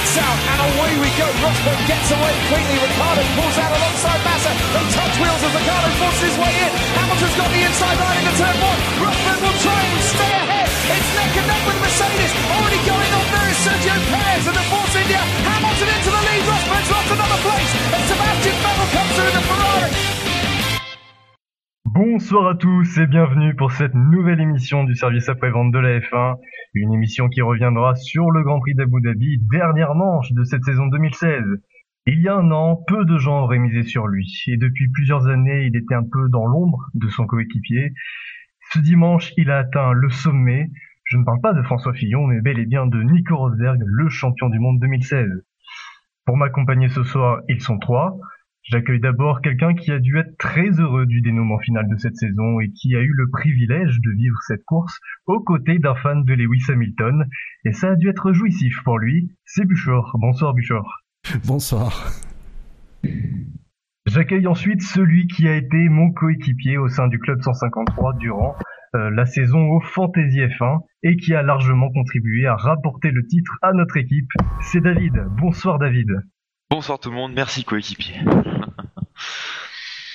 lights out, and away we go. Rosberg gets away quickly. Ricardo pulls out alongside Massa. They touch wheels as Ricardo forces his way in. Hamilton's got the inside line into turn one. Rosberg will try and stay ahead. It's neck and neck with Mercedes. Already going on there is Sergio Perez and the Force India. Hamilton into the lead. Rosberg's lost another place. And Sebastian Vettel comes through the Ferrari. Bonsoir à tous et bienvenue pour cette nouvelle émission du service après-vente de la F1. Une émission qui reviendra sur le Grand Prix d'Abu Dhabi, dernière manche de cette saison 2016. Il y a un an, peu de gens auraient misé sur lui et depuis plusieurs années, il était un peu dans l'ombre de son coéquipier. Ce dimanche, il a atteint le sommet. Je ne parle pas de François Fillon, mais bel et bien de Nico Rosberg, le champion du monde 2016. Pour m'accompagner ce soir, ils sont trois. J'accueille d'abord quelqu'un qui a dû être très heureux du dénouement final de cette saison et qui a eu le privilège de vivre cette course aux côtés d'un fan de Lewis Hamilton. Et ça a dû être jouissif pour lui. C'est Buchor. Bonsoir Buchor. Bonsoir. J'accueille ensuite celui qui a été mon coéquipier au sein du club 153 durant euh, la saison au Fantasy F1 et qui a largement contribué à rapporter le titre à notre équipe. C'est David. Bonsoir David. Bonsoir tout le monde, merci coéquipier.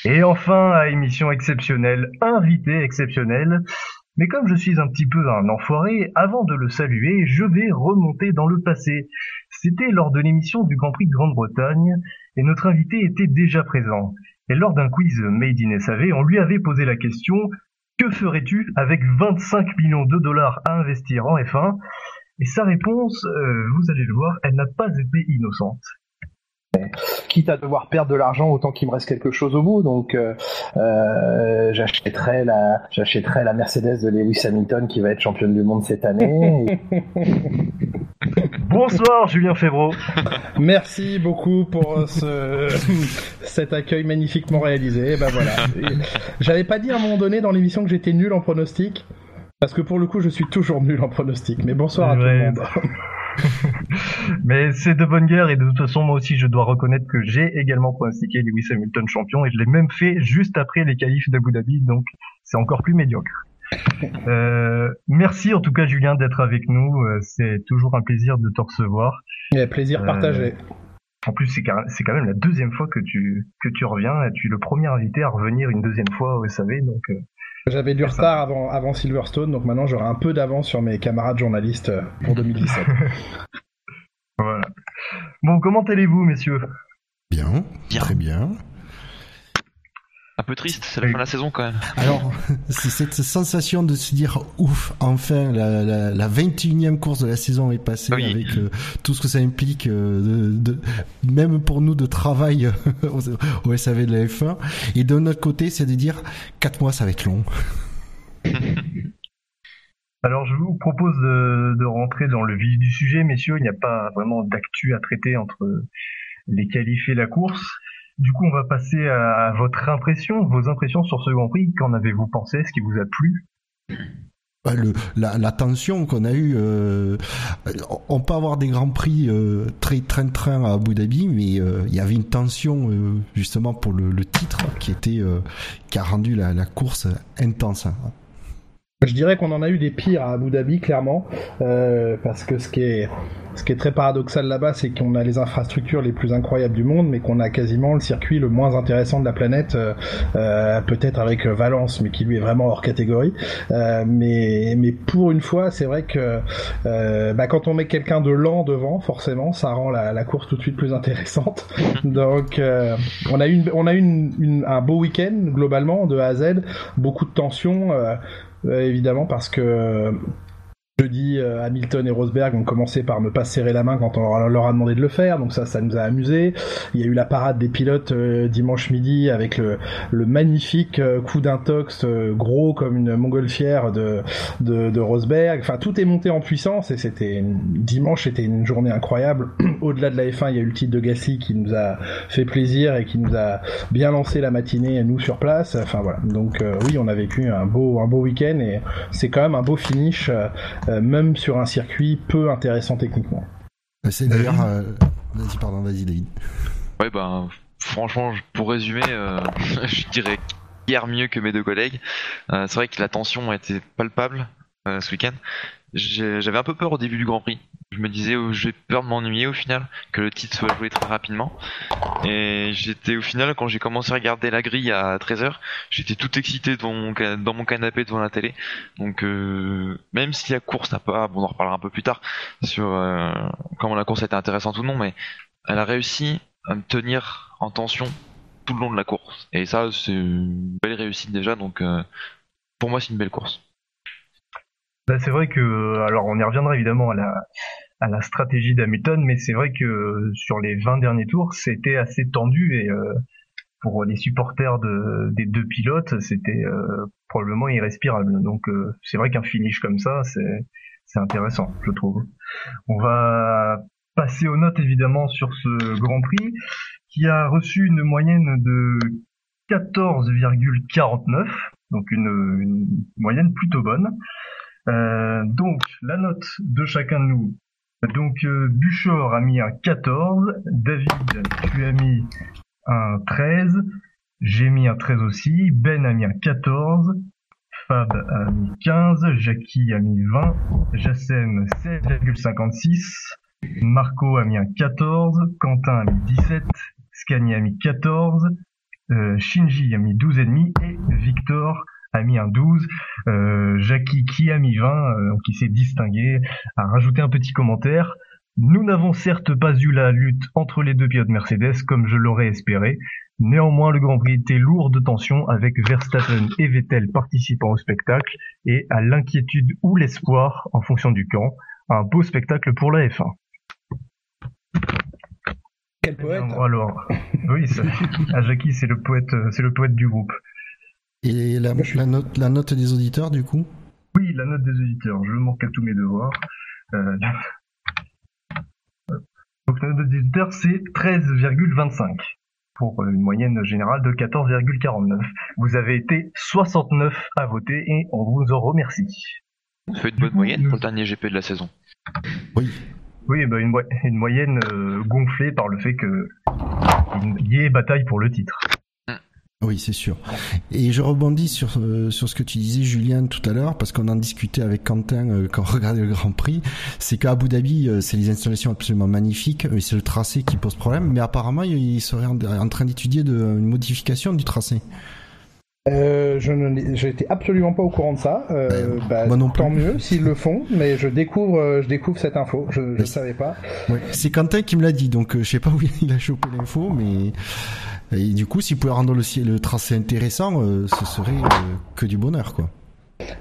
Et enfin, à émission exceptionnelle, invité exceptionnel. Mais comme je suis un petit peu un enfoiré, avant de le saluer, je vais remonter dans le passé. C'était lors de l'émission du Grand Prix de Grande-Bretagne, et notre invité était déjà présent. Et lors d'un quiz Made in SAV, on lui avait posé la question Que ferais-tu avec 25 millions de dollars à investir en F1 Et sa réponse, euh, vous allez le voir, elle n'a pas été innocente quitte à devoir perdre de l'argent, autant qu'il me reste quelque chose au bout. Donc, euh, euh, j'achèterai la, j'achèterai la Mercedes de Lewis Hamilton qui va être championne du monde cette année. Bonsoir Julien Févreau. Merci beaucoup pour euh, ce, cet accueil magnifiquement réalisé. ben voilà. J'avais pas dit à un moment donné dans l'émission que j'étais nul en pronostic. Parce que pour le coup, je suis toujours nul en pronostic. Mais bonsoir à tout le monde. Mais c'est de bonne guerre et de toute façon moi aussi je dois reconnaître que j'ai également pronostiqué Lewis Hamilton champion et je l'ai même fait juste après les qualifs d'Abu Dhabi donc c'est encore plus médiocre. Euh, merci en tout cas Julien d'être avec nous, euh, c'est toujours un plaisir de te recevoir. Et plaisir euh, partagé. En plus, c'est quand même la deuxième fois que tu, que tu reviens. Tu es le premier invité à revenir une deuxième fois au SAV. Donc, j'avais du retard avant, avant Silverstone, donc maintenant j'aurai un peu d'avance sur mes camarades journalistes euh, pour 2017. voilà. Bon, comment allez-vous, messieurs? Bien, très bien. Un peu triste, c'est la fin de la saison quand même. Alors, c'est cette sensation de se dire ouf, enfin la, la, la 21e course de la saison est passée avec euh, tout ce que ça implique, euh, de, même pour nous de travail au, SAV de la F1. Et d'un autre côté, c'est de dire 4 mois ça va être long. Alors je vous propose de, de, rentrer dans le vif du sujet, messieurs. Il n'y a pas vraiment d'actu à traiter entre les qualifs et la course. Du coup, on va passer à votre impression, vos impressions sur ce Grand Prix. Qu'en avez-vous pensé? Ce qui vous a plu? Bah, le, la, tension qu'on a eue, euh, on peut avoir des grands prix euh, très train-train à Abu Dhabi, mais euh, il y avait une tension justement pour le, titre qui était qui a rendu la course intense. Je dirais qu'on en a eu des pires à Abu Dhabi, clairement, euh, parce que ce qui est ce qui est très paradoxal là-bas, c'est qu'on a les infrastructures les plus incroyables du monde, mais qu'on a quasiment le circuit le moins intéressant de la planète, euh, euh peut-être avec Valence, mais qui lui est vraiment hors catégorie. Euh, mais mais pour une fois, c'est vrai que euh, bah, quand on met quelqu'un de lent devant, forcément, ça rend la, la, course tout de suite plus intéressante. Donc on a eu une, on a eu une, une, un beau week-end globalement de A à Z, beaucoup de tensions. Euh, évidemment parce que Jeudi, euh, Hamilton et Rosberg ont commencé par ne pas serrer la main quand on leur a demandé de le faire, donc ça, ça nous a amusé. Il y a eu la parade des pilotes euh, dimanche midi avec le, magnifique euh, coup d'intox gros comme une montgolfière de, de, Rosberg. Enfin, tout est monté en puissance et c'était dimanche, c'était une journée incroyable. Au-delà de la F1, il y a eu le titre de Gasly qui nous a fait plaisir et qui nous a bien lancé la matinée nous sur place. Enfin voilà, donc oui, on a vécu un beau un beau week-end et c'est quand même un beau finish euh, même sur un circuit peu intéressant techniquement. Euh, c'est d'ailleurs. Euh, vas-y, pardon, vas-y, David. Ouais, ben, franchement, pour résumer, je dirais hier mieux que mes deux collègues. c'est vrai que la tension a été palpable ce week-end. J'avais un peu peur au début du Grand Prix. Je me disais, oh, j'ai peur de m'ennuyer au final, que le titre soit joué très rapidement. Et j'étais au final, quand j'ai commencé à regarder la grille à 13h, j'étais tout excité dans mon canapé devant la télé. Donc euh, même si la course n'a pas, bon, on en reparlera un peu plus tard sur euh, comment la course a été intéressante ou non, mais elle a réussi à me tenir en tension tout le long de la course. Et ça, c'est une belle réussite déjà. Donc euh, pour moi, c'est une belle course. Bah, c'est vrai que, alors on y reviendra évidemment à la, à la stratégie d'Hamilton, mais c'est vrai que sur les 20 derniers tours, c'était assez tendu et euh, pour les supporters de, des deux pilotes, c'était euh, probablement irrespirable. Donc euh, c'est vrai qu'un finish comme ça, c'est c'est intéressant, je trouve. On va passer aux notes évidemment sur ce Grand Prix qui a reçu une moyenne de 14,49, donc une, une moyenne plutôt bonne. Euh, donc, la note de chacun de nous. Donc, euh, Buchor a mis un 14, David, tu as mis un 13, j'ai mis un 13 aussi, Ben a mis un 14, Fab a mis 15, Jackie a mis 20, Jassem 16,56, Marco a mis un 14, Quentin a mis 17, Scani a mis 14, euh, Shinji a mis 12,5 et Victor a mis un 12. Euh, Jackie qui a mis 20, euh, qui s'est distingué, a rajouté un petit commentaire. Nous n'avons certes pas eu la lutte entre les deux pilotes Mercedes comme je l'aurais espéré. Néanmoins, le Grand Prix était lourd de tension avec Verstappen et Vettel participant au spectacle et à l'inquiétude ou l'espoir en fonction du camp. Un beau spectacle pour la F1. Quel poète Alors, oui, ça, Jackie, c'est le poète, c'est le poète du groupe. Et la, la, note, la note des auditeurs, du coup Oui, la note des auditeurs. Je manque à tous mes devoirs. Euh... Donc la note des auditeurs, c'est 13,25 pour une moyenne générale de 14,49. Vous avez été 69 à voter et on vous en remercie. Ça fait une bonne moyenne pour le dernier GP de la saison. Oui. Oui, bah une, une moyenne euh, gonflée par le fait que il y ait bataille pour le titre. Oui, c'est sûr. Et je rebondis sur, euh, sur ce que tu disais, Julien, tout à l'heure, parce qu'on en discutait avec Quentin euh, quand on regardait le Grand Prix. C'est qu'à Abu Dhabi, euh, c'est les installations absolument magnifiques, mais c'est le tracé qui pose problème. Mais apparemment, il serait en, en train d'étudier une modification du tracé. Euh, je n'étais absolument pas au courant de ça. Euh, bah, moi non tant mieux s'ils le font, mais je découvre, je découvre cette info. Je ne savais pas. Ouais. C'est Quentin qui me l'a dit, donc je sais pas où il a chopé l'info, mais et du coup, s'il pouvait rendre le, le tracé intéressant, euh, ce serait euh, que du bonheur, quoi.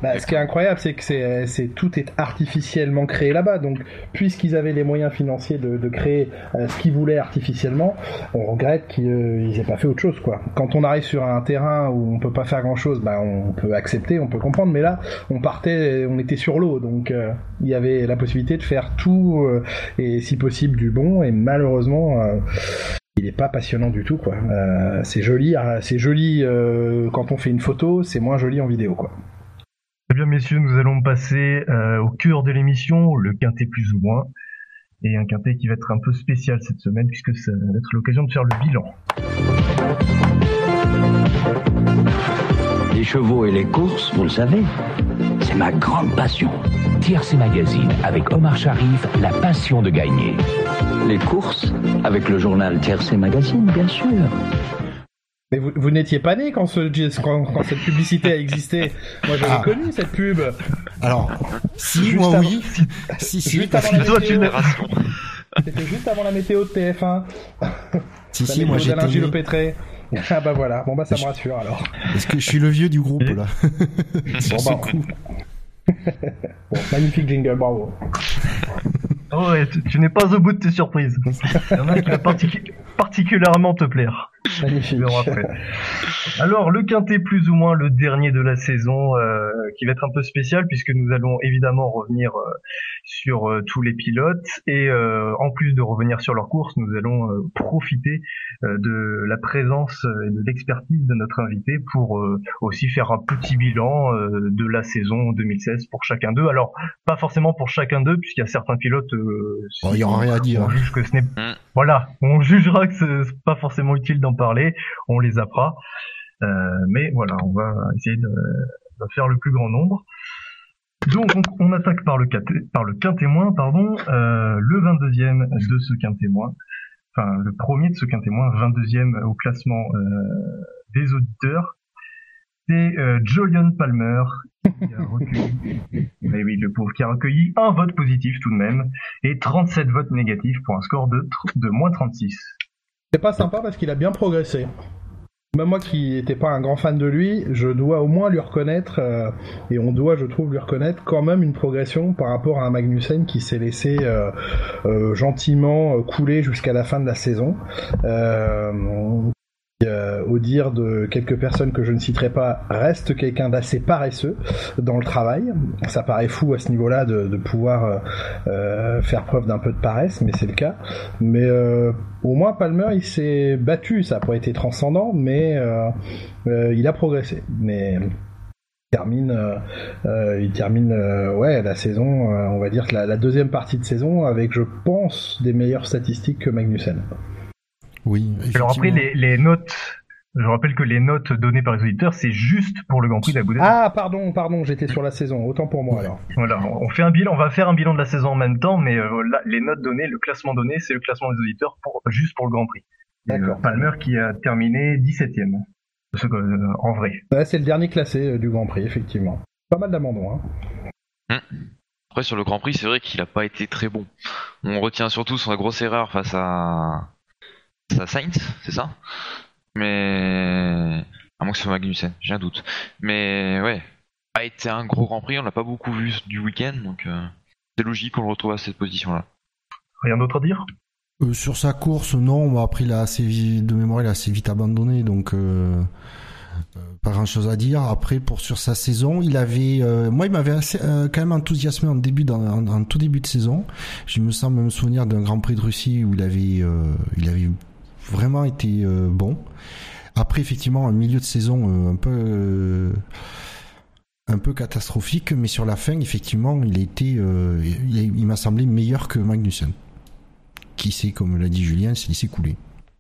Bah, ce qui est incroyable, c'est que c'est, tout est artificiellement créé là-bas. Donc, puisqu'ils avaient les moyens financiers de, de créer euh, ce qu'ils voulaient artificiellement, on regrette qu'ils euh, aient pas fait autre chose, quoi. Quand on arrive sur un terrain où on peut pas faire grand-chose, bah, on peut accepter, on peut comprendre. Mais là, on partait, on était sur l'eau, donc euh, il y avait la possibilité de faire tout euh, et si possible du bon. Et malheureusement. Euh, il est pas passionnant du tout quoi. Euh, c'est joli, c'est joli quand on fait une photo, c'est moins joli en vidéo quoi. Très bien, messieurs, nous allons passer euh, au cœur de l'émission, le quintet plus ou moins. Et un quintet qui va être un peu spécial cette semaine, puisque ça va être l'occasion de faire le bilan. Les chevaux et les courses, vous le savez, c'est ma grande passion. TRC Magazine, avec Omar Sharif, la passion de gagner. Les courses, avec le journal TRC Magazine, bien sûr. Mais vous, vous n'étiez pas né quand, ce, quand, quand, cette publicité a existé. Moi, j'avais ah. connu cette pub. Alors, si, juste moi avant, oui. si, si. Juste avant la météo. C'était juste avant la météo de TF1. Si, si, moi j'étais. Ah bah voilà, bon bah ça me rassure alors. Est-ce que je suis le vieux du groupe là Bon bah. Coup. bon, magnifique jingle, bravo. Oh ouais, tu, tu n'es pas au bout de tes surprises. Il y en a qui va particu particulièrement te plaire. Magnifique. Alors, le quintet plus ou moins le dernier de la saison, euh, qui va être un peu spécial puisque nous allons évidemment revenir euh, sur euh, tous les pilotes et en plus de revenir sur leur course, nous allons profiter de la présence et de l'expertise de notre invité pour aussi faire un petit bilan de la saison 2016 pour chacun d'eux. Alors, pas forcément pour chacun d'eux puisqu'il y a certains pilotes. Si il y aura rien à dire. On juge que ce n'est voilà, on jugera que c'est pas forcément utile d'en parler, on les appera. Euh, mais voilà, on va essayer de, de, faire le plus grand nombre. Donc on, attaque par le, par le quintémoin, pardon, euh, le 22e de ce quintémoin, enfin le premier de ce quintémoin, 22e au classement euh, des auditeurs, c'est euh, Julian Palmer qui a recueilli, mais oui, le pauvre, qui a recueilli un vote positif tout de même et 37 votes négatifs pour un score de, de moins 36. C'est pas sympa parce qu'il a bien progressé. Même moi qui n'étais pas un grand fan de lui, je dois au moins lui reconnaître, euh, et on doit, je trouve, lui reconnaître quand même une progression par rapport à un Magnussen qui s'est laissé euh, euh, gentiment couler jusqu'à la fin de la saison. Euh, au dire de quelques personnes que je ne citerai pas, reste quelqu'un d'assez paresseux dans le travail. Ça paraît fou à ce niveau-là de, pouvoir euh, euh, faire preuve d'un peu de paresse, mais c'est le cas. Mais au moins Palmer, il s'est battu. Ça n'a pas été transcendant, mais il a progressé. Mais il termine, il termine la saison, on va dire la, deuxième partie de saison avec, je pense, des meilleures statistiques que Magnussen. Oui. Alors après, les, les notes je rappelle que les notes données par les auditeurs, c'est juste pour le Grand Prix d'Abu Dhabi. Ah, pardon, pardon, j'étais sur la saison. Autant pour moi alors. Voilà, on fait un bilan, on va faire un bilan de la saison en même temps, mais euh, les notes données, le classement donné, c'est le classement des auditeurs pour, juste pour le Grand Prix. D'accord. Palmer qui a terminé 17ème. Euh, en vrai. c'est le dernier classé euh, du Grand Prix, effectivement. Pas mal d'abandon. Hein. Hum. Après, sur le Grand Prix, c'est vrai qu'il n'a pas été très bon. On retient surtout son grosse erreur face à ça Sainz, c'est ça? Mais à moins que ce soit Magnussen, j'ai un doute. Mais ouais, a été un gros Grand Prix, on l'a pas beaucoup vu du week-end, donc euh, c'est logique qu'on le retrouve à cette position-là. Rien d'autre à dire? Euh, Sur sa course, non. Après, il a assez vite, de mémoire, il a assez vite abandonné, donc. Euh, euh, pas grand chose à dire. Après, pour sur sa saison, il avait, euh, moi, il m'avait euh, quand même enthousiasmé en début, en, tout début de saison. Je me semble me souvenir d'un Grand Prix de Russie où il avait, il avait vraiment été bon. Après, effectivement, un milieu de saison un peu, un peu catastrophique, mais sur la fin, effectivement, il été, il, m'a semblé meilleur que Magnussen, qui sait, comme l'a dit Julien, s'est laissé.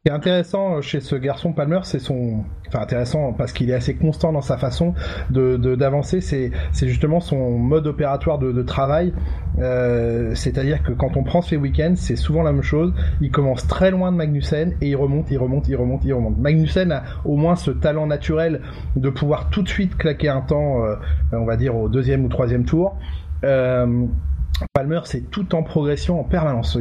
Qui est intéressant chez ce garçon Palmer, c'est son, enfin intéressant parce qu'il est assez constant dans sa façon de d'avancer. C'est c'est justement son mode opératoire de, de travail. Euh, C'est-à-dire que quand on prend ses week-ends, c'est souvent la même chose. Il commence très loin de Magnussen et il remonte, il remonte, il remonte, il remonte. Magnussen a au moins ce talent naturel de pouvoir tout de suite claquer un temps, euh, on va dire au deuxième ou troisième tour. Euh, Palmer, c'est tout en progression en permanence.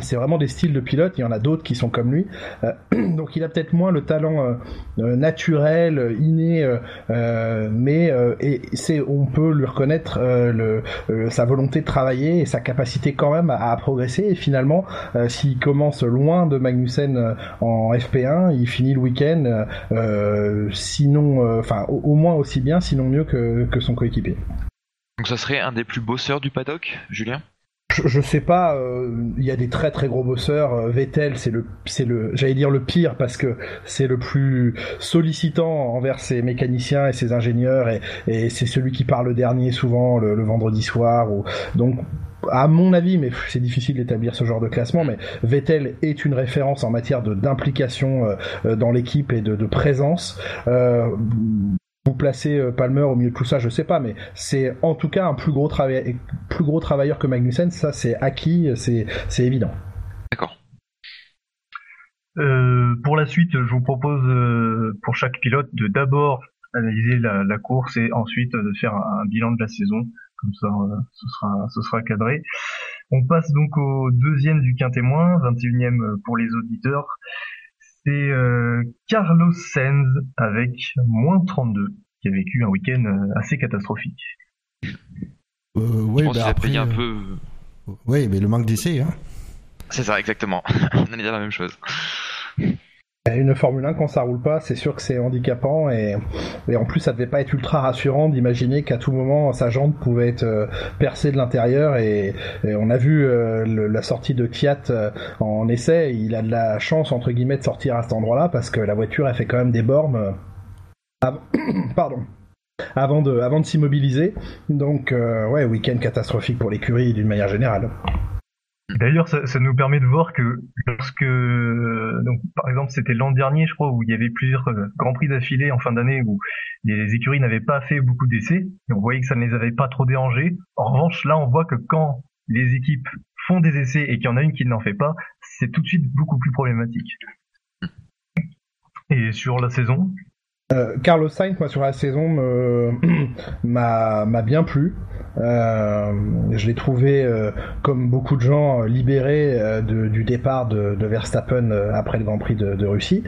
C'est, vraiment des styles de pilote. Il y en a d'autres qui sont comme lui. Euh, donc, il a peut-être moins le talent euh, euh, naturel, inné, mais et c'est, on peut lui reconnaître le, sa volonté de travailler et sa capacité quand même à, progresser. Et finalement, s'il commence loin de Magnussen en FP1, il finit le week-end, sinon, enfin, au, moins aussi bien, sinon mieux que, que son coéquipier. Donc ça serait un des plus bosseurs du paddock, Julien? Je, sais pas, euh, il y a des très très gros bosseurs. Euh, Vettel, c'est le, le, j'allais dire le pire parce que c'est le plus sollicitant envers ses mécaniciens et ses ingénieurs et, c'est celui qui parle le dernier souvent le, vendredi soir. Donc à mon avis, mais c'est difficile d'établir ce genre de classement, mais Vettel est une référence en matière d'implication euh, dans l'équipe et de, présence. Vous placez euh, Palmer au milieu de tout ça, je sais pas, mais c'est en tout cas un plus gros, plus gros travailleur que Magnussen, ça c'est acquis, c'est évident. D'accord. Euh, pour la suite, je vous propose euh, pour chaque pilote de d'abord analyser la, course et ensuite de faire un, bilan de la saison. Comme ça, ce sera ce sera cadré. On passe donc au deuxième du quintémoin, 21e pour les auditeurs c'est euh, Carlos Sainz avec moins 32 qui a vécu un week-end euh, assez catastrophique. Euh, ouais, Je bah payé un peu. Oui, mais le manque d'essai. Hein. C'est ça, exactement. On allait dire la même chose. Une Formule 1 quand ça roule pas, c'est sûr que c'est handicapant et, en plus ça devait pas être ultra rassurant d'imaginer qu'à tout moment sa jante pouvait être euh, percée de l'intérieur et, on a vu euh, la sortie de Kiat euh, en essai, il a de la chance entre guillemets de sortir à cet endroit-là parce que la voiture a fait quand même des bornes. Pardon avant de, avant de s'immobiliser. Donc, ouais, week-end catastrophique pour l'écurie d'une manière générale. D'ailleurs, ça, nous permet de voir que lorsque, donc, par exemple, c'était l'an dernier, je crois, où il y avait plusieurs euh, grands prix d'affilée en fin d'année où les écuries n'avaient pas fait beaucoup d'essais on voyait que ça ne les avait pas trop dérangés. En revanche, là, on voit que quand les équipes font des essais et qu'il y en a une qui n'en fait pas, c'est tout de suite beaucoup plus problématique. Et sur la saison, euh, Carlos Sainz, moi, sur la saison, m'a bien plu. Euh, je l'ai trouvé, euh, comme beaucoup de gens, libéré du départ de, Verstappen après le Grand Prix de, Russie.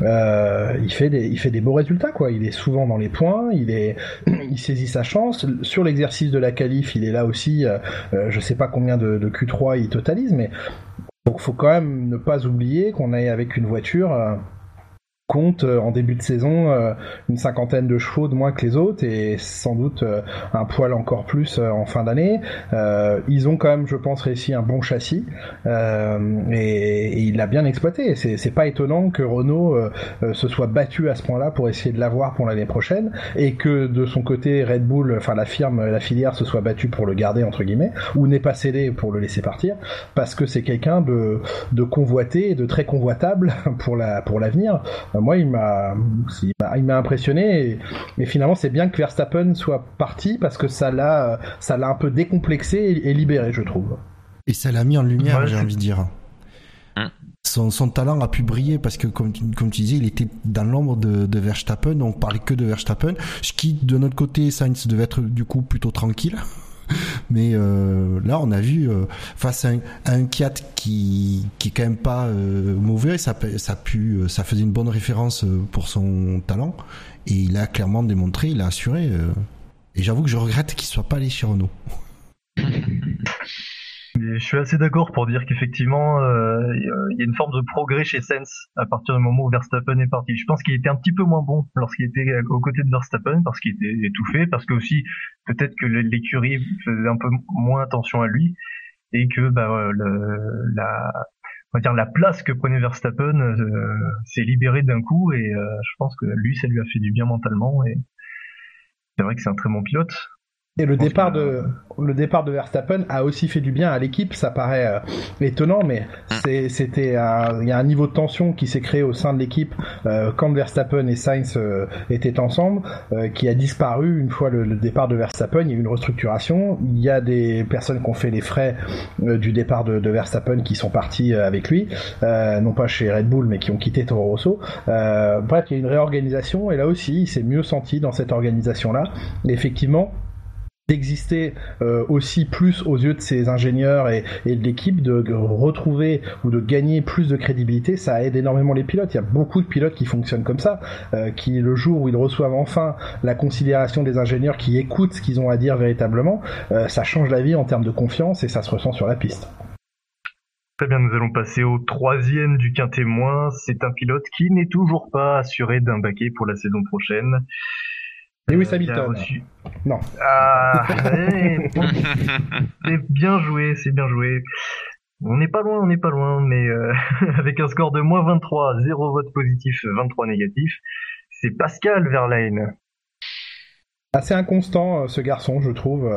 il fait des, il fait des beaux résultats, quoi. Il est souvent dans les points, il est, il saisit sa chance. Sur l'exercice de la qualif, il est là aussi. je sais pas combien de, de Q3 il totalise, mais donc faut quand même ne pas oublier qu'on est avec une voiture compte euh, en début de saison euh, une cinquantaine de chevaux de moins que les autres et sans doute euh, un poil encore plus en fin d'année. ils ont quand même, je pense, réussi un bon châssis et, il l'a bien exploité. C'est pas étonnant que Renault se soit battu à ce point-là pour essayer de l'avoir pour l'année prochaine et que de son côté Red Bull, enfin la firme, la filière se soit battue pour le garder entre guillemets ou n'est pas cédé pour le laisser partir parce que c'est quelqu'un de, de convoité et de très convoitable pour la pour l'avenir moi, il m'a, il m'a impressionné. Et, finalement, c'est bien que Verstappen soit parti parce que ça l'a, ça l'a un peu décomplexé et, libéré, je trouve. Et ça l'a mis en lumière, j'ai envie de dire. Hein. Son, son, talent a pu briller parce que, comme, comme tu disais, il était dans l'ombre de, de Verstappen, donc on parlait que de Verstappen. Ce qui, de notre côté, Sainz devait être du coup plutôt tranquille. Mais euh, là, on a vu euh, face à un, Kiat qui qui est quand même pas euh, mauvais, ça ça faisait une bonne référence pour son talent et il a clairement démontré, il a assuré. et j'avoue que je regrette qu'il soit pas allé chez Renault. je suis assez d'accord pour dire qu'effectivement, euh, il y a une forme de progrès chez Sens à partir du moment où Verstappen est parti. Je pense qu'il était un petit peu moins bon lorsqu'il était aux côtés de Verstappen parce qu'il était étouffé, parce que aussi peut-être que l'écurie faisait un peu moins attention à lui et que bah, le, la, on va dire la place que prenait Verstappen euh, s'est libérée d'un coup et euh, je pense que lui, ça lui a fait du bien mentalement et c'est vrai que c'est un très bon pilote. Et le départ de le départ de Verstappen a aussi fait du bien à l'équipe. Ça paraît euh, étonnant, mais c'était il y a un niveau de tension qui s'est créé au sein de l'équipe euh, quand Verstappen et Sainz euh, étaient ensemble, qui a disparu une fois le, départ de Verstappen. Il y a eu une restructuration. Il y a des personnes qui ont fait les frais du départ de, de, Verstappen qui sont partis avec lui, non pas chez Red Bull, mais qui ont quitté Toro Rosso. bref, il y a une réorganisation et là aussi, il s'est mieux senti dans cette organisation-là. Effectivement d'exister euh, aussi plus aux yeux de ses ingénieurs et, et de l'équipe, de retrouver ou de gagner plus de crédibilité, ça aide énormément les pilotes. Il y a beaucoup de pilotes qui fonctionnent comme ça, euh, qui le jour où ils reçoivent enfin la considération des ingénieurs qui écoutent ce qu'ils ont à dire véritablement, euh, ça change la vie en termes de confiance et ça se ressent sur la piste. Très bien, nous allons passer au troisième du quintémoin. C'est un pilote qui n'est toujours pas assuré d'un baquet pour la saison prochaine. Lewis Hamilton. Non. Ah, c'est bien joué, c'est bien joué. On n'est pas loin, on n'est pas loin, mais euh, avec un score de moins 23, 0 vote positif, 23 négatif, c'est Pascal Verlaine. Assez inconstant euh, ce garçon, je trouve.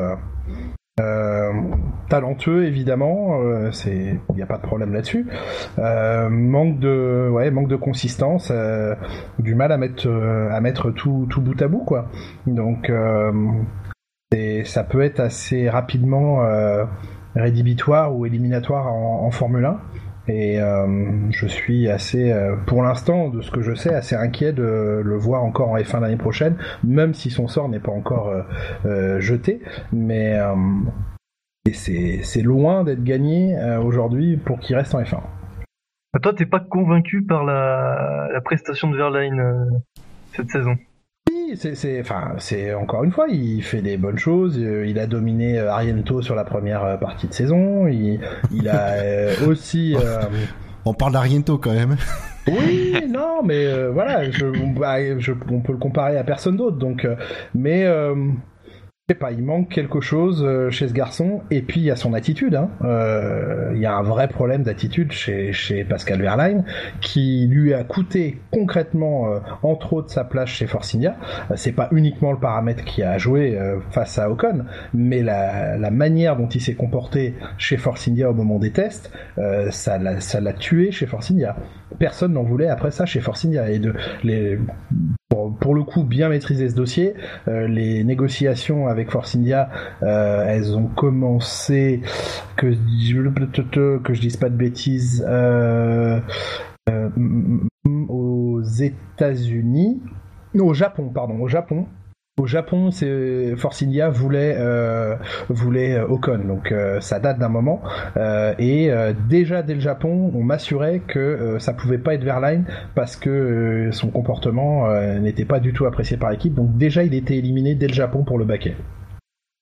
Euh. Talentueux évidemment, euh, c'est il n'y a pas de problème là-dessus. Euh, manque de ouais manque de consistance, du mal à mettre à mettre tout, tout bout à bout quoi. Donc ça peut être assez rapidement rédhibitoire ou éliminatoire en, en Formule 1. Et euh, je suis assez, euh, pour l'instant, de ce que je sais, assez inquiet de le voir encore en F1 l'année prochaine, même si son sort n'est pas encore euh, jeté. Mais c'est loin d'être gagné aujourd'hui pour qu'il reste en F1. Toi, t'es pas convaincu par la, la prestation de Verlaine cette saison? C'est, enfin, c'est encore une fois, il fait des bonnes choses. Euh, il a dominé euh, Ariento sur la première euh, partie de saison. Il, il a aussi. On parle d'Ariento quand même. Oui, non, mais voilà, je, bah, je, on peut le comparer à personne d'autre. Donc, mais sais pas, il manque quelque chose euh, chez ce garçon, et puis il y a son attitude. Hein. Euh, il y a un vrai problème d'attitude chez, Pascal Verlaine, qui lui a coûté concrètement, euh, entre autres, sa place chez Force India. C'est pas uniquement le paramètre qui a joué face à Ocon, mais la, la manière dont il s'est comporté chez Force India au moment des tests, ça l'a tué chez Force India. Personne n'en voulait après ça chez Force India. Et de, pour, le coup bien maîtriser ce dossier. Euh, les négociations avec Force India, euh, elles ont commencé que je, que je dise pas de bêtises euh, aux États-Unis, au Japon, pardon, au Japon. Au Japon, c'est Force India voulait euh, voulait euh, Ocon, donc euh, ça date d'un moment. et déjà dès le Japon, on m'assurait que ça pouvait pas être Verline parce que son comportement n'était pas du tout apprécié par l'équipe. Donc déjà, il était éliminé dès le Japon pour le baquet.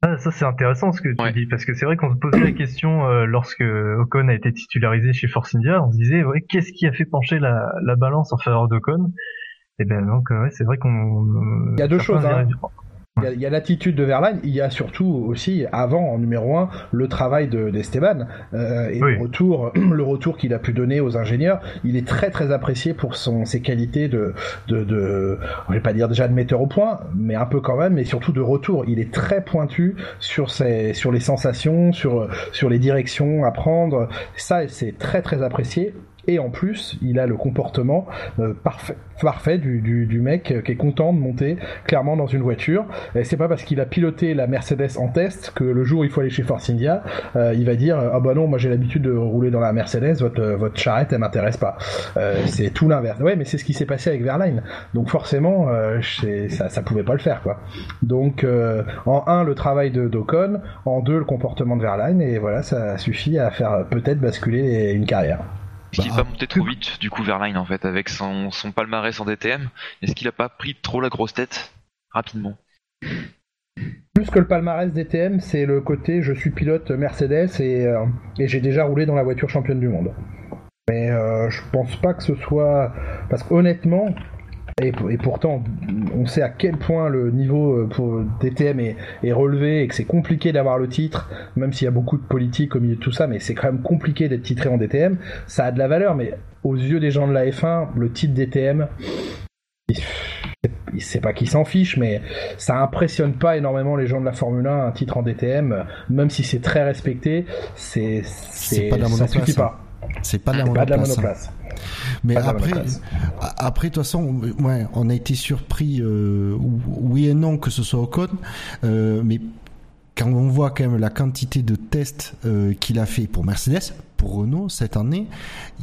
Ah, ça c'est intéressant ce que tu dis parce que c'est vrai qu'on se posait la question lorsque Ocon a été titularisé chez Force India, on se disait ouais, qu'est-ce qui a fait pencher la, la balance en faveur d'Ocon? Et eh bien donc ouais, c'est vrai qu'on. Il y a deux choses. Hein. Il y a, l'attitude de Verlaine, il y a surtout aussi, avant, en numéro un, le travail d'Esteban euh, et le retour, le retour qu'il a pu donner aux ingénieurs. Il est très très apprécié pour son, ses qualités de, de, de, je vais pas dire déjà de metteur au point, mais un peu quand même, mais surtout de retour. Il est très pointu sur ses, sur les sensations, sur, sur les directions à prendre. Ça, c'est très très apprécié et en plus il a le comportement euh, parfait, parfait du, mec qui est content de monter clairement dans une voiture. Et c'est pas parce qu'il a piloté la Mercedes en test que le jour où il faut aller chez Force India, euh, il va dire ah bah non moi j'ai l'habitude de rouler dans la Mercedes, votre charrette elle m'intéresse pas. Euh, c'est tout l'inverse. Ouais mais c'est ce qui s'est passé avec Verline. Donc forcément ça ça pouvait pas le faire. Donc en un le travail de d'Ocon, en deux le comportement de Verline et voilà ça suffit à faire peut-être basculer une carrière. Est-ce qu'il va monter trop vite, du coup, Verline, en fait, avec son, son palmarès en DTM Est-ce qu'il a pas pris trop la grosse tête rapidement? Plus que le palmarès DTM, c'est le côté je suis pilote Mercedes et, euh, et j'ai déjà roulé dans la voiture championne du monde. Mais euh, je pense pas que ce soit. Parce qu'honnêtement, et, pourtant, on sait à quel point le niveau euh, pour DTM est, relevé et que c'est compliqué d'avoir le titre, même s'il y a beaucoup de politique au milieu de tout ça, mais c'est quand même compliqué d'être titré en DTM. Ça a de la valeur, mais aux yeux des gens de la F1, le titre DTM, c'est pas qu'ils s'en fichent, mais ça impressionne pas énormément les gens de la Formule 1, un titre en DTM, même si c'est très respecté, c'est, c'est, ça suffit pas. C'est pas de la monoplace. Mais après, après, de toute façon, ouais, on a été surpris, euh, oui et non, que ce soit Ocon, euh, mais quand on voit quand même la quantité de tests euh, qu'il a fait pour Mercedes, pour Renault cette année,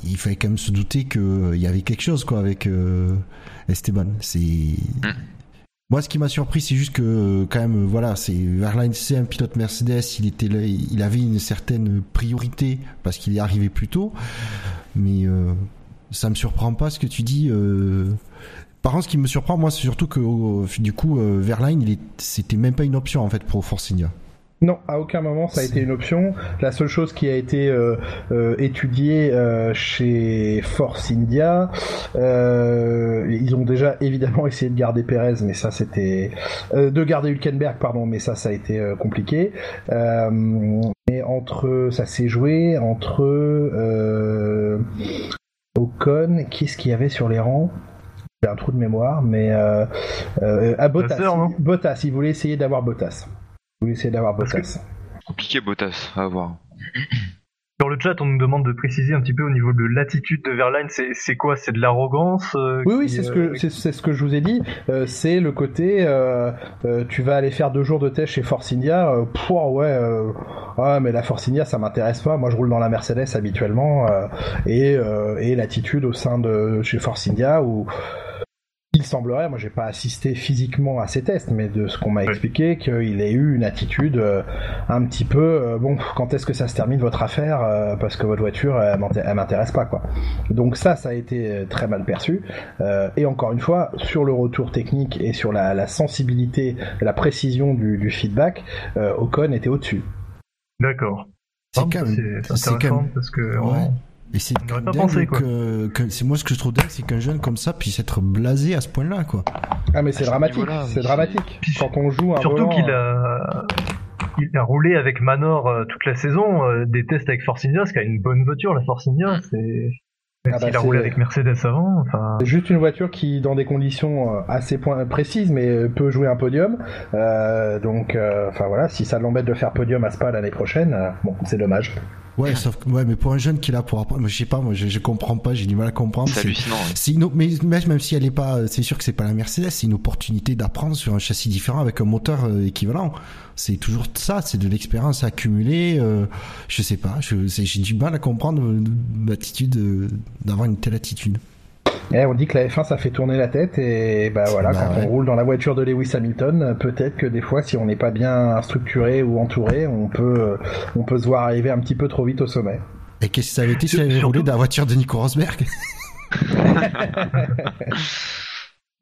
il fallait quand même se douter qu'il y avait quelque chose quoi avec Esteban. C'est mm. Moi ce qui m'a surpris, c'est juste que quand même voilà, c'est Verlaine, c'est un pilote Mercedes, il était il avait une certaine priorité parce qu'il est arrivé plus tôt, mais ça me surprend pas ce que tu dis. Euh... Par contre, ce qui me surprend, moi, c'est surtout que euh, du coup, euh, Verline, il c'était même pas une option en fait pour Force. Non, à aucun moment ça a été une option. La seule chose qui a été euh, euh étudiée euh, chez Force India, ils ont déjà évidemment essayé de garder Perez, mais ça c'était de garder Hülkenberg, pardon, mais ça ça a été compliqué. mais entre, ça s'est joué entre Ocon, qu'est-ce qu'il y avait sur les rangs? J'ai un trou de mémoire, mais à Bottas. Bottas, il voulait essayer d'avoir Bottas. Voulait essayer d'avoir Bottas. Compliqué Bottas à avoir. Sur le chat, on nous demande de préciser un petit peu au niveau de l'attitude de Verlaine. C'est quoi? C'est de l'arrogance euh, Oui, oui, c'est ce que euh, c'est ce que je vous ai dit. Euh, c'est le côté, tu vas aller faire deux jours de test chez Force India. Pouah, ouais, ah, mais la Force India, ça m'intéresse pas. Moi, je roule dans la Mercedes habituellement, et et l'attitude au sein de chez Force India où il semblerait, moi j'ai pas assisté physiquement à ces tests, mais de ce qu'on m'a expliqué, qu'il ait eu une attitude euh, un petit peu, euh, bon, quand est-ce que ça se termine votre affaire, euh, parce que votre voiture, elle, m'intéresse pas, quoi. Donc ça, ça a été très mal perçu. et encore une fois, sur le retour technique et sur la, sensibilité, la précision du, feedback, Ocon était au-dessus. D'accord. C'est quand même, c'est quand même... parce que Et c'est c'est moi ce que je trouve dingue, c'est qu'un jeune comme ça puisse être blasé à ce point-là, quoi. Ah mais c'est dramatique, c'est dramatique. Quand on joue un Surtout qu'il a, il a roulé avec Manor euh, toute la saison, euh, des tests avec Force India, parce qu'il a une bonne voiture, la Force India, c'est. Ah bah, il a roulé avec Mercedes avant. Enfin... C'est juste une voiture qui, dans des conditions euh, assez précises, mais peut jouer un podium. Euh, donc, enfin voilà, si ça l'embête de faire podium à Spa l'année prochaine, bon, c'est dommage. Ouais, sauf que, ouais, mais pour un jeune qui est là pour apprendre, je sais pas, moi, je, je comprends pas, j'ai du mal à comprendre. C'est hallucinant. C'est mais même si elle est pas, c'est sûr que c'est pas la Mercedes, c'est une opportunité d'apprendre sur un châssis différent avec un moteur euh, équivalent. C'est toujours ça, c'est de l'expérience accumulée. Euh, je sais pas, j'ai du mal à comprendre euh, l'attitude euh, d'avoir une telle attitude. Eh, on dit que la F1 ça fait tourner la tête et bah voilà bah quand on roule dans la voiture de Lewis Hamilton, peut-être que des fois si on n'est pas bien structuré ou entouré, on peut on peut se voir arriver un petit peu trop vite au sommet. Et qu'est-ce que ça avait été si avait roulé dans la voiture de Nico Rosberg?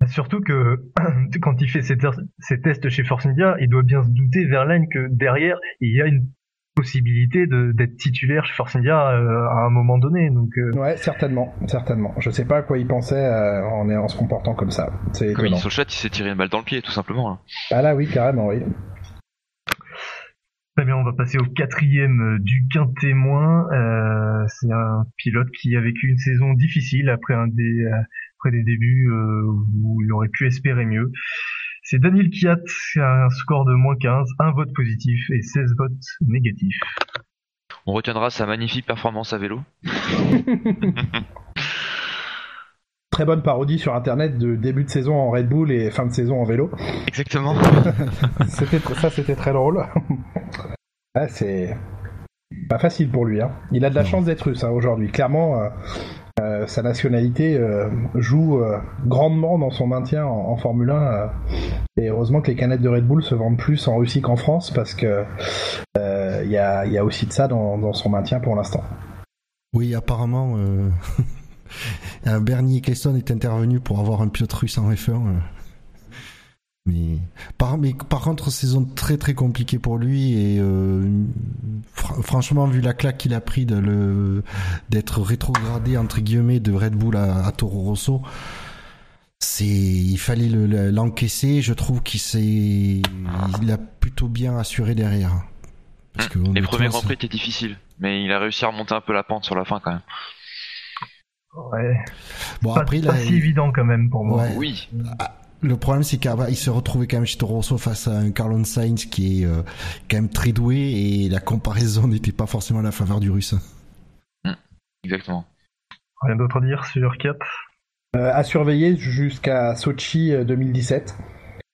Surtout que quand il fait ses, ses, tests chez Force India, il doit bien se douter Verlaine que derrière il y a une possibilité d'être titulaire chez Force India euh, à un moment donné. Donc, euh... Ouais, certainement, certainement. Je sais pas à quoi il pensait euh, en, en se comportant comme ça. C'est sur le chat, il s'est tiré une balle dans le pied, tout simplement. Hein. Ah là, oui, carrément, oui. Très bien, on va passer au quatrième euh, du témoin. Euh, c'est un pilote qui a vécu une saison difficile après un des après des débuts où il aurait pu espérer mieux. C'est Daniel Kiat qui a un score de moins 15, un vote positif et 16 votes négatifs. On retiendra sa magnifique performance à vélo. Très bonne parodie sur internet de début de saison en Red Bull et fin de saison en vélo. Exactement. c'était, ça c'était très drôle. ah, c'est pas facile pour lui. Hein. Il a de la chance d'être russe hein, aujourd'hui. Clairement, euh, euh, sa nationalité euh, joue euh, grandement dans son maintien en, Formule 1. et heureusement que les canettes de Red Bull se vendent plus en Russie qu'en France parce que il y a, aussi de ça dans, son maintien pour l'instant. Oui, apparemment, Bernie Eccleston est intervenu pour avoir un pilote russe en F1. Mais par, mais par contre, saison très très compliquée pour lui et euh, franchement, vu la claque qu'il a pris de le d'être rétrogradé entre guillemets de Red Bull à, Toro Rosso, c'est il fallait l'encaisser. je trouve qu'il s'est il a plutôt bien assuré derrière. Parce que, Les premiers Grands Prix étaient difficiles, mais il a réussi à remonter un peu la pente sur la fin quand même. Ouais. Bon après, pas si évident quand même pour moi. Oui. Ah, le problème, c'est qu'il se retrouvait quand même chez Toro Rosso face à un Carlon Sainz qui est euh, quand même très doué et la comparaison n'était pas forcément à la faveur du russe. Mmh, exactement. Rien d'autre à dire sur 4 euh, À surveiller jusqu'à Sochi 2017.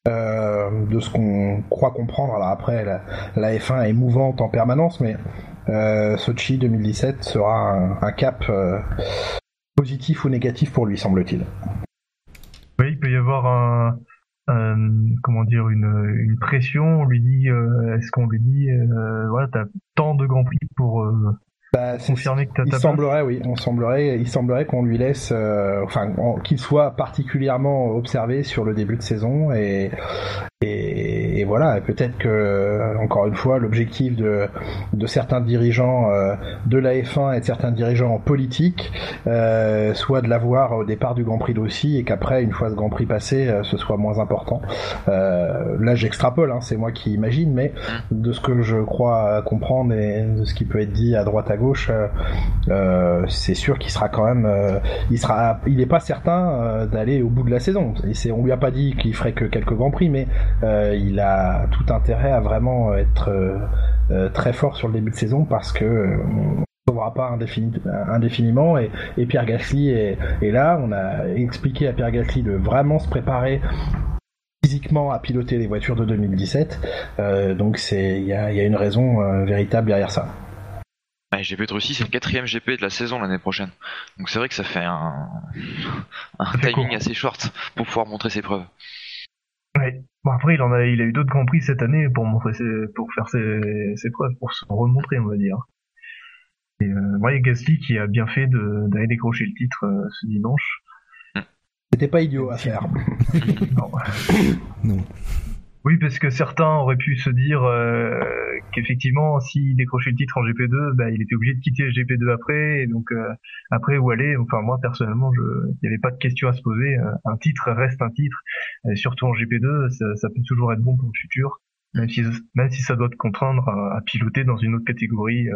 Euh, de ce qu'on croit comprendre. Alors après, la, F1 est mouvante en permanence, mais Sochi 2017 sera un cap positif ou négatif pour lui, semble-t-il. Oui, il peut y avoir un, comment dire une, une pression. On lui dit, euh, est-ce qu'on lui dit, euh, voilà, t'as tant de grands prix pour euh, bah, confirmer que t'as Il semblerait, oui, on semblerait, il semblerait qu'on lui laisse, enfin, qu'il soit particulièrement observé sur le début de saison et et, voilà, peut-être que, encore une fois, l'objectif de, certains dirigeants euh, de la F1 et de certains dirigeants politiques euh, soit de l'avoir au départ du Grand Prix d'aussi et qu'après, une fois ce Grand Prix passé, euh, ce soit moins important. Euh, là, j'extrapole, hein, c'est moi qui imagine, mais de ce que je crois comprendre et de ce qui peut être dit à droite à gauche, euh, c'est sûr qu'il sera quand même, il n'est pas certain d'aller au bout de la saison. Et on lui a pas dit qu'il ferait que quelques Grands Prix, mais euh, il a tout intérêt à vraiment être euh, euh, très fort sur le début de saison parce que on ne sauvera pas indéfiniment et, Pierre Gasly est, là. On a expliqué à Pierre Gasly de vraiment se préparer physiquement à piloter les voitures de 2017. donc c'est il y a, une raison véritable derrière ça. GP de Russie, c'est le quatrième GP de la saison l'année prochaine. Donc c'est vrai que ça fait un, un timing assez short pour pouvoir montrer ses preuves. Bon après il en a il a eu d'autres grands prix cette année pour montrer ses, pour faire ses, ses preuves, pour se remontrer on va dire. Et euh, moi, Gasly qui a bien fait d'aller décrocher le titre euh, ce dimanche. C'était pas idiot à faire. non. Oui, parce que certains auraient pu se dire euh, qu'effectivement, s'il décrochait le titre en GP2, bah, il était obligé de quitter le GP2 après, et donc euh, après où aller? Enfin, moi personnellement, il n'y avait pas de question à se poser. Euh, un titre reste un titre, et surtout en GP2, ça, ça, peut toujours être bon pour le futur, même si même si ça doit te contraindre à piloter dans une autre catégorie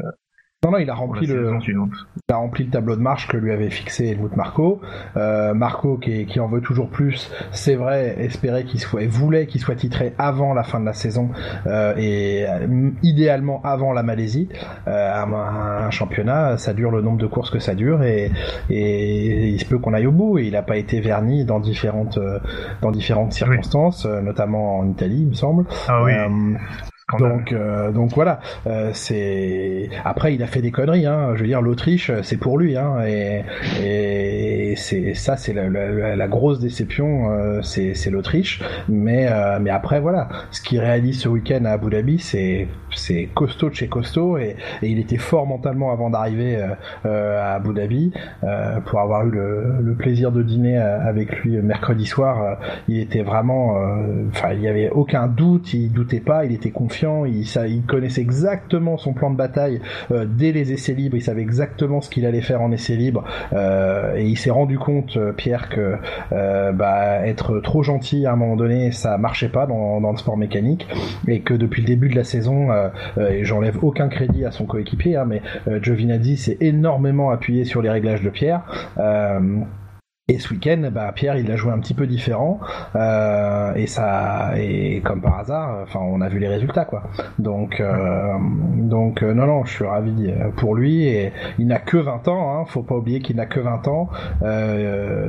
non, non, il a rempli le, il a rempli le tableau de marche que lui avait fixé Helmut Marco. Euh, Marco, qui, qui, en veut toujours plus, c'est vrai, espérait qu'il soit, voulait qu'il soit titré avant la fin de la saison euh, et euh, idéalement avant la Malaisie. Euh, un, un, championnat, ça dure le nombre de courses que ça dure et, et il se peut qu'on aille au bout. Et il n'a pas été verni dans différentes, euh, dans différentes circonstances, euh, notamment en Italie, il me semble. Ah oui. Donc, euh, donc voilà. Euh, c'est après, il a fait des conneries. Hein. Je veux dire, l'Autriche, c'est pour lui. Hein. Et, et c'est ça, c'est la, la, la, grosse déception. Euh, c'est l'Autriche. Mais euh, mais après, voilà. Ce qu'il réalise ce week-end à Abu Dhabi, c'est c'est costaud de chez costaud. Et, et, il était fort mentalement avant d'arriver euh, à Abu Dhabi. pour avoir eu le, le, plaisir de dîner avec lui mercredi soir, il était vraiment. Enfin, il y avait aucun doute. Il doutait pas. Il était confiant il, connaissait exactement son plan de bataille euh, dès les essais libres, il savait exactement ce qu'il allait faire en essais libres, euh, et il s'est rendu compte, euh, Pierre, que bah, être trop gentil à un moment donné, ça marchait pas dans, dans le sport mécanique, et que depuis le début de la saison, et j'enlève aucun crédit à son coéquipier, hein, mais Giovinazzi s'est énormément appuyé sur les réglages de Pierre. Et ce week-end, bah, Pierre, il a joué un petit peu différent, euh, et ça, et comme par hasard, enfin, on a vu les résultats, quoi. Donc, euh, donc, euh, non, non, je suis ravi pour lui, il n'a que 20 ans, hein, faut pas oublier qu'il n'a que 20 ans,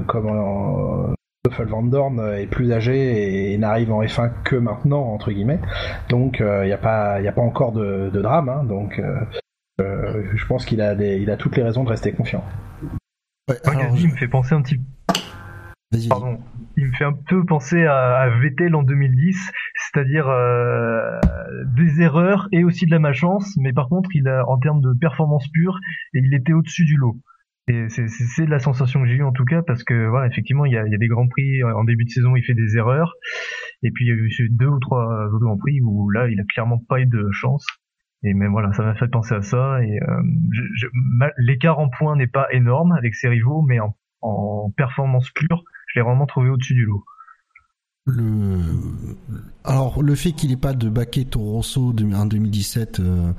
comme Stoffel Van Dorn est plus âgé et, n'arrive en F1 que maintenant, entre guillemets. Donc, il n'y a pas, il a pas encore de, drame, hein, donc, je pense qu'il a il a toutes les raisons de rester confiant. Ouais, il me fait penser un petit Pardon. Il me fait un peu penser à, à Vettel en 2010, c'est-à-dire euh, des erreurs et aussi de la malchance, mais par contre, il a en termes de performance pure, et il était au-dessus du lot. Et c'est la sensation que j'ai eue en tout cas, parce que voilà, effectivement, il y a, il y a des grands prix en début de saison, il fait des erreurs, et puis il y a eu deux ou trois autres grands prix où là, il a clairement pas eu de chance. Et même voilà, ça m'a fait penser à ça. Et euh, l'écart en points n'est pas énorme avec ses rivaux, mais en, performance pure, je l'ai vraiment trouvé au-dessus du lot. Alors le fait qu'il n'ait pas de baquet Rosso en 2017, euh,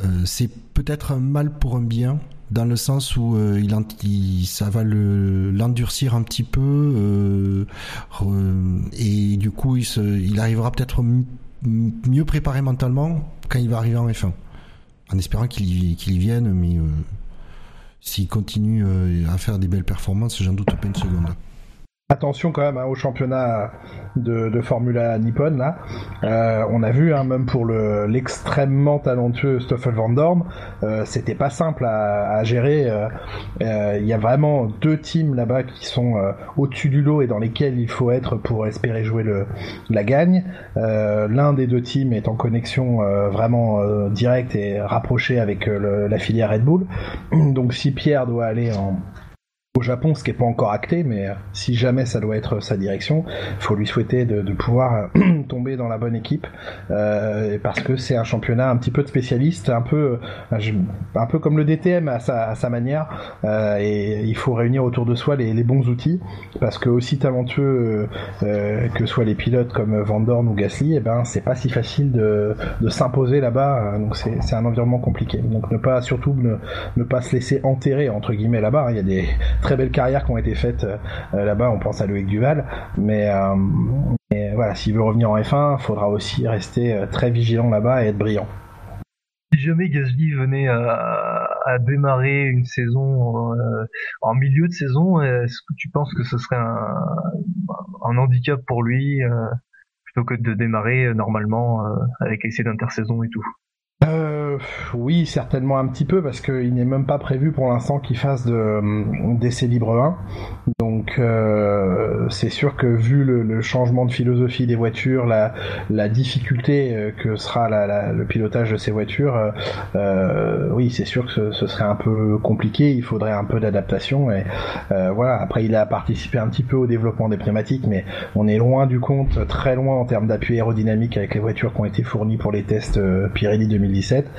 euh, c'est peut-être un mal pour un bien, dans le sens où il, ça va l'endurcir un petit peu, et du coup il arrivera peut-être mieux préparé mentalement quand il va arriver en F1. En espérant qu'il y, y, vienne, mais euh, s'il continue euh, à faire des belles performances, j'en doute pas une seconde. Attention quand même hein, au championnat de, Formula Nippon là. Euh, on a vu hein, même pour le l'extrêmement talentueux Stoffel Van Dorn, euh, c'était pas simple à, gérer. Euh, euh il y a vraiment deux teams là-bas qui sont au-dessus du lot et dans lesquels il faut être pour espérer jouer la gagne. L'un des deux teams est en connexion vraiment directe et rapprochée avec la filière Red Bull. Donc si Pierre doit aller en au Japon, ce qui n'est pas encore acté, mais euh, si jamais ça doit être sa direction, il faut lui souhaiter de, pouvoir euh, tomber dans la bonne équipe, euh, parce que c'est un championnat un petit peu de spécialiste, un peu, un peu comme le DTM à sa, manière, et il faut réunir autour de soi les, bons outils, parce que aussi talentueux que soient les pilotes comme Van Dorn ou Gasly, et eh ben c'est pas si facile de, s'imposer là-bas, donc c'est un environnement compliqué. Donc ne pas surtout ne, ne pas se laisser enterrer entre guillemets là-bas. Hein. Il y a des très belles carrières qui ont été faites euh, là-bas. On pense à Loïc Duval, mais, euh, voilà, s'il veut revenir en F1, il faudra aussi rester euh, très vigilant là-bas et être brillant. Si jamais Gasly venait à, démarrer une saison euh, en milieu de saison, est-ce que tu penses que ce serait un, handicap pour lui euh, plutôt que de démarrer normalement euh, avec essai d'intersaison et tout? Euh, oui, certainement un petit peu parce qu'il n'est même pas prévu pour l'instant qu'il fasse de, d'essai libre 1. Donc euh, c'est sûr que vu le, changement de philosophie des voitures, la, difficulté euh, que sera le pilotage de ces voitures, euh, oui c'est sûr que ce, serait un peu compliqué, il faudrait un peu d'adaptation et voilà. Après il a participé un petit peu au développement des pneumatiques, mais on est loin du compte, très loin en termes d'appui aérodynamique avec les voitures qui ont été fournies pour les tests Pirelli 2017.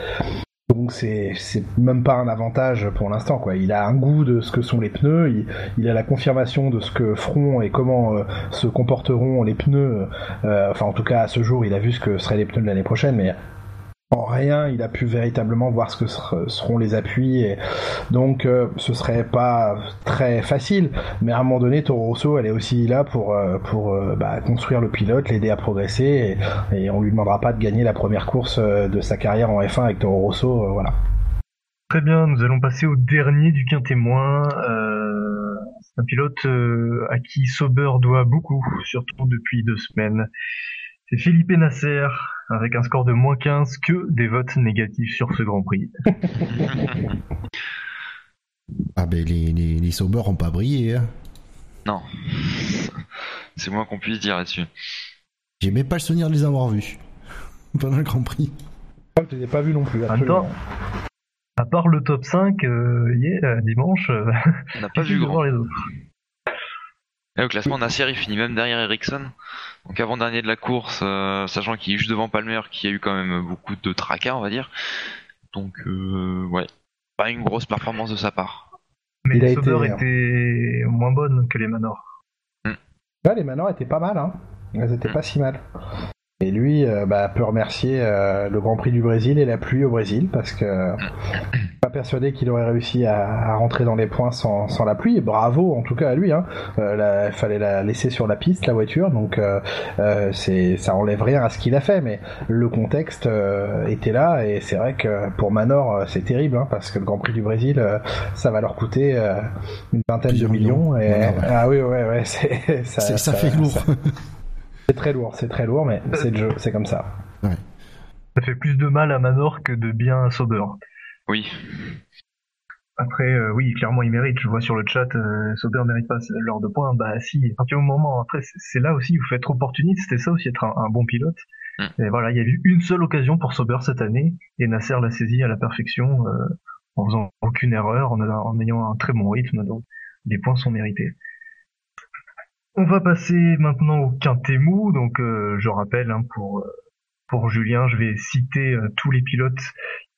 Donc c'est même pas un avantage pour l'instant. Il a un goût de ce que sont les pneus, il, a la confirmation de ce que feront et comment euh, se comporteront les pneus. Euh, enfin en tout cas à ce jour il a vu ce que seraient les pneus de l'année prochaine, mais en rien, il a pu véritablement voir ce que seront les appuis. Donc, euh, ce serait pas très facile. Mais à un moment donné, Toro Rosso, elle est aussi là pour euh, euh, bah, construire le pilote, l'aider à progresser. Et, et, on lui demandera pas de gagner la première course de sa carrière en F1 avec Toro Rosso. voilà. Très bien, nous allons passer au dernier du quintémoin. C'est un pilote à qui Sauber doit beaucoup, surtout depuis deux semaines. C'est Philippe Nasser, avec un score de moins 15 que des votes négatifs sur ce Grand Prix. ah ben les, les, les Saubers ont pas brillé. Hein. Non. C'est moins qu'on puisse dire là-dessus. J'ai même pas le souvenir de les avoir vus pendant le Grand Prix. Je les ai pas vus non plus. Attends. À part le top 5, euh, hier, dimanche, euh, on n'a pas vu grand. les autres. Au classement, Nasser il finit même derrière Ericsson. Donc avant-dernier de la course, euh, sachant qu'il est juste devant Palmer, qui a eu quand même beaucoup de tracas, on va dire. Donc euh, ouais, pas une grosse performance de sa part. Mais les Sauber étaient moins bonnes que les Manors. Les Manors étaient pas mal, hein. Elles étaient hmm. pas si mal. Et lui euh, bah, peut remercier euh, le Grand Prix du Brésil et la pluie au Brésil parce que pas persuadé qu'il aurait réussi à, rentrer dans les points sans, la pluie. bravo en tout cas à lui. Hein. Euh, il fallait la laisser sur la piste la voiture, donc c'est ça enlève rien à ce qu'il a fait, mais le contexte était là et c'est vrai que pour Manor c'est terrible hein, parce que le Grand Prix du Brésil ça va leur coûter une vingtaine de millions. Et... Ah oui ouais ouais ça, ça, fait lourd. C'est très lourd, c'est très lourd, mais c'est le jeu, c'est comme ça. Ça fait plus de mal à Manor que de bien à Sauber. Oui. Après, euh, oui, clairement, il mérite. Je vois sur le chat, euh, Sauber mérite pas l'heure de points. Bah si, à partir du moment, après, c'est là aussi, vous faites opportuniste, c'était ça aussi, être un, bon pilote. Mm. Et voilà, il y a eu une seule occasion pour Sauber cette année, et Nasser l'a saisi à la perfection, euh, en faisant aucune erreur, en, en ayant un très bon rythme, donc les points sont mérités. On va passer maintenant au quintet mou. Donc, euh, je rappelle hein, pour euh, pour Julien, je vais citer euh, tous les pilotes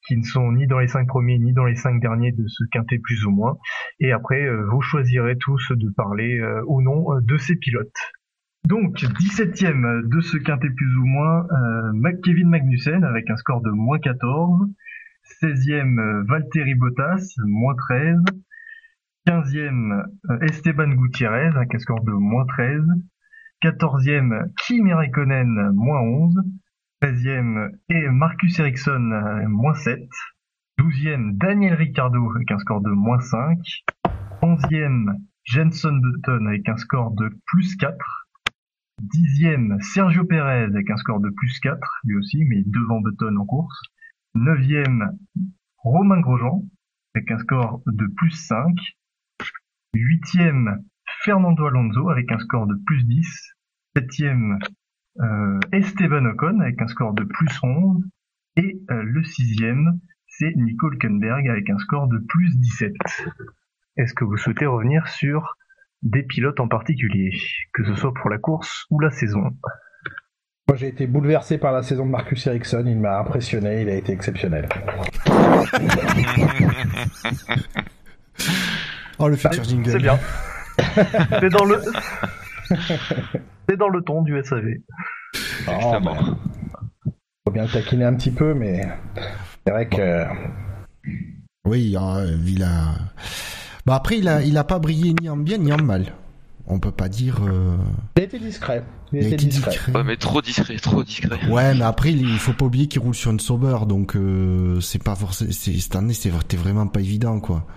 qui ne sont ni dans les cinq premiers ni dans les cinq derniers de ce quintet plus ou moins. Et après, vous choisirez tous de parler ou non de ces pilotes. Donc, 17ème de ce quintet plus ou moins, Kevin Magnussen avec un score de moins 14. 16e, Valtteri Bottas, moins 13. 15e, euh, Esteban Gutiérrez, avec un score de moins 13. 14e, Kimi Raikkonen, moins 11. 13e, et Marcus Ericsson, euh, moins 7. 12e, Daniel Ricciardo, avec un score de moins 5. 11e, Jenson Button, avec un score de plus 4. 10e, Sergio Perez, avec un score de plus 4, lui aussi, mais devant Button en course. 9e, Romain Grosjean, avec un score de plus 5. Huitième, Fernando Alonso avec un score de plus 10. Septième, euh, Esteban Ocon avec un score de plus 11. Et euh, le sixième, c'est Nico Hülkenberg avec un score de plus 17. Est-ce que vous souhaitez revenir sur des pilotes en particulier, que ce soit pour la course ou la saison? Moi j'ai été bouleversé par la saison de Marcus Ericsson, il m'a impressionné, il a été exceptionnel. Oh, le futur jingle. C'est bien. c'est dans le. c'est dans le ton du SAV. Oh, Faut bien le taquiner un petit peu, mais c'est vrai que. Oui, il a. Bah après, il a, il a pas brillé ni en bien ni en mal. On peut pas dire. Euh, il a été discret. Il, a été discret. Ouais, mais trop discret, trop discret. Ouais, mais après, il faut pas oublier qu'il roule sur une Sauber, donc euh, c'est pas forcément. Cette année, c'était vraiment pas évident, quoi.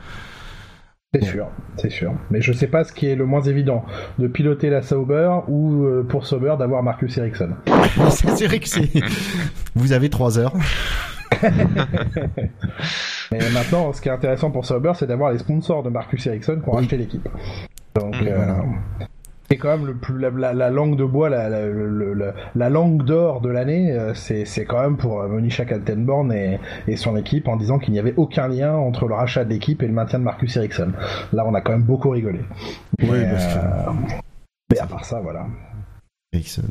C'est sûr, c'est sûr. Mais je sais pas ce qui est le moins évident, de piloter la Sauber ou euh, pour Sauber d'avoir Marcus Ericsson. c'est vrai que c'est... Vous avez trois heures. Mais maintenant, ce qui est intéressant pour Sauber, c'est d'avoir les sponsors de Marcus Ericsson pour acheter l'équipe. Donc, c'est quand même le plus la, langue de bois, la, la, langue d'or de l'année, euh, c'est, quand même pour euh, Monisha Kaltenborn et, et son équipe en disant qu'il n'y avait aucun lien entre le rachat de l'équipe et le maintien de Marcus Ericsson. Là, on a quand même beaucoup rigolé. Oui, parce que... Euh, mais à part ça, voilà. Ericsson.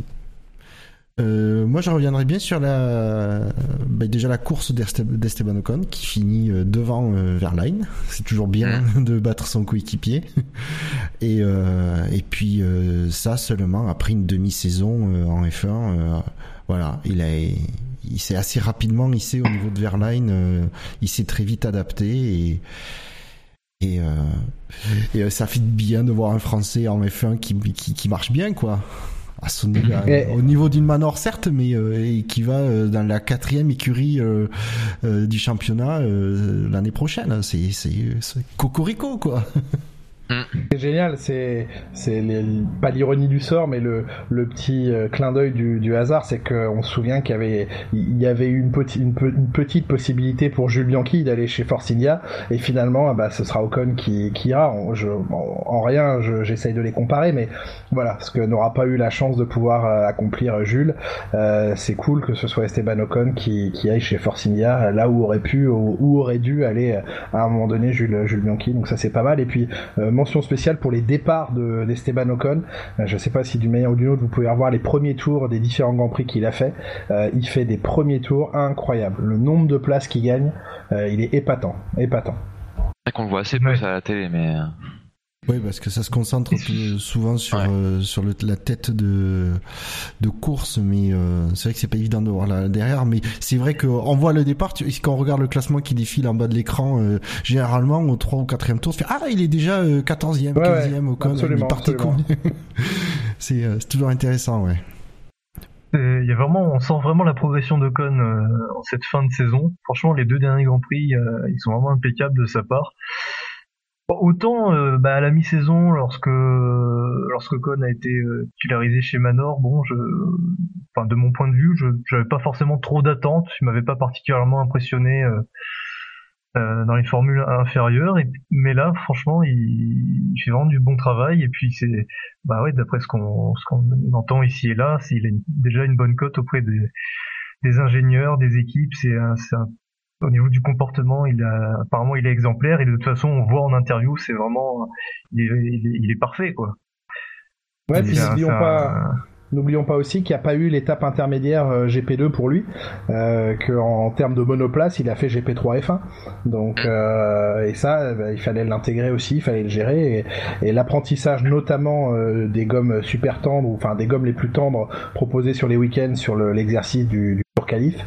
Euh, moi, je reviendrai bien sur la, bah, déjà la course d'Esteban Ocon qui finit euh, devant euh, Verline. C'est toujours bien mmh. de battre son coéquipier. Et, euh, et puis ça seulement après une demi-saison en F1. voilà, il a, il s'est assez rapidement hissé au niveau de Verline. il s'est très vite adapté et et, et ça fait bien de voir un Français en F1 qui, qui, qui marche bien, quoi à son niveau, au niveau d'une manor certes, mais euh, qui va euh, dans la quatrième écurie euh, du championnat l'année prochaine. C'est c'est cocorico quoi. Mm. C'est génial, c'est pas l'ironie du sort, mais le, petit euh, clin d'œil du, hasard, c'est qu'on se souvient qu'il y avait il une, petite possibilité pour Jules Bianchi d'aller chez Force India, et finalement, ah bah, ce sera Ocon qui, ira. En, rien, j'essaye de les comparer, mais voilà, ce que n'aura pas eu la chance de pouvoir euh, accomplir Jules, euh, c'est cool que ce soit Esteban Ocon qui, aille chez Force India, là où aurait pu ou aurait dû aller à un moment donné Jules, Jules Bianchi. Donc ça c'est pas mal. Et puis mention spéciale pour les départs d'Esteban Ocon. Euh, je ne sais pas si d'une manière ou d'une autre vous pouvez revoir les premiers tours des différents Grands Prix qu'il a fait. Euh, il fait des premiers tours incroyables. Le nombre de places qu'il gagne, euh, il est épatant, épatant. C'est qu'on le voit assez peu à la télé, mais. Oui, parce que ça se concentre souvent sur euh, sur le, la tête de de course, mais euh, c'est vrai que c'est pas évident de voir là derrière. Mais c'est vrai qu'on voit le départ, tu, quand on regarde le classement qui défile en bas de l'écran, euh, généralement au 3 ou 4 tour, tu fais ah il est déjà 14e, 15e au con, c'est c'est toujours intéressant, ouais. Il y a vraiment, on sent vraiment la progression de Con en cette fin de saison. Franchement, les deux derniers grands prix, ils sont vraiment impeccables de sa part. Autant euh, bah, à la mi-saison, lorsque lorsque Con a été euh, titularisé chez Manor, bon, je, enfin de mon point de vue, je j'avais pas forcément trop d'attentes, il m'avait pas particulièrement impressionné euh, euh, dans les formules inférieures, et, mais là, franchement, il, il, fait vraiment du bon travail, et puis c'est, bah ouais, d'après ce qu'on ce qu'on entend ici et là, il a déjà une bonne cote auprès des des ingénieurs, des équipes, c'est un, un au niveau du comportement, il a, apparemment, il est exemplaire et de toute façon, on voit en interview, c'est vraiment, il est, il est, parfait, quoi. Ouais, puis n'oublions pas, n'oublions pas aussi qu'il n'y a pas eu l'étape intermédiaire euh, GP2 pour lui, euh, qu'en termes de monoplace, il a fait GP3 F1. Donc, euh, et ça, bah, il fallait l'intégrer aussi, il fallait le gérer. Et, l'apprentissage, notamment euh, des gommes super tendres, ou enfin des gommes les plus tendres proposées sur les week-ends sur l'exercice du, du Tour Qualif,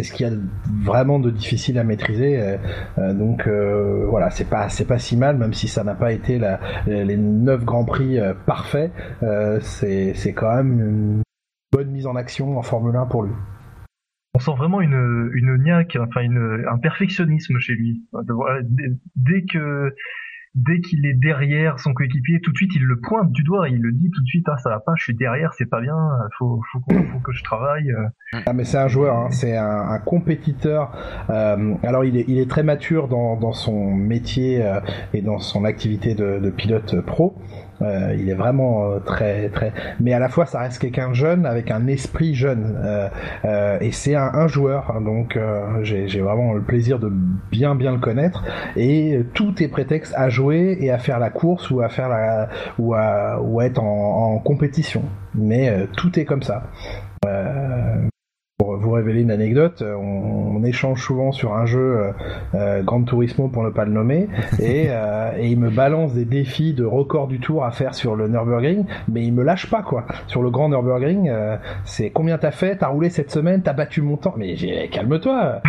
c'est ce qu'il y a vraiment de difficile à maîtriser. Euh, euh, donc euh, voilà, c'est pas c'est pas si mal, même si ça n'a pas été les neuf grands prix parfaits. c'est quand même une bonne mise en action en Formule 1 pour lui. On sent vraiment une une niaque, enfin un perfectionnisme chez lui. Dès que dès qu'il est derrière son coéquipier, tout de suite il le pointe du doigt, il le dit tout de suite, ah ça va pas, je suis derrière, c'est pas bien, faut, faut, que je travaille. Ah mais c'est un joueur, hein, c'est un, compétiteur. Euh, alors il est, très mature dans, son métier euh, et dans son activité de pilote pro. Euh, il est vraiment euh, très très. Mais à la fois, ça reste quelqu'un jeune avec un esprit jeune. Euh, et c'est un, un, joueur, hein, donc j'ai vraiment le plaisir de bien bien le connaître. Et tout est prétexte à jouer et à faire la course ou à faire la ou à ou à être en, en compétition. Mais tout est comme ça. Euh, pour vous révéler une anecdote, euh, on, échange souvent sur un jeu euh, euh, Grand Turismo pour ne pas le nommer, et, et, il me balance des défis de record du tour à faire sur le Nürburgring, mais il me lâche pas quoi. Sur le Grand Nürburgring, c'est combien t'as fait, t'as roulé cette semaine, t'as battu mon temps, mais calme-toi.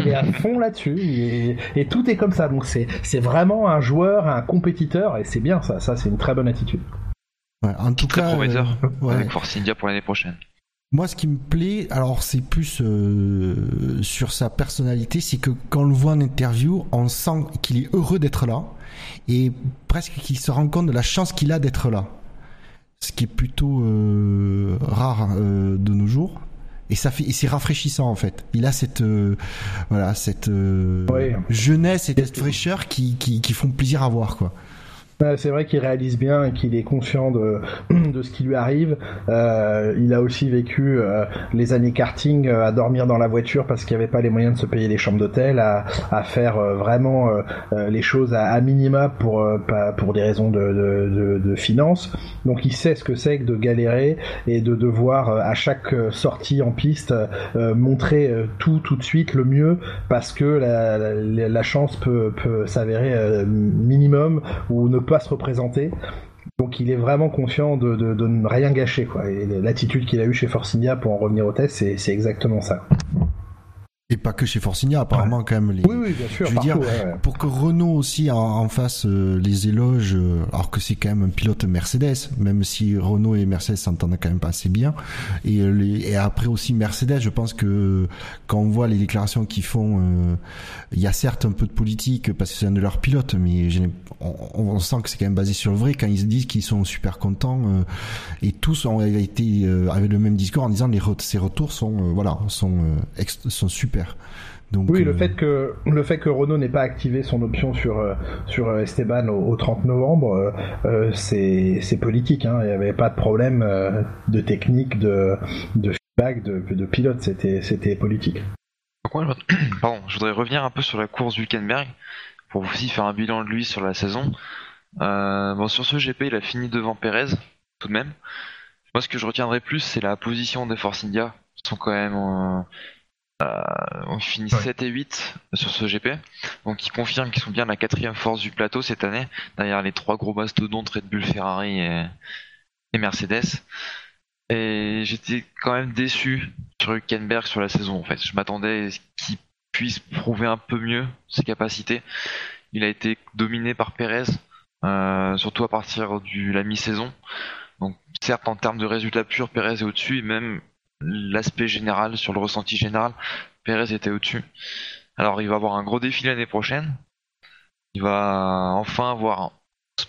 il est à fond là-dessus, et, tout est comme ça. Donc c'est c'est vraiment un joueur, un compétiteur, et c'est bien ça. Ça c'est une très bonne attitude. en tout Très cas, prometteur avec Force India pour l'année prochaine. Moi, ce qui me plaît, alors c'est plus euh, sur sa personnalité, c'est que quand on le voit en interview, on sent qu'il est heureux d'être là et presque qu'il se rend compte de la chance qu'il a d'être là. Ce qui est plutôt euh, rare euh, de nos jours. Et ça fait, c'est rafraîchissant en fait. Il a cette, voilà, cette jeunesse et cette fraîcheur qui, qui, qui font plaisir à voir quoi. C'est vrai qu'il réalise bien qu'il est conscient de, de ce qui lui arrive. Euh, il a aussi vécu euh, les années karting euh, à dormir dans la voiture parce qu'il n'y avait pas les moyens de se payer les chambres d'hôtel, à, à faire vraiment les choses à, minima pour, pour des raisons de, de, finances. Donc il sait ce que c'est que de galérer et de devoir à chaque sortie en piste montrer tout tout de suite le mieux parce que la chance peut, peut s'avérer minimum ou ne pas se représenter. Donc il est vraiment conscient de, ne rien gâcher. Quoi. Et l'attitude qu'il a eue chez Forcinia pour en revenir au test, c'est exactement ça. Et pas que chez Forcinia, apparemment quand même. Les... Oui, oui, bien sûr. Je veux dire, pour que Renault aussi en, fasse euh, les éloges, euh, alors que c'est quand même un pilote Mercedes, même si Renault et Mercedes s'entendent quand même pas assez bien. Et, euh, et après aussi Mercedes, je pense que quand on voit les déclarations qu'ils font, il y a certes un peu de politique parce que c'est un de leurs pilotes, mais on, on, sent que c'est quand même basé sur le vrai quand ils disent qu'ils sont super contents et tous ont été avec le même discours en disant les ces retours sont voilà sont sont super donc, oui, le euh, fait que le fait que Renault n'ait pas activé son option sur euh, sur euh, Esteban au, 30 novembre, c'est politique. Hein. Il n'y avait pas de problème de technique, de de feedback, de, de pilote. C'était c'était politique. Pardon, je voudrais revenir un peu sur la course Hülkenberg pour aussi faire un bilan de lui sur la saison. bon, sur ce GP, il a fini devant Perez, tout de même. Moi, ce que je retiendrai plus, c'est la position des Force India. Ils sont quand même euh, on finit 7 et 8 sur ce GP, donc ils confirment qu'ils sont bien la quatrième force du plateau cette année, derrière les trois gros mastodontes Red Bull, Ferrari et, Mercedes. Et j'étais quand même déçu sur Hülkenberg sur la saison en fait. Je m'attendais qu'il puisse prouver un peu mieux ses capacités. Il a été dominé par Perez, euh, surtout à partir de la mi-saison. Donc certes en termes de résultats purs, Perez est au-dessus et même l'aspect général, sur le ressenti général, Perez était au-dessus. Alors il va avoir un gros défi l'année prochaine. Il va enfin avoir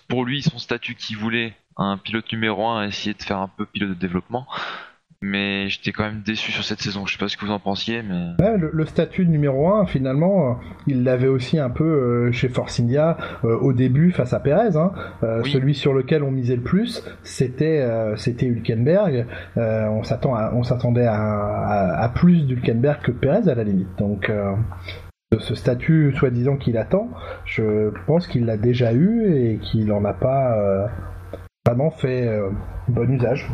pour lui son statut qu'il voulait, un pilote numéro 1, essayer de faire un peu pilote de développement mais j'étais quand même déçu sur cette saison. Je sais pas ce que vous en pensiez, mais le, statut de numéro 1, finalement, euh, il l'avait aussi un peu euh, chez Force India euh, au début face à Perez. Hein. Celui sur lequel on misait le plus, c'était c'était Hülkenberg. on s'attend on s'attendait à, à, plus d'Hülkenberg que Perez à la limite. Donc ce statut soi-disant qu'il attend, je pense qu'il l'a déjà eu et qu'il n'en a pas vraiment fait bon usage.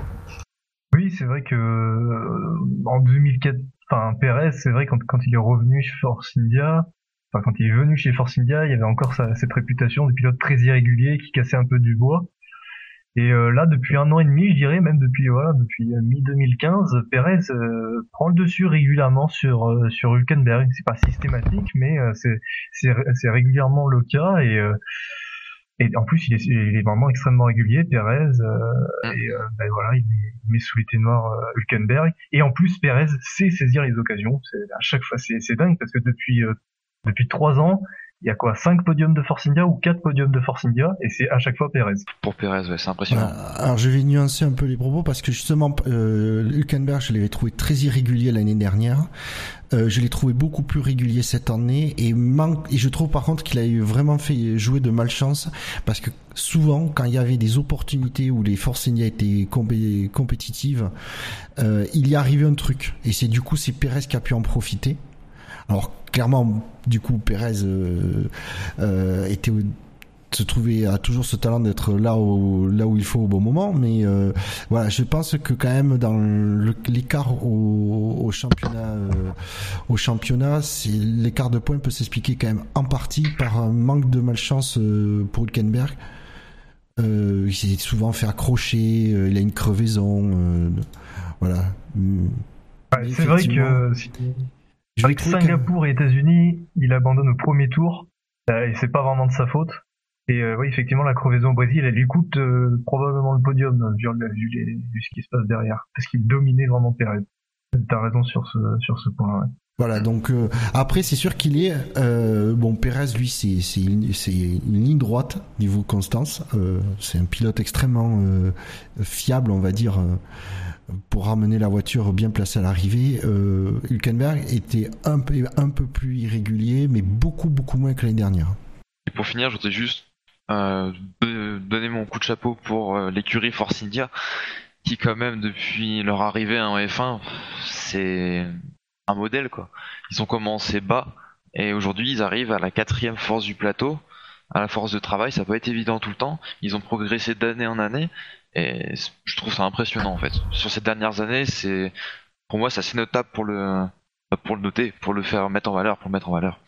Oui, c'est vrai que euh, en 2004, enfin Perez, c'est vrai quand, quand il est revenu chez Force India, enfin quand il est venu chez Force India, il y avait encore cette réputation de pilote très irrégulier qui cassait un peu du bois. Et euh, là, depuis un an et demi, je dirais même depuis voilà, depuis euh, mi 2015, Perez prend le dessus régulièrement sur sur Hülkenberg. C'est pas systématique, mais c'est c'est régulièrement le cas et et en plus, il est, il est vraiment extrêmement régulier, Perez. Euh, et euh, ben voilà, il met sous les noirs euh, Hülkenberg. Et en plus, Perez sait saisir les occasions. À chaque fois, c'est dingue parce que depuis depuis trois ans, il y a quoi 5 podiums de Force India ou 4 podiums de Force India et c'est à chaque fois Perez. Pour Perez, ouais, c'est impressionnant. alors je vais nuancer un peu les propos parce que justement euh, Hülkenberg, je l'avais trouvé très irrégulier l'année dernière. Euh, je l'ai trouvé beaucoup plus régulier cette année et, manque, et je trouve par contre qu'il a eu vraiment fait jouer de malchance parce que souvent quand il y avait des opportunités où les Force India étaient compétitives, euh, il y arrivait un truc et c'est du coup c'est Perez qui a pu en profiter. Alors clairement, du coup, Pérez euh, euh, était se a toujours ce talent d'être là où là où il faut au bon moment mais euh, voilà je pense que quand même dans l'écart au, championnat au championnat c'est l'écart de points peut s'expliquer quand même en partie par un manque de malchance pour Hülkenberg. Il s'est souvent fait accrocher il a une crevaison voilà. C'est vrai que avec Singapour et États-Unis, il abandonne au premier tour, euh, et c'est pas vraiment de sa faute. Et euh, oui, effectivement, la crevaison au Brésil, elle lui coûte euh, probablement le podium, vu, vu, ce qui se passe derrière, parce qu'il dominait vraiment Perez. T'as raison sur ce, sur ce point-là. Voilà, donc après c'est sûr qu'il est bon Perez lui c'est c'est une, une, ligne droite niveau constance, c'est un pilote extrêmement fiable on va dire pour ramener la voiture bien placée à l'arrivée. Euh, Hülkenberg était un peu, un peu plus irrégulier, mais beaucoup, beaucoup moins que l'année dernière. Et pour finir, je voudrais juste donner mon coup de chapeau pour l'écurie Force India, qui quand même depuis leur arrivée en F1, c'est un modèle quoi. Ils ont commencé bas et aujourd'hui ils arrivent à la quatrième force du plateau. À la force de travail, ça peut être évident tout le temps. Ils ont progressé d'année en année et je trouve ça impressionnant en fait. Sur ces dernières années, c'est pour moi c'est assez notable pour le pour le noter, pour le faire mettre en valeur, pour le mettre en valeur.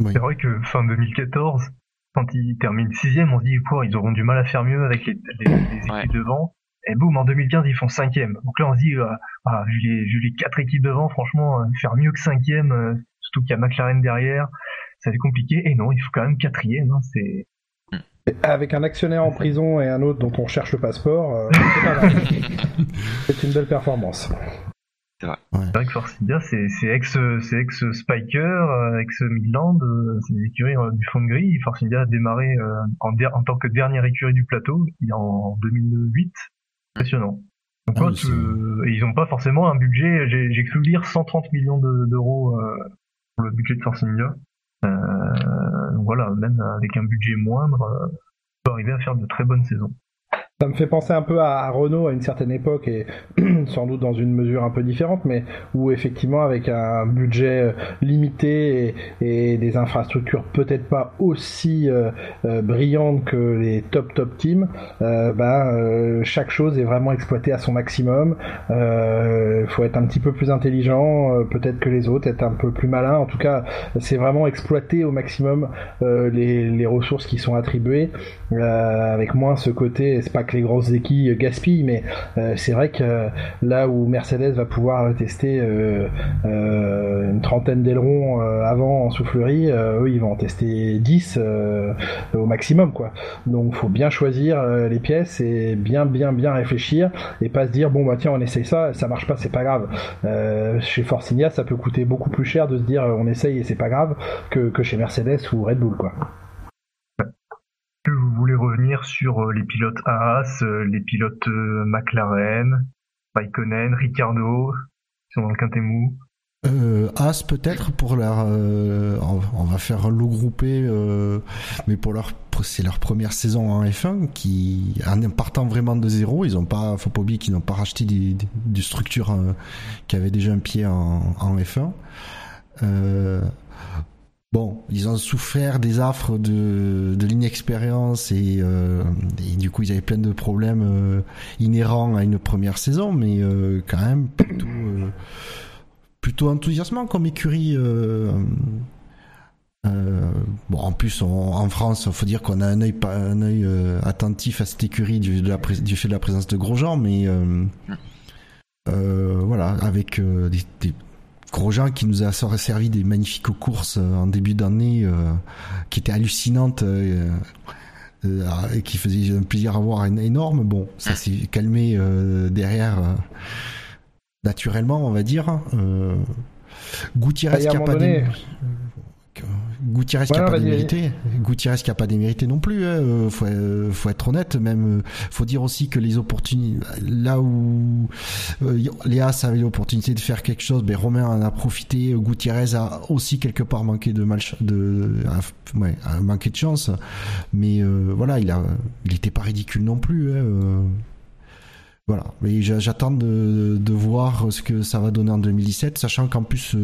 C'est vrai que fin 2014, quand ils terminent sixième, on se dit quoi, ils auront du mal à faire mieux avec les, équipes devant. Et boum, en 2015, ils font cinquième. Donc là, on se dit, euh, ah, vu, les, vu les quatre équipes devant, franchement, euh, faire mieux que cinquième, euh, surtout qu'il y a McLaren derrière, ça va être compliqué. Et non, il faut quand même quatrième. Hein, c'est avec un actionnaire en prison et un autre dont on cherche le passeport, c'est une belle performance. C'est vrai. vrai que Force India, c'est ex, ex Spiker, ex Midland, c'est des écuries du fond de grille. Force India a démarré en, en, tant que dernière écurie du plateau en 2008 impressionnant. Donc, ah, ils n'ont pas forcément un budget, j'ai cru lire 130 millions d'euros euh, pour le budget de Force India. Euh, voilà, même avec un budget moindre, euh, on peut arriver à faire de très bonnes saisons. Ça me fait penser un peu à, Renault à une certaine époque et sans doute dans une mesure un peu différente, mais où effectivement avec un budget euh, limité et, des infrastructures peut-être pas aussi euh, euh, brillantes que les top top teams, bah, chaque chose est vraiment exploitée à son maximum. Il faut être un petit peu plus intelligent, peut-être que les autres, être un peu plus malin. En tout cas, c'est vraiment exploiter au maximum les, ressources qui sont attribuées, avec moins ce côté, c'est que les grosses équipes gaspillent, mais euh, c'est vrai que là où Mercedes va pouvoir tester euh, euh, une trentaine d'ailerons avant en soufflerie, eux ils vont en tester 10 au maximum quoi. Donc faut bien choisir les pièces et bien bien bien réfléchir et pas se dire bon bah tiens on essaye ça, ça marche pas c'est pas grave. chez Force India ça peut coûter beaucoup plus cher de se dire on essaye et c'est pas grave que, que chez Mercedes ou Red Bull quoi sur euh, les pilotes Haas, euh, les pilotes euh, McLaren, Raikkonen, Ricciardo, qui sont dans le quintémou euh, As peut-être pour leur on va faire lot groupé mais pour leur c'est leur première saison en F1 qui en partant vraiment de zéro ils ont pas faut pas oublier qu'ils n'ont pas racheté des, des, structures qui avaient déjà un pied en, en F1 Bon, ils ont souffert des affres de, de l'inexpérience et, euh, du coup ils avaient plein de problèmes euh, inhérents à une première saison, mais euh, quand même plutôt, plutôt enthousiasmant comme écurie. bon, en plus, en France, faut dire qu'on a un œil, un œil attentif à cette écurie du, fait de la présence de Grosjean, mais voilà, avec des Grosjean qui nous a servi des magnifiques courses euh, en début d'année euh, qui étaient hallucinantes euh, et qui faisaient un plaisir à voir énorme. Bon, ça s'est calmé derrière naturellement, on va dire. Gutiérrez qui a pas Gutiérrez qui a pas démérité. Gutiérrez qui a pas démérité non plus. Hein. Euh, faut, euh, faut être honnête. Même, euh, faut dire aussi que les opportunités, là où Léa avait l'opportunité de faire quelque chose, ben Romain en a profité. Gutiérrez a aussi quelque part manqué de mal, de, ouais, a manqué de chance. Mais voilà, il a, il était pas ridicule non plus. Hein, voilà, mais j'attends de, de, voir ce que ça va donner en 2017, sachant qu'en plus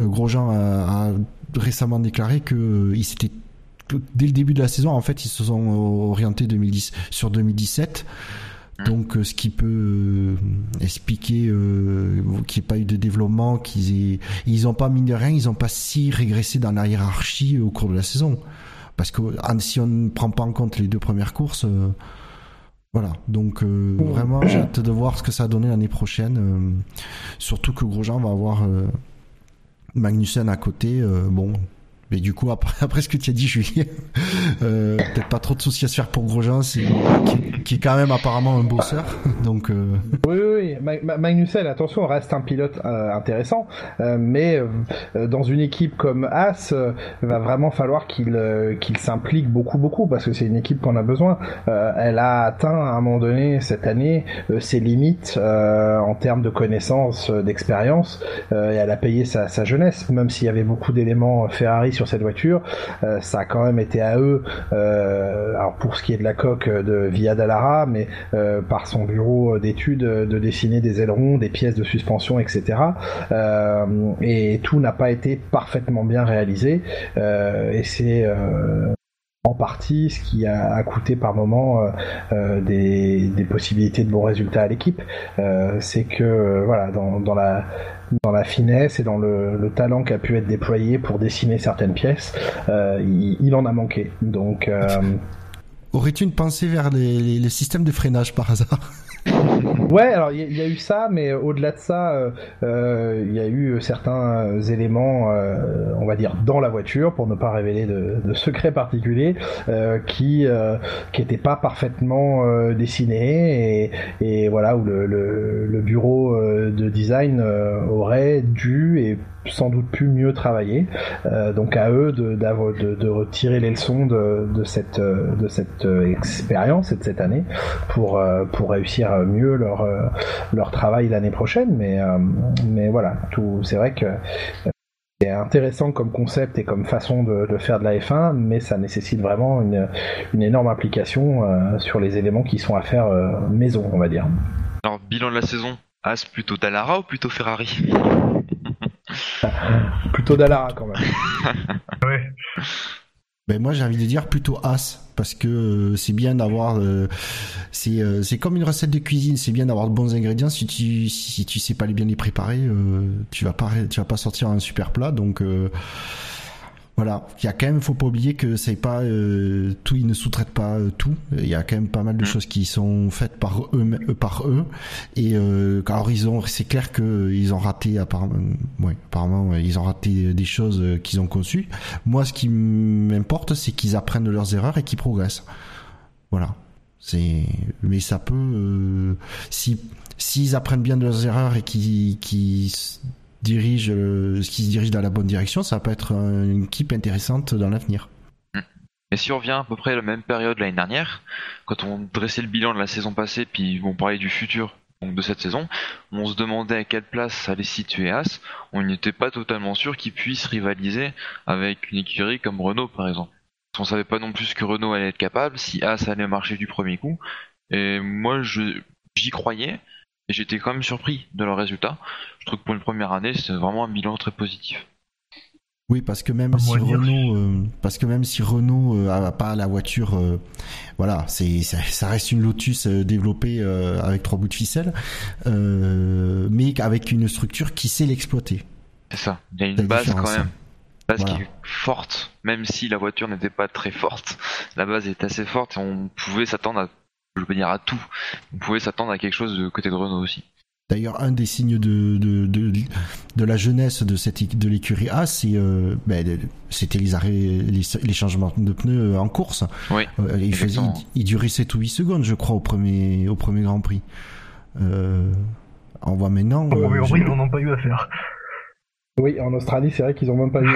Grosjean a, a récemment déclaré que euh, il s'était dès le début de la saison, en fait, ils se sont orientés 2010 sur 2017. Mmh. Donc, euh, ce qui peut euh, expliquer qu'il n'y ait pas eu de développement, qu'ils aient, ils n'ont pas mis de rien, ils n'ont pas si régressé dans la hiérarchie au cours de la saison. Parce que si on ne prend pas en compte les deux premières courses, voilà. Donc, vraiment, j'ai hâte de voir ce que ça va donner l'année prochaine. surtout que Grosjean va avoir Magnussen à côté, euh, bon, mais du coup, après, après ce que tu as dit, Julie, euh, peut-être pas trop de soucis à se faire pour Grosjean, qui, qui, est quand même apparemment un bosseur. Donc, euh... Oui, oui, oui. Attention, reste un pilote euh, intéressant, euh, mais euh, dans une équipe comme As, va vraiment falloir qu'il qu'il s'implique beaucoup, beaucoup, parce que c'est une équipe qu'on a besoin. elle a atteint à un moment donné cette année ses limites en termes de connaissances, d'expérience, et elle a payé sa, sa jeunesse, même s'il y avait beaucoup d'éléments Ferrari sur cette voiture. ça a quand même été à eux, alors pour ce qui est de la coque de Via Dallara, mais par son bureau d'études, de dessiner des ailerons, des pièces de suspension, etc. et tout n'a pas été parfaitement bien réalisé. et c'est en partie ce qui a, coûté par moment euh, euh, des, possibilités de bons résultats à l'équipe. Euh, c'est que voilà, dans, la dans la finesse et dans le, talent qui a pu être déployé pour dessiner certaines pièces, il, en a manqué. Donc Aurais-tu une pensée vers les, les systèmes de freinage par hasard? Ouais, alors il y, a eu ça, mais au-delà de ça, euh, euh, il y a eu certains éléments, euh, on va dire, dans la voiture, pour ne pas révéler de, de secrets particuliers, qui qui n'étaient pas parfaitement dessinés et, et, voilà où le, le, le bureau de design aurait dû et sans doute pu mieux travailler. Euh, donc à eux de, retirer les leçons de, cette, cette expérience et de cette année pour, euh, réussir mieux leur, travail l'année prochaine. Mais, euh, voilà, c'est vrai que c'est intéressant comme concept et comme façon de, faire de la F1, mais ça nécessite vraiment une, énorme implication sur les éléments qui sont à faire maison, on va dire. Alors, bilan de la saison, As plutôt Dallara ou plutôt Ferrari? Plutôt Dallara quand même. ouais. Ben moi j'ai envie de dire plutôt As parce que euh, c'est bien d'avoir euh, c'est euh, c'est comme une recette de cuisine c'est bien d'avoir de bons ingrédients si tu si tu sais pas bien les préparer tu vas pas tu vas pas sortir un super plat donc voilà, il y a quand même, faut pas oublier que c'est pas euh, tout, ils ne sous-traitent pas euh, tout. Il y a quand même pas mal de mm. choses qui sont faites par eux, euh, par eux. Et euh, alors ils ont, c'est clair que ils ont raté apparemment, ouais, apparemment ils ont raté des choses qu'ils ont conçues. Moi, ce qui m'importe, c'est qu'ils apprennent de leurs erreurs et qu'ils progressent. Voilà. C'est, mais ça peut, si s'ils apprennent bien de leurs erreurs et qu'ils qui dirige, euh, qui se dirige dans la bonne direction, ça peut être une équipe intéressante dans l'avenir. Et si on revient à peu près à la même période l'année dernière, quand on dressait le bilan de la saison passée, puis on parlait du futur de cette saison, on se demandait à quelle place allait situer As. On n'était pas totalement sûr qu'il puisse rivaliser avec une écurie comme Renault par exemple. On savait pas non plus que Renault allait être capable, si As allait marcher du premier coup. Et moi, j'y croyais, et j'étais quand même surpris de leur résultat. Je trouve que pour une première année, c'est vraiment un bilan très positif. Oui, parce que même si Renault, euh, parce que même si Renault euh, a pas la voiture, euh, voilà, c'est ça, reste une Lotus développée avec trois bouts de ficelle, mais avec une structure qui sait l'exploiter. C'est ça. Il y a une base quand même, base qui est forte, même si la voiture n'était pas très forte. La base est assez forte et on pouvait s'attendre à je veux dire à tout. Vous pouvez s'attendre à quelque chose de côté de Renault aussi. D'ailleurs, un des signes de, de, de, la jeunesse de, cette, de l'écurie A, c'est, euh, ben, c'était les, arrêts, les, changements de pneus euh, en course. Oui, euh, il, faisait, il, durait 7 ou 8 secondes, je crois, au premier, au premier Grand Prix. on voit maintenant. Au premier Grand Prix, ils n'en ont pas eu à faire. Oui, en Australie, c'est vrai qu'ils ont même pas eu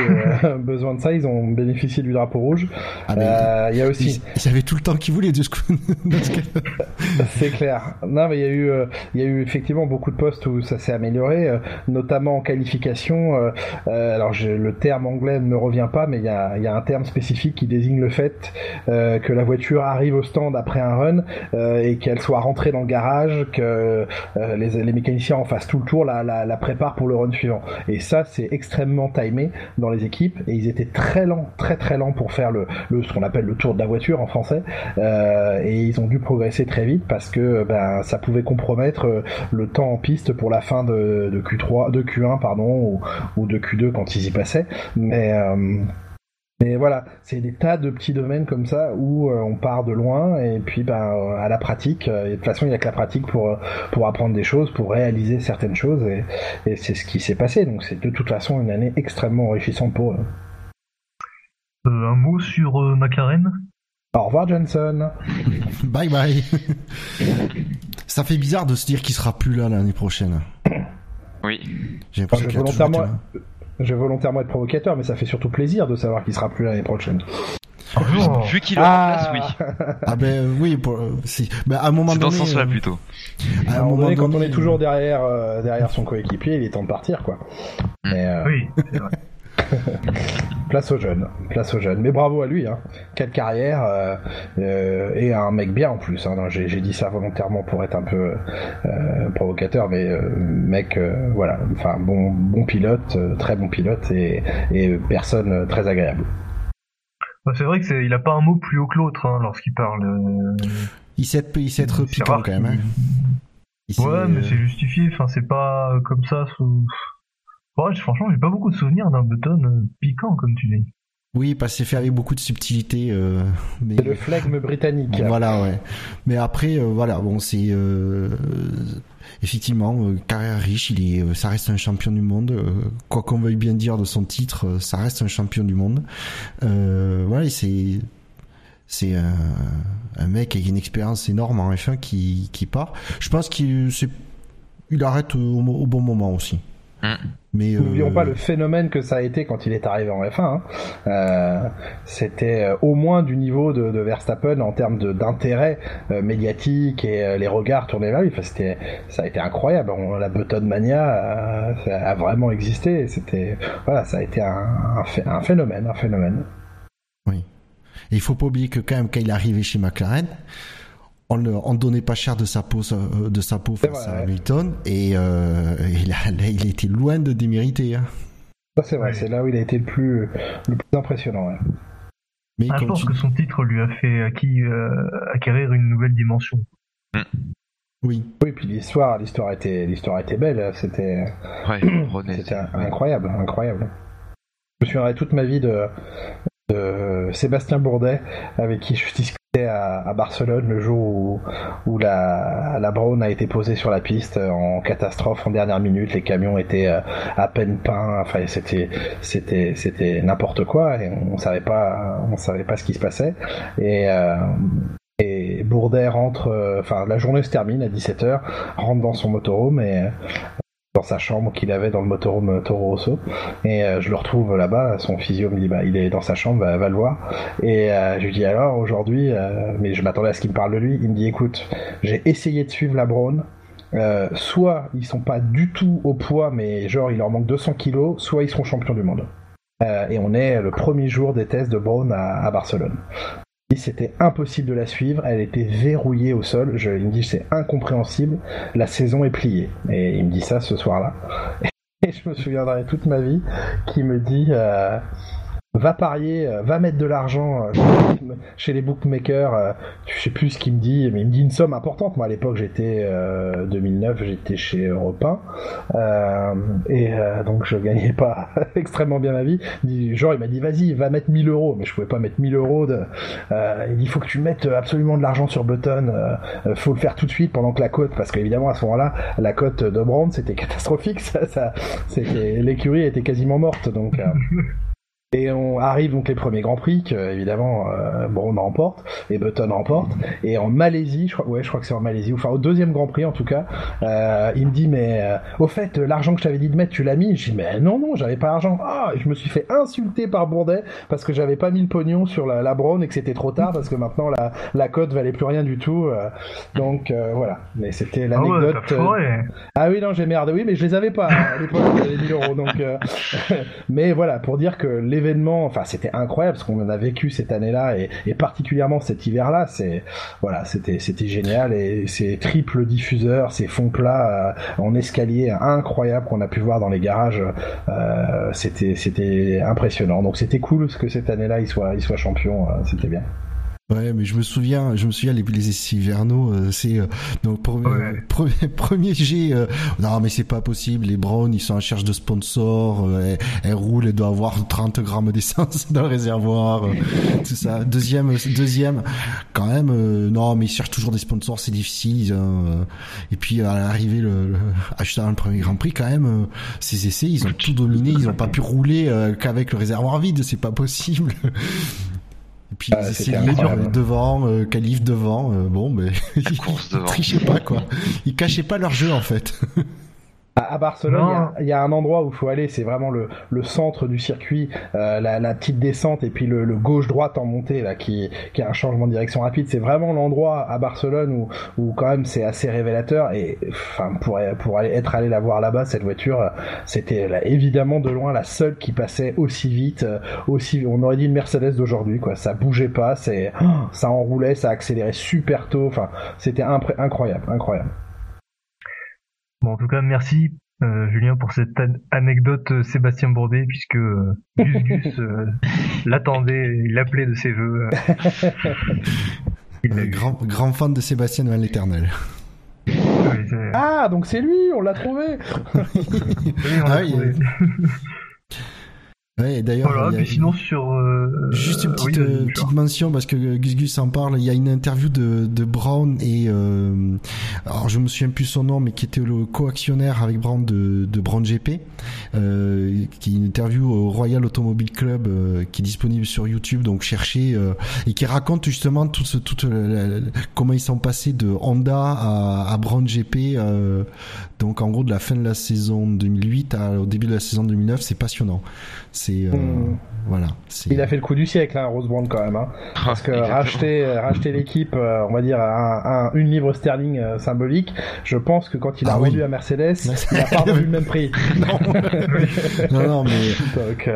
euh, besoin de ça. Ils ont bénéficié du drapeau rouge. Ah, euh, il y a aussi. Ils, avaient tout le temps qu'ils voulaient de ce C'est clair. Non, mais il y a eu, euh, il y a eu effectivement beaucoup de postes où ça s'est amélioré, notamment en qualification. alors, je, le terme anglais ne me revient pas, mais il y a, il y a un terme spécifique qui désigne le fait que la voiture arrive au stand après un run et qu'elle soit rentrée dans le garage, que les, les, mécaniciens en fassent tout le tour, la, la, la préparent pour le run suivant. Et ça, c'est extrêmement timé dans les équipes et ils étaient très lents, très très lents pour faire le, ce qu'on appelle le tour de la voiture en français euh, et ils ont dû progresser très vite parce que ben ça pouvait compromettre euh, le temps en piste pour la fin de, de Q3, de Q1 pardon ou, ou, de Q2 quand ils y passaient. Mais euh, mais voilà, c'est des tas de petits domaines comme ça où euh, on part de loin et puis ben, euh, à la pratique, euh, et de toute façon il n'y a que la pratique pour, pour apprendre des choses, pour réaliser certaines choses et, et c'est ce qui s'est passé. Donc c'est de toute façon une année extrêmement enrichissante pour eux. un mot sur McLaren Au revoir Johnson. bye bye. Ça fait bizarre de se dire qu'il sera plus là l'année prochaine. Oui. J'ai l'impression qu'il volontairement, je vais volontairement être provocateur, mais ça fait surtout plaisir de savoir qu'il sera plus l'année prochaine. Vu qu'il le ah. oui. Ah ben oui, pour, si. Ben, à un moment donné. dans ce sens-là euh, plutôt. À un, moment donné, quand on est toujours derrière, euh, derrière son coéquipier, il est temps de partir, quoi. Mm. Mais, euh... Oui, c'est vrai. place aux jeunes, place aux jeunes. Mais bravo à lui, hein. quelle carrière euh, euh, et un mec bien en plus. Hein. J'ai dit ça volontairement pour être un peu euh, provocateur, mais euh, mec, euh, voilà, enfin bon, bon pilote, euh, très bon pilote et, et personne très agréable. Bah, c'est vrai que c'est, il a pas un mot plus haut que l'autre hein, lorsqu'il parle. euh, Il sait, il sait être piquant quand même. qu'il- hein. Ouais, mais euh, c'est justifié. Enfin, c'est pas comme ça. Sous... Ouais, franchement, j'ai pas beaucoup de souvenirs d'un Button euh, piquant, comme tu dis. Oui, parce que c'est fait avec beaucoup de subtilité. euh, mais... C'est le flegme britannique. Voilà, ouais. Mais après, euh, voilà, bon, c'est euh, effectivement euh, carrière riche. Il est, ça reste un champion du monde. euh, quoi qu'on veuille bien dire de son titre, ça reste un champion du monde. Euh, voilà, et c'est c'est un, un mec avec une expérience énorme en F1 qui qui part. Je pense qu'il c'est il arrête au, au bon moment aussi. Mm. Mais N'oublions euh, pas le phénomène que ça a été quand il est arrivé en F1. hein. Euh, C'était euh, au moins du niveau de, de Verstappen en termes d'intérêt euh, médiatique et euh, les regards tournés vers lui. Enfin, c'était, ça a été incroyable. On- la Button Mania euh, ça a vraiment existé. C'était, voilà, ça a été un, un, phé- un phénomène, un phénomène. Et il faut pas oublier que quand même quand il est arrivé chez McLaren, on ne on donnait pas cher de sa peau euh, de sa peau face vrai, à ouais. Hamilton et, euh, et là, là, il était loin de démériter. Hein. C'est vrai. C'est là où il a été le plus, le plus impressionnant. ouais. Mais Ah, je pense tu- que son titre lui a fait acquis, euh, acquérir une nouvelle dimension. oui, Oui, puis l'histoire, l'histoire était, l'histoire était belle. C'était, Ouais, René. C'était ouais. incroyable, incroyable. Je me souviendrai toute ma vie de, de Sébastien Bourdet, avec qui je discutais à, à Barcelone le jour où, la, la Brown a été posée sur la piste en catastrophe en dernière minute. Les camions étaient euh, à peine peints. Enfin, c'était, c'était, c'était n'importe quoi et on savait pas, on savait pas ce qui se passait. Et, euh, et Bourdet rentre, euh, enfin, la journée se termine à 17h, rentre dans son motorhome et dans sa chambre qu'il avait dans le motorhome Toro Rosso. Et euh, je le retrouve là-bas son physio me dit bah il est dans sa chambre va, le voir et euh, je lui dis alors aujourd'hui euh, mais je m'attendais à ce qu'il me parle de lui. Il me dit écoute j'ai essayé de suivre la Brown euh, soit ils sont pas du tout au poids mais genre il leur manque 200 kilos soit ils seront champions du monde. Euh, et on est le premier jour des tests de Brown à, Barcelone c'était impossible de la suivre, elle était verrouillée au sol. Je, il me dit c'est incompréhensible, la saison est pliée. Et il me dit ça ce soir-là. Et je me souviendrai toute ma vie qui me dit euh, va parier, euh, va mettre de l'argent euh, chez les bookmakers. euh, je sais plus ce qu'il me dit, mais il me dit une somme importante. Moi à l'époque j'étais euh, 2009, j'étais chez Europe 1, euh, et euh, donc je gagnais pas extrêmement bien ma vie. Genre il m'a dit vas-y va mettre 1000 euros, mais je pouvais pas mettre 1000 euros. De, euh, il dit faut que tu mettes absolument de l'argent sur Button, euh, euh, faut le faire tout de suite pendant que la cote, parce qu'évidemment à ce moment-là la cote de Brand c'était catastrophique, ça, ça c'était l'écurie était quasiment morte donc. Euh, et on arrive donc les premiers grands prix que évidemment euh, remporte et Button remporte. Et en Malaisie je crois ouais je crois que c'est en Malaisie enfin au deuxième grand prix en tout cas euh, il me dit mais euh, au fait l'argent que je t'avais dit de mettre tu l'as mis? Je dis mais non non j'avais pas l'argent. Ah je me suis fait insulter par Bourdet parce que j'avais pas mis le pognon sur la, la Brown et que c'était trop tard parce que maintenant la, la cote valait plus rien du tout euh, donc euh, voilà. Mais c'était Ah l'anecdote ah oui, non, j'ai merde. Oui, mais je les avais pas hein, à l'époque, les 1000 euros. Donc, euh, mais voilà, pour dire que c'était incroyable parce qu'on a vécu cette année-là et, particulièrement cet hiver-là. C'est voilà, c'était c'était génial et ces triples diffuseurs, ces fonds plats euh, en escalier incroyables qu'on a pu voir dans les garages, euh, c'était c'était impressionnant. Donc c'était cool que cette année-là il soit il soit champion. euh, c'était bien. Ouais, mais je me souviens, je me souviens les, les essais hivernaux, euh, c'est euh, donc premier, Ouais. premier, premier jet. euh, non, mais c'est pas possible. Les Browns, ils sont en recherche de sponsors. euh, elles, elles roulent, elles doivent avoir 30 grammes d'essence dans le réservoir. euh, tout ça. Deuxième, deuxième, quand même. euh, non, mais ils cherchent toujours des sponsors, c'est difficile. euh, et puis à l'arrivée, le, le, achetant le premier Grand Prix, quand même, euh, ces essais, ils ont tout dominé. Ils ont pas pu rouler euh, qu'avec le réservoir vide. C'est pas possible. Et puis Ah, incroyable. devant, euh, Calif devant, euh, bon, mais ils devant. trichaient pas quoi. Ils cachaient pas leur jeu en fait. À Barcelone, il y, a un endroit où il faut aller, c'est vraiment le, le, centre du circuit, euh, la, la, petite descente et puis le, le gauche-droite en montée là, qui, qui a un changement de direction rapide. C'est vraiment l'endroit à Barcelone où, où quand même c'est assez révélateur. Et enfin pour pour aller, être allé la voir là-bas, cette voiture, c'était évidemment de loin la seule qui passait aussi vite, euh, aussi. On aurait dit une Mercedes d'aujourd'hui, quoi. Ça bougeait pas, c'est ça enroulait, ça accélérait super tôt. Enfin, c'était incroyable, incroyable. Bon, en tout cas, merci euh, Julien pour cette anecdote euh, Sébastien Bourdet, puisque euh, Gus Gus l'attendait, il l'appelait de ses voeux. il est grand, grand fan de Sébastien de l'éternel. ah, donc c'est lui, on l'a trouvé. oui, on l'a ah trouvé. Ouais, d'ailleurs. sinon sur. Euh, juste une petite, euh, petite mention parce que Gus Gus en parle. Il y a une interview de, de Brown et euh, alors je me souviens plus son nom, mais qui était le co-actionnaire avec Brown de, de Brown GP, euh, qui est une interview au Royal Automobile Club qui est disponible sur YouTube. Donc cherchez et qui raconte justement tout ce, tout comment ils sont passés de Honda à, à Brown GP. donc en gros de la fin de la saison 2008 à, au début de la saison 2009, c'est passionnant. C'est euh, hmm. voilà. Il a fait le coup du siècle, hein, Rose Brown quand même, hein. Ah, parce que racheter racheter l'équipe, euh, on va dire un, une livre sterling euh, symbolique. Je pense que quand il a ah vendu à Mercedes, il a pas revu le même prix. non. non, mais donc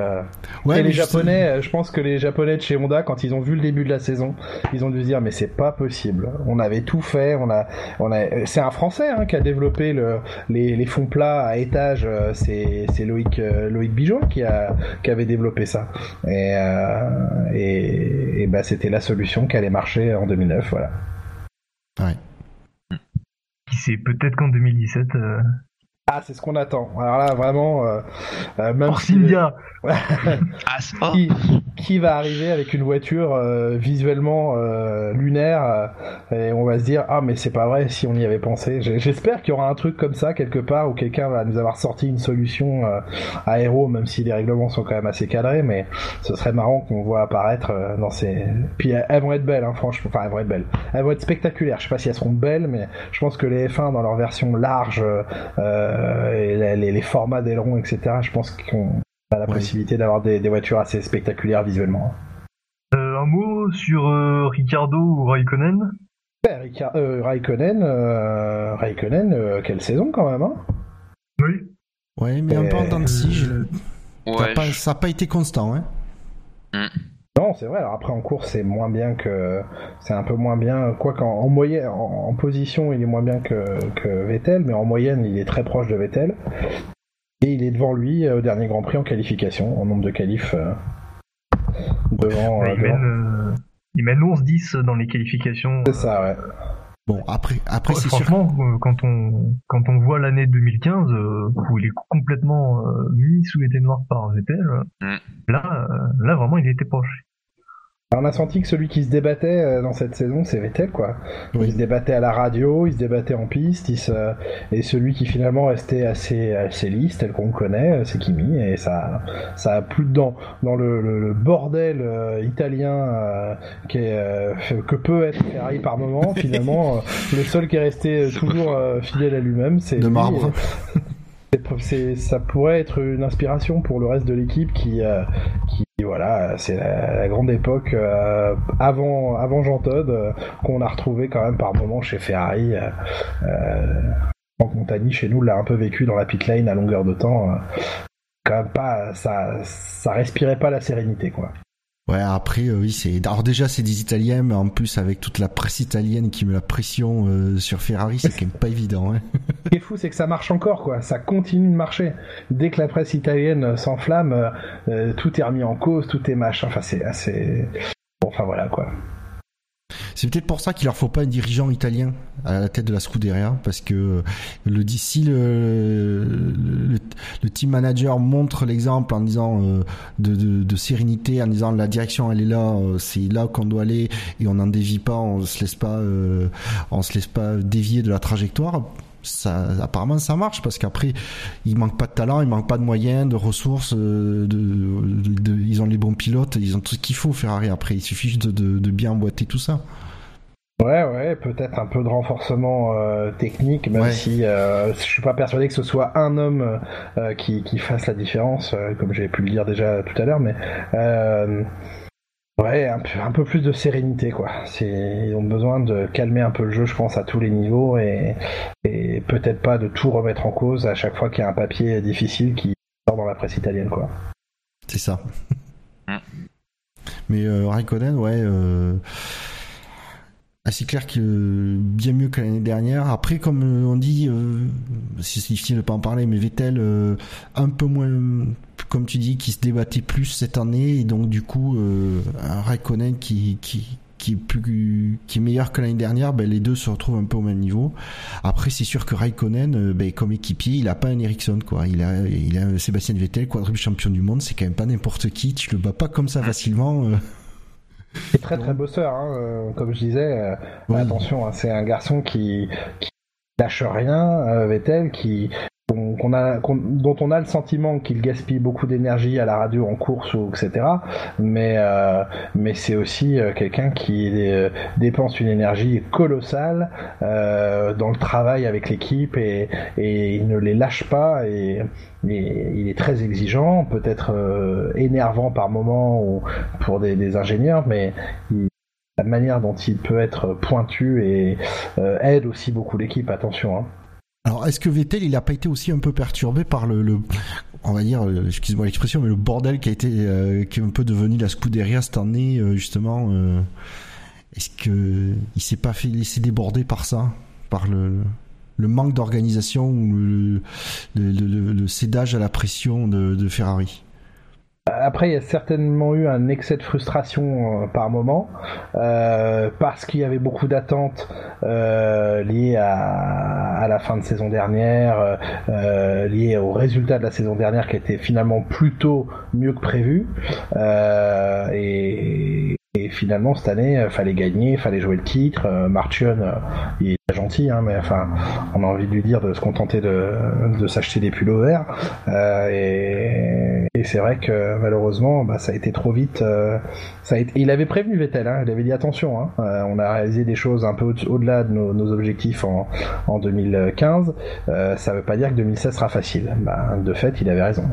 ouais, et les Japonais, je pense que les Japonais de chez Honda, quand ils ont vu le début de la saison, ils ont dû se dire mais c'est pas possible. On avait tout fait, on a on a c'est un Français hein, qui a développé le les, les fonds plats à étage. C'est c'est Loïc Loïc Bijon qui a qui avait développé ça. Et, euh, et, bah, c'était la solution qui allait marcher en 2009, voilà. Ouais. Qui sait, peut-être qu'en 2017. Euh, ah, c'est ce qu'on attend. Alors là, vraiment, euh, euh même ah, qui, qui, va arriver avec une voiture euh, visuellement euh, lunaire et on va se dire ah mais c'est pas vrai si on y avait pensé. J'espère qu'il y aura un truc comme ça quelque part où quelqu'un va nous avoir sorti une solution aéro, même si les règlements sont quand même assez cadrés, mais ce serait marrant qu'on voit apparaître dans ces. Puis elles, vont être belles, hein, franchement. Enfin, elles vont être belles. Elles vont être spectaculaires. Je sais pas si elles seront belles, mais je pense que les F1 dans leur version large. Euh, euh, et les, formats d'ailerons, etc. Je pense qu'on la possibilité d'avoir des, voitures assez spectaculaires visuellement. Euh, un mot sur euh, Ricardo ou Raikkonen? Ben, Raikkonen, Raikkonen quelle saison quand même, hein Oui. Ouais, mais un peu en temps de Ça n'a pas été constant, hein mm. Non, c'est vrai. Alors après en course, c'est moins bien que, c'est un peu moins bien. Quoi qu'en moyenne, en, position, il est moins bien que, Vettel, mais en moyenne, il est très proche de Vettel. Et il est devant lui euh, au dernier Grand Prix en qualification, en nombre de qualifs. Euh, devant, il, Mène, il, mène, 11-10 dans les qualifications. C'est ça, ouais. Bon, après, après c'est franchement, euh, quand on quand on voit l'année 2015 euh, où il est complètement euh, mis sous les noirs par Vettel, mm. là, là vraiment, il était proche on a senti que celui qui se débattait euh, dans cette saison, c'est Vettel, quoi. Il se débattait à la radio, il se débattait en piste, et celui qui finalement restait assez, assez lisse, tel qu'on le connaît, euh, c'est Kimi, et ça, ça a plus dedans. Dans le, bordel euh, italien qui que peut être Ferrari par moment, finalement, le seul qui est resté toujours fidèle à lui-même, c'est de marbre. ça pourrait être une inspiration pour le reste de l'équipe qui, qui voilà, c'est la, grande époque euh, avant avant Jean Todt euh, qu'on a retrouvé quand même par moment chez Ferrari. Euh, Franck Montagny chez nous l'a un peu vécu dans la pit lane à longueur de temps. quand même pas, ça ça respirait pas la sérénité quoi. Ouais, après, euh, oui, c'est. Alors déjà, c'est des Italiens, mais en plus avec toute la presse italienne qui met la pression euh, sur Ferrari, c'est quand même pas évident. Hein. Ce qui est fou, c'est que ça marche encore, quoi. Ça continue de marcher. Dès que la presse italienne s'enflamme, euh, tout est remis en cause, tout est machin. Enfin, c'est assez. Bon, enfin voilà, quoi. C'est peut-être pour ça qu'il leur faut pas un dirigeant italien à la tête de la Scuderia, parce que le d'ici le, le, team manager montre l'exemple en disant euh, de, de, sérénité, en disant la direction elle est là, euh, c'est là qu'on doit aller et on n'en dévie pas, on se laisse pas, euh, on se laisse pas dévier de la trajectoire ça, apparemment ça marche parce qu'après il manque pas de talent, il manque pas de moyens, de ressources, ils ont les bons pilotes, ils ont tout ce qu'il faut Ferrari après, il suffit juste de, bien emboîter tout ça. Ouais, ouais, peut-être un peu de renforcement euh, technique, même si euh, je suis pas persuadé que ce soit un homme euh, qui, qui, fasse la différence, euh, comme j'ai pu le dire déjà tout à l'heure, mais euh, ouais, un peu, un peu, plus de sérénité, quoi. Ils ont besoin de calmer un peu le jeu, je pense, à tous les niveaux, et, et peut-être pas de tout remettre en cause à chaque fois qu'il y a un papier difficile qui sort dans la presse italienne, quoi. C'est ça. mais euh, Raikkonen, ouais ah, c'est clair que bien mieux que l'année dernière. Après, comme on dit, euh, c'est difficile de pas en parler, mais Vettel euh, un peu moins, comme tu dis, qui se débattait plus cette année, et donc du coup, euh, un Raikkonen qui, qui, qui est plus qui est meilleur que l'année dernière, ben, les deux se retrouvent un peu au même niveau. Après, c'est sûr que Raikkonen, ben, comme équipier, il a pas un Ericsson quoi. Il a il a un Sébastien Vettel, quadruple champion du monde. C'est quand même pas n'importe qui. Tu le bats pas comme ça facilement. C'est très très bosseur, hein, euh, comme je disais. Euh, oui. Attention, hein, c'est un garçon qui, qui lâche rien, euh, Vettel, qui dont on a le sentiment qu'il gaspille beaucoup d'énergie à la radio en course ou etc. Mais euh, mais c'est aussi euh, quelqu'un qui euh, dépense une énergie colossale euh, dans le travail avec l'équipe et, il ne les lâche pas et, il est très exigeant, peut-être énervant par moment ou pour des, des ingénieurs, mais la manière dont il peut être pointu et aide aussi beaucoup l'équipe. Attention. Hein. Alors, est-ce que Vettel, il a pas été aussi un peu perturbé par le, on va dire, excuse-moi l'expression, mais le bordel qui a été, euh, qui est un peu devenu la Scuderia cette année, euh, justement. Euh, est-ce que il s'est pas fait laisser déborder par ça, par le, manque d'organisation ou le, le, le, cédage à la pression de Ferrari? Après, il y a certainement eu un excès de frustration euh, par moment, euh, parce qu'il y avait beaucoup d'attentes euh, liées à, à, la fin de saison dernière, euh, liées aux résultats de la saison dernière qui était finalement plutôt mieux que prévu. Euh, et, et finalement, cette année, il fallait gagner, fallait jouer le titre. Euh, Marchion, euh, il est gentil, hein, mais enfin, on a envie de lui dire de se contenter de, s'acheter des pulls verts. Euh, et, c'est vrai que malheureusement, bah, ça a été trop vite. Euh. Il avait prévenu Vettel, hein, il avait dit attention, hein, euh, on a réalisé des choses un peu au-delà de nos, objectifs en, en 2015. ça veut pas dire que 2016 sera facile. Bah, de fait, il avait raison.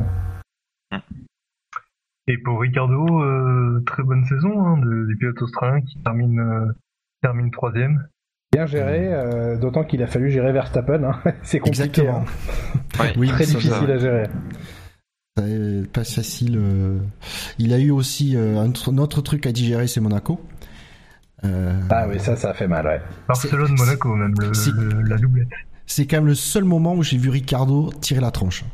Et pour Ricardo, euh, très bonne saison hein, de, des pilotes australiens qui termine, euh, termine troisième. Bien géré, euh, d'autant qu'il a fallu gérer Verstappen. Hein. C'est compliqué. Hein. Ouais, oui, très difficile à gérer. Pas facile. Il a eu aussi un, autre truc à digérer, c'est Monaco. Ah oui, ça, ça a fait mal, ouais. Barcelone-Monaco, même, le, le, la doublette. C'est quand même le seul moment où j'ai vu Ricardo tirer la tronche.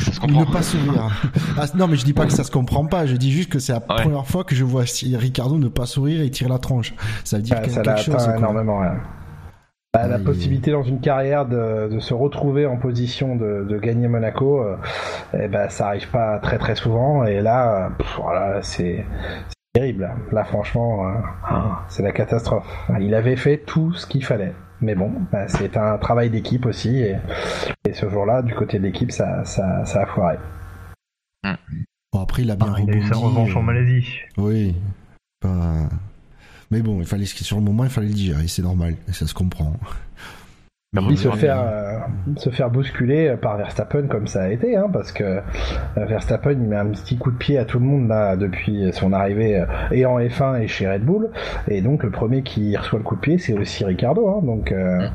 Ça se comprend. Ne pas sourire. Ah, non, mais je dis pas que ça se comprend pas. Je dis juste que c'est la ouais. première fois que je vois Ricardo ne pas sourire et tirer la tronche. Ça veut dire ah, ça quelque chose. énormément. Hein. Bah, la possibilité dans une carrière de, de, se retrouver en position de, de gagner Monaco, euh, eh ben, ça arrive pas très très souvent. Et là, pff, voilà, c'est terrible. Là, franchement, euh, c'est la catastrophe. Il avait fait tout ce qu'il fallait. Mais bon, bah, c'est un travail d'équipe aussi, et, et ce jour-là, du côté de l'équipe, ça, ça, ça, a foiré. Bon, après, il a bien ah, rebondi. Il a eu sa revanche en Malaisie. Oui. Mais bon, il fallait sur le moment, il fallait le digérer, c'est normal, ça se comprend. Oui, se faire, euh, se faire bousculer par Verstappen comme ça a été, hein, parce que euh, Verstappen il met un petit coup de pied à tout le monde là depuis son arrivée euh, et en F1 et chez Red Bull, et donc le premier qui reçoit le coup de pied c'est aussi Ricardo, hein, donc euh,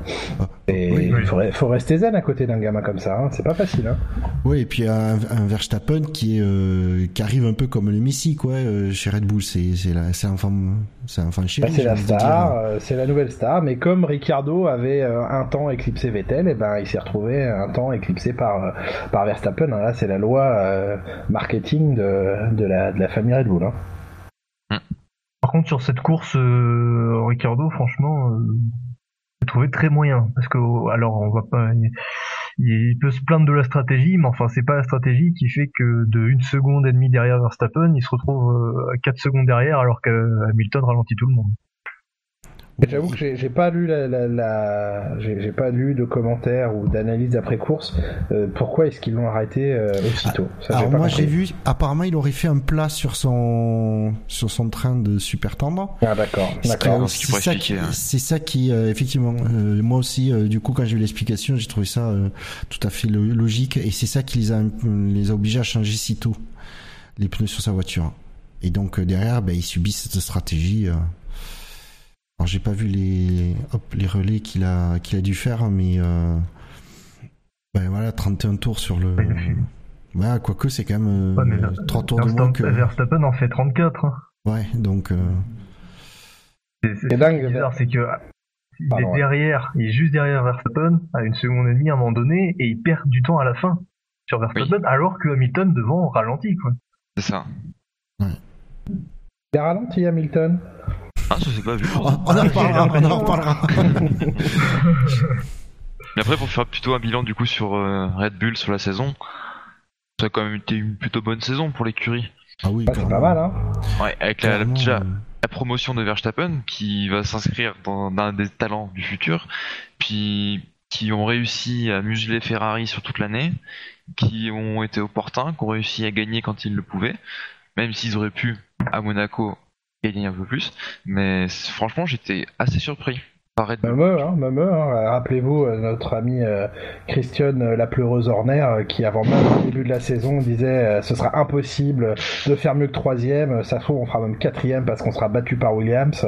et oui, il faut, faut, rester zen à côté d'un gamin comme ça, hein, c'est pas facile. Hein. Oui, et puis un, un Verstappen qui est euh, qui arrive un peu comme le Messi quoi, chez Red Bull, c'est un fan c'est un fan chéri. Bah, c'est la star, c'est la nouvelle star, mais comme Ricardo avait un temps éclipsé Vettel, et ben il s'est retrouvé un temps éclipsé par par Verstappen. Là, c'est la loi euh, marketing de, de, la, de la famille Red Bull. Hein. Par contre, sur cette course, euh, Ricardo, franchement, euh, trouvé très moyen. Parce que, alors, on va pas. Il, peut se plaindre de la stratégie, mais enfin, c'est pas la stratégie qui fait que de une seconde et demie derrière Verstappen, il se retrouve à 4 secondes derrière, alors qu'Hamilton ralentit tout le monde. J'avoue que j'ai pas lu la, la, la... j'ai pas lu de commentaires ou d'analyse d'après course. Euh, pourquoi est-ce qu'ils l'ont arrêté euh, aussitôt? Ça, Alors moi j'ai vu, apparemment il aurait fait un plat sur son sur son train de super tendre. Ah d'accord, d'accord. C'est ça, qui, hein. c'est ça qui euh, effectivement, moi aussi du coup quand j'ai vu l'explication j'ai trouvé ça tout à fait logique et c'est ça qui les a les a obligés à changer si tôt les pneus sur sa voiture. Et donc derrière, ben, ils subissent cette stratégie. Alors j'ai pas vu les les relais qu'il a qu'il a dû faire, mais euh, ben voilà 31 tours sur le. Ouais, quoique c'est quand même euh, 3 tours de moins que. Verstappen en fait 34. Hein. Ouais, donc. Euh... C'est dingue. bizarre, c'est que il est derrière, il est juste derrière Verstappen à une seconde et demie à un moment donné et il perd du temps à la fin sur Verstappen alors que Hamilton devant ralentit quoi. C'est ça. Ouais. Il a ralenti Hamilton. Ah, ça s'est pas vu. On, en reparlera, on en reparlera. Mais après, pour faire plutôt un bilan du coup sur euh, Red Bull sur la saison, ça a quand même été une plutôt bonne saison pour l'écurie. Ah oui, c'est pas mal, hein. Ouais, avec la, la, promotion de Verstappen qui va s'inscrire dans, un des talents du futur, puis qui ont réussi à museler Ferrari sur toute l'année, qui ont été opportuns, qui ont réussi à gagner quand ils le pouvaient, même s'ils auraient pu à Monaco gagner un peu plus. Mais franchement, j'étais assez surpris. Même eux, hein, hein. rappelez-vous euh, notre ami euh, Christian euh, la pleureuse Horner qui avant même le début de la saison disait ce sera impossible de faire mieux que troisième, ça se on fera même quatrième parce qu'on sera battu par Williams.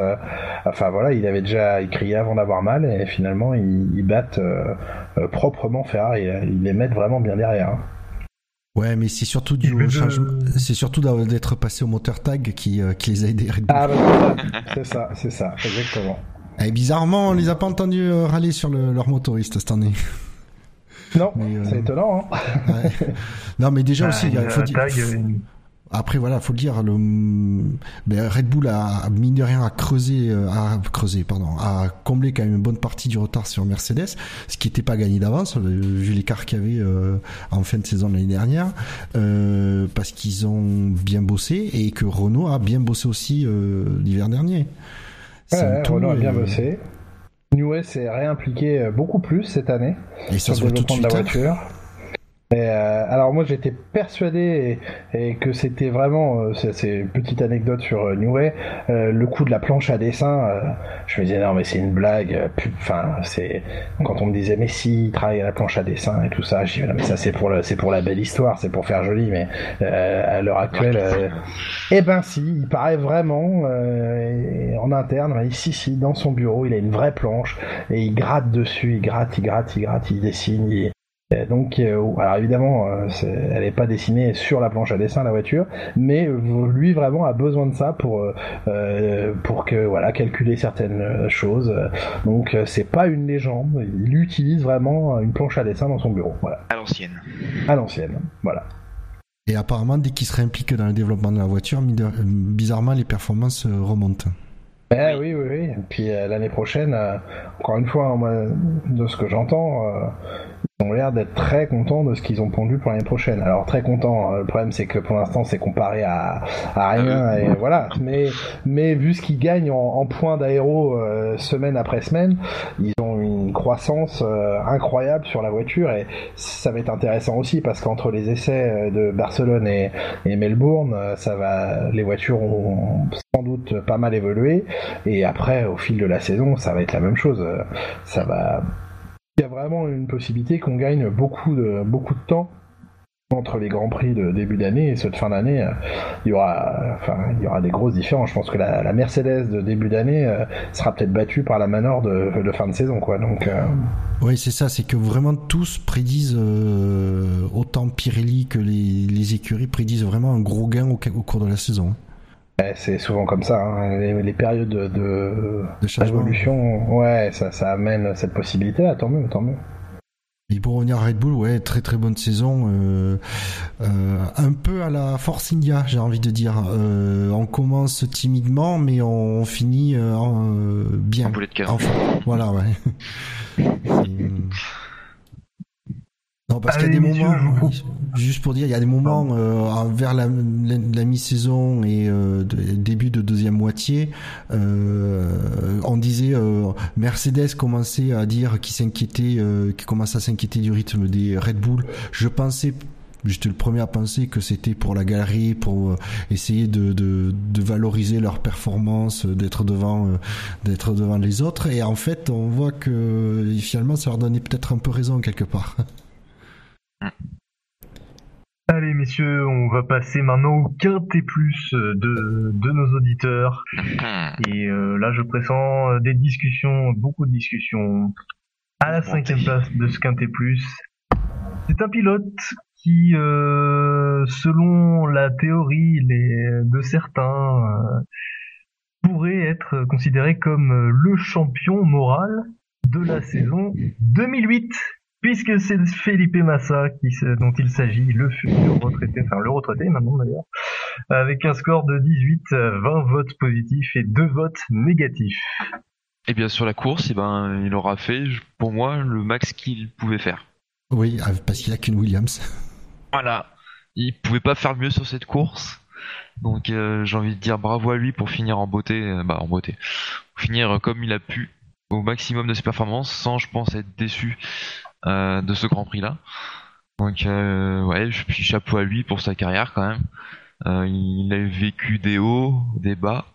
enfin voilà, il avait déjà crié avant d'avoir mal et finalement ils, battent proprement Ferrari, ils les mettent vraiment bien derrière. Hein. Ouais, mais c'est surtout du changement, c'est surtout d'être passé au moteur tag qui, euh, qui les a aidés. Ah bah c'est ça, c'est ça, exactement. Et bizarrement, on les a pas entendus euh, râler sur le, leur motoriste cette année. Non, euh, c'est étonnant. Hein ouais. Non, mais déjà aussi, il faut dire. Après voilà, faut le dire, le ben, Red Bull a mine de rien à creuser, euh, pardon, à combler quand même une bonne partie du retard sur Mercedes, ce qui n'était pas gagné d'avance euh, vu l'écart qu'il y avait euh, en fin de saison l'année dernière, parce qu'ils ont bien bossé et que Renault a bien bossé aussi l'hiver dernier. Ouais, Renault a bien bossé. Newey s'est réimpliqué beaucoup plus cette année et ça sur le développement de, de la hein. Voiture. Euh, alors moi j'étais persuadé et, que c'était vraiment, euh, c'est une petite anecdote sur euh, New Way, le coup de la planche à dessin. je me disais non mais c'est une blague. Enfin c'est quand on me disait mais si il travaille à la planche à dessin et tout ça, je disais non mais ça c'est pour c'est pour la belle histoire, c'est pour faire joli. Mais à l'heure actuelle, eh ben si, il paraît vraiment en interne, ici si dans son bureau il a une vraie planche et il gratte dessus, il gratte, il gratte, il gratte, il dessine, il, donc, euh, alors évidemment, euh, elle n'est pas dessinée sur la planche à dessin la voiture, mais lui vraiment a besoin de ça pour euh, pour que voilà calculer certaines choses. Donc c'est pas une légende, il utilise vraiment une planche à dessin dans son bureau. Voilà. À l'ancienne. À l'ancienne, voilà. Et apparemment, dès qu'il serait impliqué dans le développement de la voiture, bizarrement, les performances remontent. Eh oui, oui, oui. Et puis l'année prochaine, encore une fois, de ce que j'entends, ont l'air d'être très contents de ce qu'ils ont pondu pour l'année prochaine. Alors très contents, hein. le problème c'est que pour l'instant c'est comparé à, à rien ah et voilà. Mais mais vu ce qu'ils gagnent en, points d'aéro euh, semaine après semaine, ils ont une croissance euh, incroyable sur la voiture et ça va être intéressant aussi parce qu'entre les essais euh, de Barcelone et, et Melbourne, ça va, les voitures ont sans doute pas mal évolué et après au fil de la saison ça va être la même chose. Ça va il y a vraiment une possibilité qu'on gagne beaucoup de, beaucoup de temps entre les grands prix de début d'année et ceux de fin d'année, il y aura, enfin, il y aura des grosses différences. Je pense que la, Mercedes de début d'année euh, sera peut-être battue par la Manor de, fin de saison, quoi. Donc. Euh, oui, c'est ça. C'est que vraiment tous prédisent euh, autant Pirelli que les, écuries prédisent vraiment un gros gain au cours de la saison. C'est souvent comme ça, hein. les, périodes de, de, révolution, ouais, ça, ça amène cette possibilité-là, tant mieux, tant mieux. Et pour revenir à Red Bull, ouais, très très bonne saison, euh, euh, un peu à la Force India, j'ai envie de dire. Euh, on commence timidement, mais on finit bien. En Enfin, voilà, ouais. Non, parce qu'il y a des moments, juste pour dire, il y a des moments euh, vers la, la, mi-saison et euh, début de deuxième moitié, euh, on disait Mercedes commençait à dire qu'il s'inquiétait, qu'il commençait à s'inquiéter du rythme des Red Bull. Je pensais J'étais le premier à penser que c'était pour la galerie, pour essayer de, de, de valoriser leur performance, d'être devant, d'être devant les autres. Et en fait, on voit que finalement, ça leur donnait peut-être un peu raison quelque part. Allez messieurs, on va passer maintenant au quintet plus de, de nos auditeurs. Et là, je pressens des discussions, beaucoup de discussions. À la cinquième place de ce quintet plus, c'est un pilote qui, euh, selon la théorie de certains, euh, pourrait être considéré comme euh, le champion moral de la saison 2008 puisque c'est Felipe Massa qui, dont il s'agit, le futur retraité, enfin le retraité maintenant d'ailleurs, avec un score de 18, 20 votes positifs et 2 votes négatifs. Et eh bien sur la course, eh ben, il aura fait, pour moi, le max qu'il pouvait faire. Oui, parce qu'il a qu'une Williams. Voilà, il pouvait pas faire mieux sur cette course. Donc euh, j'ai envie de dire bravo à lui pour finir en beauté, euh, bah en beauté, finir comme il a pu au maximum de ses performances sans je pense être déçu euh, de ce Grand Prix là. Donc ouais, puis chapeau à lui pour sa carrière quand même. il a vécu des hauts, des bas.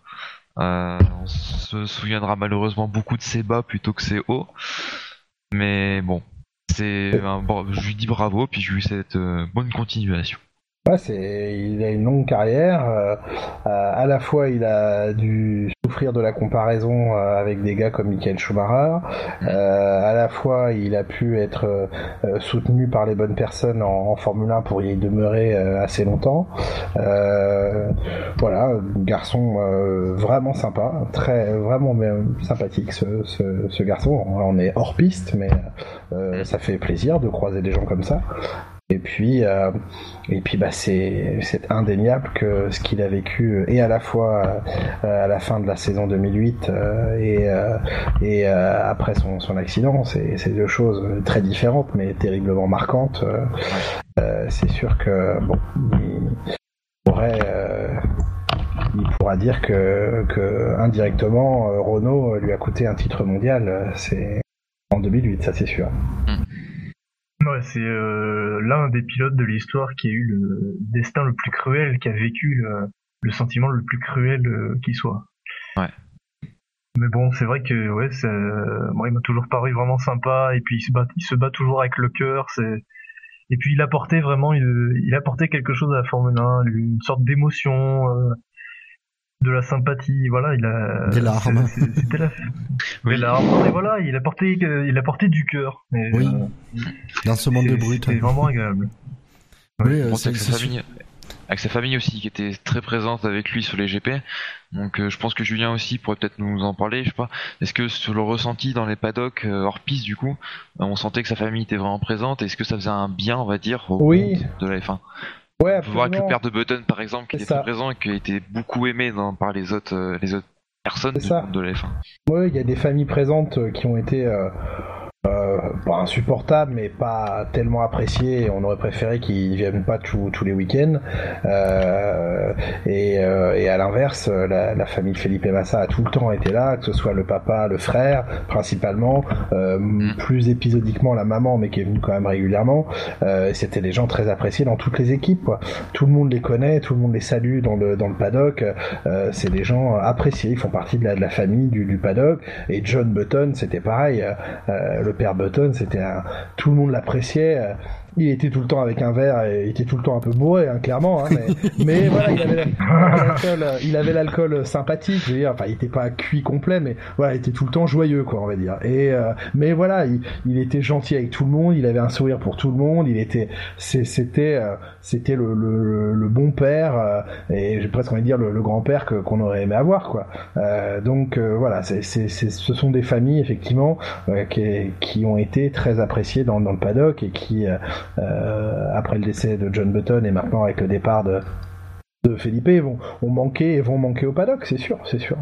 on se souviendra malheureusement beaucoup de ses bas plutôt que ses hauts. Mais bon, c'est je lui dis bravo, puis je lui souhaite euh, bonne continuation. Ouais, c'est, il a une longue carrière. Euh, euh, à la fois, il a dû souffrir de la comparaison avec des gars comme Michael Schumacher. à la fois, il a pu être soutenu par les bonnes personnes en, Formule 1 pour y demeurer assez longtemps. voilà, garçon vraiment sympa, très vraiment sympathique ce, ce, ce, garçon. On est hors piste, mais euh, ça fait plaisir de croiser des gens comme ça. Et puis, euh, et puis bah c'est indéniable que ce qu'il a vécu et à la fois euh, à la fin de la saison 2008 et et après son son accident, c'est c'est deux choses très différentes mais terriblement marquantes. c'est sûr que bon, il pourrait il pourra dire que, que indirectement Renault lui a coûté un titre mondial. C'est en 2008, ça c'est sûr. Mm. Ouais, c'est euh, l'un des pilotes de l'histoire qui a eu le destin le plus cruel, qui a vécu le, sentiment le plus cruel euh, qui soit. Ouais. Mais bon, c'est vrai que ouais, moi il m'a toujours paru vraiment sympa et puis il se bat, il se bat toujours avec le cœur. C'est et puis il apportait vraiment, il, il apportait quelque chose à la Formule 1, une sorte d'émotion. Euh, de la sympathie, voilà, il a des larmes. C'était la... Des larmes, et voilà, il a porté, il a porté du cœur. Oui. Euh, Dans ce monde de brut. C'était vraiment agréable. Oui, euh, avec, sa famille, avec sa famille aussi qui était très présente avec lui sur les GP. Donc euh, je pense que Julien aussi pourrait peut-être nous en parler. Je sais pas. Est-ce que sur le ressenti dans les paddocks hors piste du coup, on sentait que sa famille était vraiment présente. Est-ce que ça faisait un bien, on va dire, au oui. de la F1 Ouais, on peut voir avec le père de Button par exemple qui était présent et qui a été beaucoup aimé par les autres, euh, les autres personnes de la F1. Ouais, il y a des familles présentes euh, qui ont été euh, euh, pas insupportable, mais pas tellement apprécié. On aurait préféré qu'ils viennent pas tous les week-ends. Euh, et, euh, et, à l'inverse, la, la, famille Felipe Massa a tout le temps été là, que ce soit le papa, le frère, principalement, euh, mm. plus épisodiquement la maman, mais qui est venue quand même régulièrement. Euh, C'était des gens très appréciés dans toutes les équipes. Quoi. Tout le monde les connaît, tout le monde les salue dans le dans le paddock. Euh, C'est des gens appréciés, ils font partie de la, de la famille du, du paddock. Et John Button, c'était pareil. Euh, le père Button, c'était un... tout le monde l'appréciait. Euh, il était tout le temps avec un verre et il était tout le temps un peu bourré, hein, clairement. Hein, mais, voilà, il avait l'alcool sympathique. Je veux dire, enfin, il était pas cuit complet, mais voilà, il était tout le temps joyeux, quoi, on va dire. Et euh, mais voilà, il, était gentil avec tout le monde. Il avait un sourire pour tout le monde. Il était, c'était, euh, c'était le, le, bon père euh, et j'ai presque envie de dire le, grand père qu'on aurait aimé avoir, quoi. donc voilà, c'est, ce sont des familles effectivement qui, qui ont été très appréciées dans, dans le paddock et qui euh, après le décès de John Button et maintenant avec le départ de, de Felipe vont, ont manqué et vont manquer au paddock, c'est sûr, c'est sûr.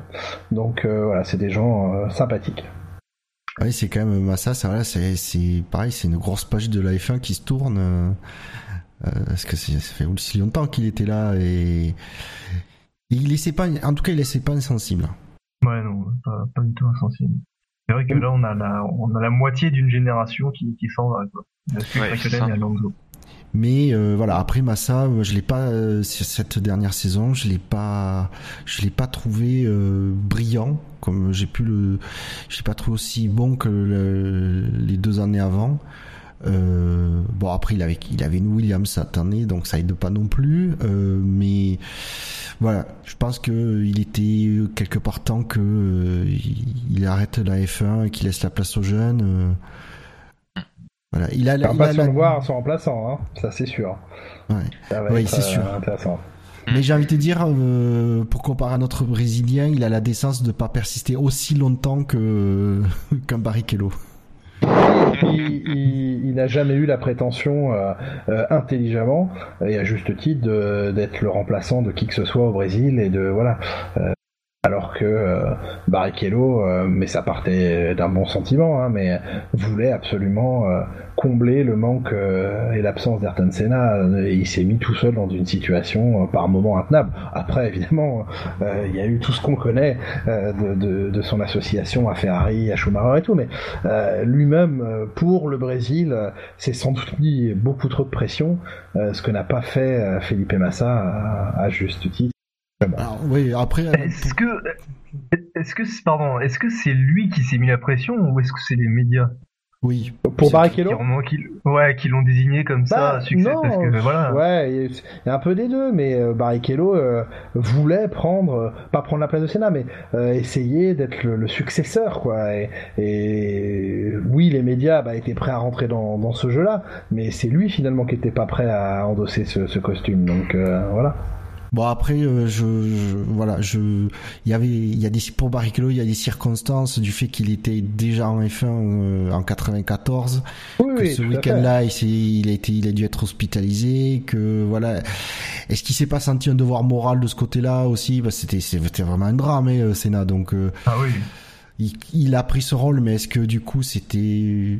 Donc euh, voilà, c'est des gens euh, sympathiques. Oui, c'est quand même Massa, ça, c'est, c'est pareil, c'est une grosse page de la F1 qui se tourne. Euh, euh parce que ça fait aussi longtemps qu'il était là et, il laissait pas, en tout cas, il laissait pas insensible. Ouais, non, pas, pas du tout insensible. C'est vrai que là, on a la, on a la moitié d'une génération qui, qui s'en va, quoi. Ouais, mais euh, voilà, après Massa, je l'ai pas euh, cette dernière saison, je l'ai pas, je l'ai pas trouvé euh, brillant comme j'ai pu le, je l'ai pas trouvé aussi bon que les deux années avant. bon après il avait il avait une Williams cette année donc ça aide pas non plus mais voilà je pense que il était quelque part temps que il, arrête la F1 et qu'il laisse la place aux jeunes voilà, il a, il pas a voir son remplaçant, hein. ça c'est sûr. oui, c'est sûr. Euh, intéressant. Mais j'ai envie de te dire, euh, pour comparer à notre Brésilien, il a la décence de ne pas persister aussi longtemps que qu'un Barrichello. il, n'a jamais eu la prétention euh, intelligemment et à juste titre d'être le remplaçant de qui que ce soit au Brésil et de voilà alors que euh, Barrichello, euh, mais ça partait d'un bon sentiment, hein, mais voulait absolument euh, combler le manque et l'absence d'Ayrton Senna. Et il s'est mis tout seul dans une situation par moments intenable. Après, évidemment, il y a eu tout ce qu'on connaît de, son association à Ferrari, à Schumacher et tout, mais lui-même, pour le Brésil, c'est sans doute mis beaucoup trop de pression, ce que n'a pas fait Felipe Massa à juste titre. Alors, oui, après. Euh, est-ce que, est-ce que, pardon, est-ce que c'est lui qui s'est mis la pression ou est-ce que c'est les médias? Oui. Pour Barrichello Ouais, qui l'ont désigné comme ça, bah, succès, non, parce que voilà. Ouais, il y a un peu des deux, mais euh, Barrichello euh, voulait prendre, pas prendre la place de Sénat, mais essayer d'être le, successeur, quoi. Et, oui, les médias bah, étaient prêts à rentrer dans, dans ce jeu-là, mais c'est lui finalement qui était pas prêt à endosser ce, ce costume, donc voilà. Bon après, euh, je, voilà, je, il y avait, il y a des pour Barrichello, il y a des circonstances du fait qu'il était déjà en F1 euh, en 94, que ce week-end-là, il, il a été, il a dû être hospitalisé, que voilà. Est-ce qu'il s'est pas senti un devoir moral de ce côté-là aussi? Que c'était, c'était vraiment un drame, hein, Senna. Donc, euh, ah oui. Il, il, a pris ce rôle, mais est-ce que du coup c'était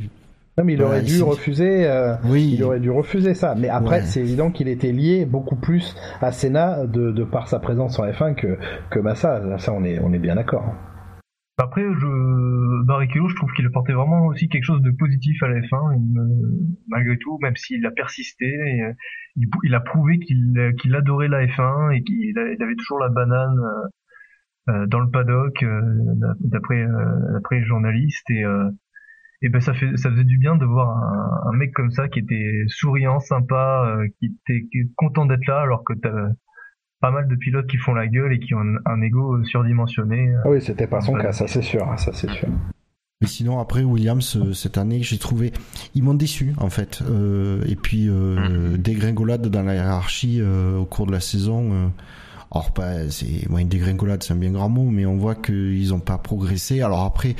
non, mais il aurait dû refuser. Euh, oui. Il aurait dû refuser ça. Mais après, c'est évident qu'il était lié beaucoup plus à Senna de, de, par sa présence en F1 que que Massa. Ça, on est on est bien d'accord. Après, je, Barrichello, je trouve qu'il apportait vraiment aussi quelque chose de positif à la F1, malgré tout, même s'il a persisté, euh, il, a prouvé qu'il qu'il adorait la F1 et qu'il avait toujours la banane euh, dans le paddock, d'après d'après les journalistes, et et ben ça fait ça faisait du bien de voir un, un mec comme ça qui était souriant, sympa, euh, qui était content d'être là, alors que t'as pas mal de pilotes qui font la gueule et qui ont un, ego surdimensionné. Ah oui, c'était pas son cas, ça c'est sûr, ça c'est sûr. Mais sinon après Williams euh, cette année j'ai trouvé ils m'ont déçu en fait euh, et puis euh, mmh. dégringolade dans la hiérarchie euh, au cours de la saison alors pas c'est moi une dégringolade c'est un bien grand mot mais on voit qu'ils ont pas progressé alors après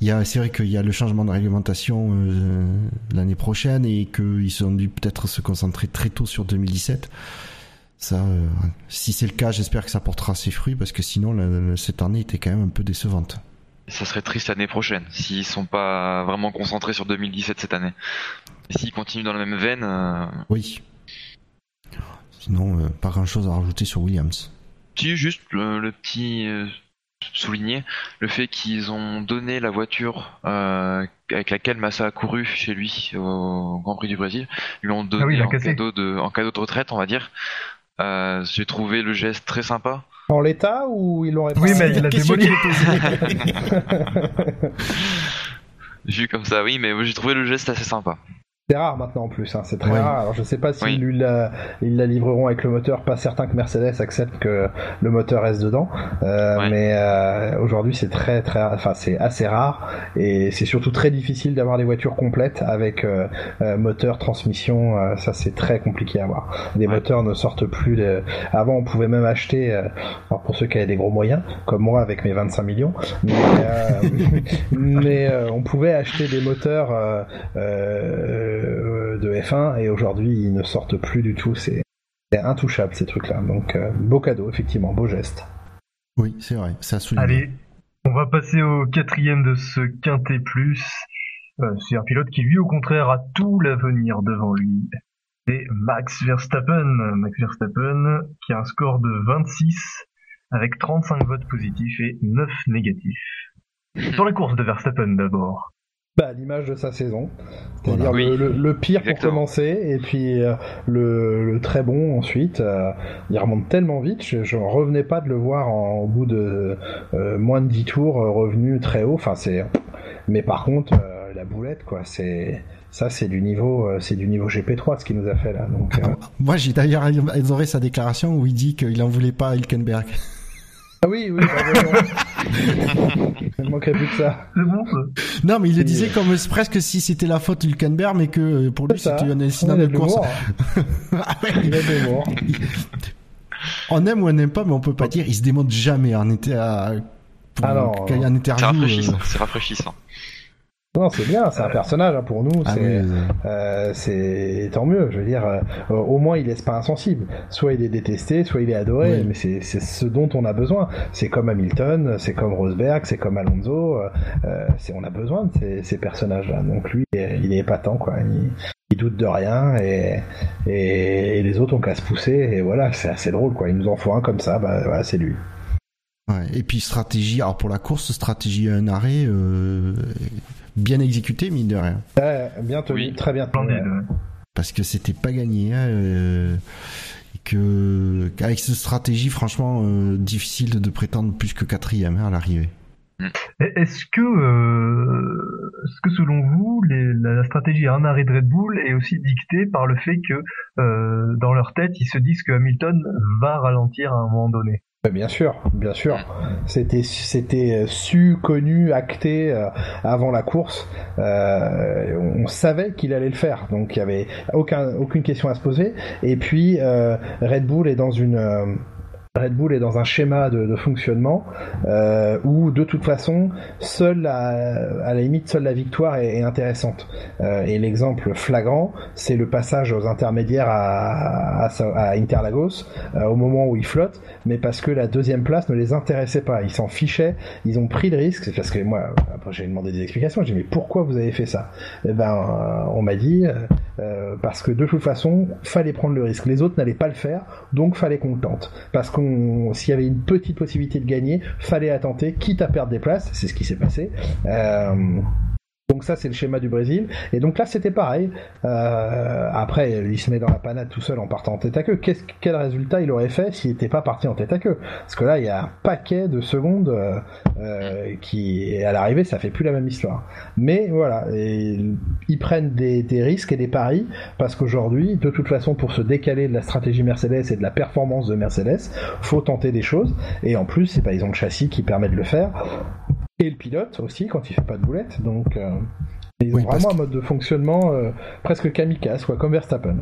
c'est vrai qu'il y a le changement de réglementation euh, l'année prochaine et qu'ils ont dû peut-être se concentrer très tôt sur 2017. Ça, euh, si c'est le cas, j'espère que ça portera ses fruits parce que sinon cette année était quand même un peu décevante. Ça serait triste l'année prochaine s'ils sont pas vraiment concentrés sur 2017 cette année. S'ils continuent dans la même veine. Euh, oui. Sinon, pas grand chose à rajouter sur Williams. Si, juste le petit souligner le fait qu'ils ont donné la voiture euh, avec laquelle Massa a couru chez lui au Grand Prix du Brésil, lui ont donné ah en, cadeau de, en cadeau de retraite, on va dire. Euh, j'ai trouvé le geste très sympa. En l'état ou ils l'ont Oui, mais il a démoli. Vu comme ça, oui, mais j'ai trouvé le geste assez sympa. C'est rare maintenant en plus, hein, c'est très rare. Alors je sais pas s'ils si la, ils la livreront avec le moteur, pas certain que Mercedes accepte que le moteur reste dedans. Euh, Mais euh, aujourd'hui c'est très très, enfin c'est assez rare et c'est surtout très difficile d'avoir des voitures complètes avec euh, euh moteur, transmission. Euh, ça c'est très compliqué à avoir. Les moteurs ne sortent plus. De... Avant on pouvait même acheter, alors pour ceux qui avaient des gros moyens, comme moi avec mes 25 millions, mais, mais on pouvait acheter des moteurs. Euh, de F1 et aujourd'hui ils ne sortent plus du tout. C'est intouchable ces trucs-là. Donc euh, beau cadeau, effectivement, beau geste. Oui, c'est vrai, ça Allez, On va passer au quatrième de ce quintet plus. Euh, c'est un pilote qui, lui, au contraire, a tout l'avenir devant lui. C'est Max Verstappen. Max Verstappen, qui a un score de 26, avec 35 votes positifs et 9 négatifs. Sur les courses de Verstappen d'abord. Bah, l'image de sa saison. C'est-à-dire le, pire pour commencer, et puis euh, le, très bon ensuite. Euh, il remonte tellement vite, je ne revenais pas de le voir en, au bout de moins de 10 tours revenu très haut. Enfin, c'est... Mais par contre, la boulette, quoi, c'est ça, c'est du niveau, euh, c'est du niveau GP3 ce qu'il nous a fait là. Donc, euh. Moi, j'ai d'ailleurs adoré sa déclaration où il dit qu'il en voulait pas à Hülkenberg. Ah oui, oui, bah, il manquerait plus que ça. Non, mais il le disait comme presque si c'était la faute de Hülkenberg, mais que euh, pour lui c'était un incident de course. ah il a on aime ou on n'aime pas, mais on peut pas dire. Il se démonte jamais en était à. Alors, C'est rafraîchissant. C'est rafraîchissant. Non, c'est bien, c'est un personnage hein, pour nous. Ah euh, c'est tant mieux. Je veux dire, euh, au moins il laisse pas insensible. Soit il est détesté, soit il est adoré. Mais c'est ce dont on a besoin. C'est comme Hamilton, c'est comme Rosberg, c'est comme Alonso. Euh, on a besoin de ces, ces personnages-là. Donc lui, il est épatant, quoi. Il, doute de rien et, et, les autres ont qu'à se pousser. Et voilà, c'est assez drôle, quoi. Il nous en faut un comme ça. Bah voilà, c'est lui. Ouais, et puis stratégie, alors pour la course, stratégie un arrêt, euh, bien exécuté, mine de rien. bien tenu, très bien tenu. Parce que c'était pas gagné. Hein, euh, que avec cette stratégie, franchement, euh, difficile de prétendre plus que quatrième hein, à l'arrivée. Mm. Est-ce que, euh, est-ce que selon vous, les, la stratégie à un arrêt de Red Bull est aussi dictée par le fait que euh, dans leur tête, ils se disent que Hamilton va ralentir à un moment donné? Bien sûr, bien sûr. C'était c'était su, connu, acté euh, avant la course. Euh, on savait qu'il allait le faire, donc il y avait aucun aucune question à se poser. Et puis euh, Red Bull est dans une Red Bull est dans un schéma de, fonctionnement euh, où de toute façon, seule à la limite, seule la victoire est, intéressante. Euh, et l'exemple flagrant, c'est le passage aux intermédiaires à, à, Interlagos euh, au moment où ils flottent, mais parce que la deuxième place ne les intéressait pas. Ils s'en fichaient, ils ont pris le risque. Parce que moi, après j'ai demandé des explications. J'ai dit mais pourquoi vous avez fait ça? Eh ben, on m'a dit parce que de toute façon, fallait prendre le risque. Les autres n'allaient pas le faire, donc fallait qu'on tente. Parce qu'on s'il y avait une petite possibilité de gagner, fallait attenter, quitte à perdre des places. C'est ce qui s'est passé. Euh, donc ça c'est le schéma du Brésil. Et donc là c'était pareil. Euh, après il se met dans la panade tout seul en partant en tête à queue. quel résultat il aurait fait s'il n'était pas parti en tête à queue? Parce que là il y a un paquet de secondes euh, euh qui à l'arrivée ça fait plus la même histoire. Mais voilà, ils prennent des, des, risques et des paris parce qu'aujourd'hui de toute façon pour se décaler de la stratégie Mercedes et de la performance de Mercedes, faut tenter des choses. Et en plus c'est pas ils ont le châssis qui permet de le faire et le pilote aussi quand il fait pas de boulette. Donc euh, ils ont vraiment un mode de fonctionnement euh, presque kamikaze, quoi, comme Verstappen.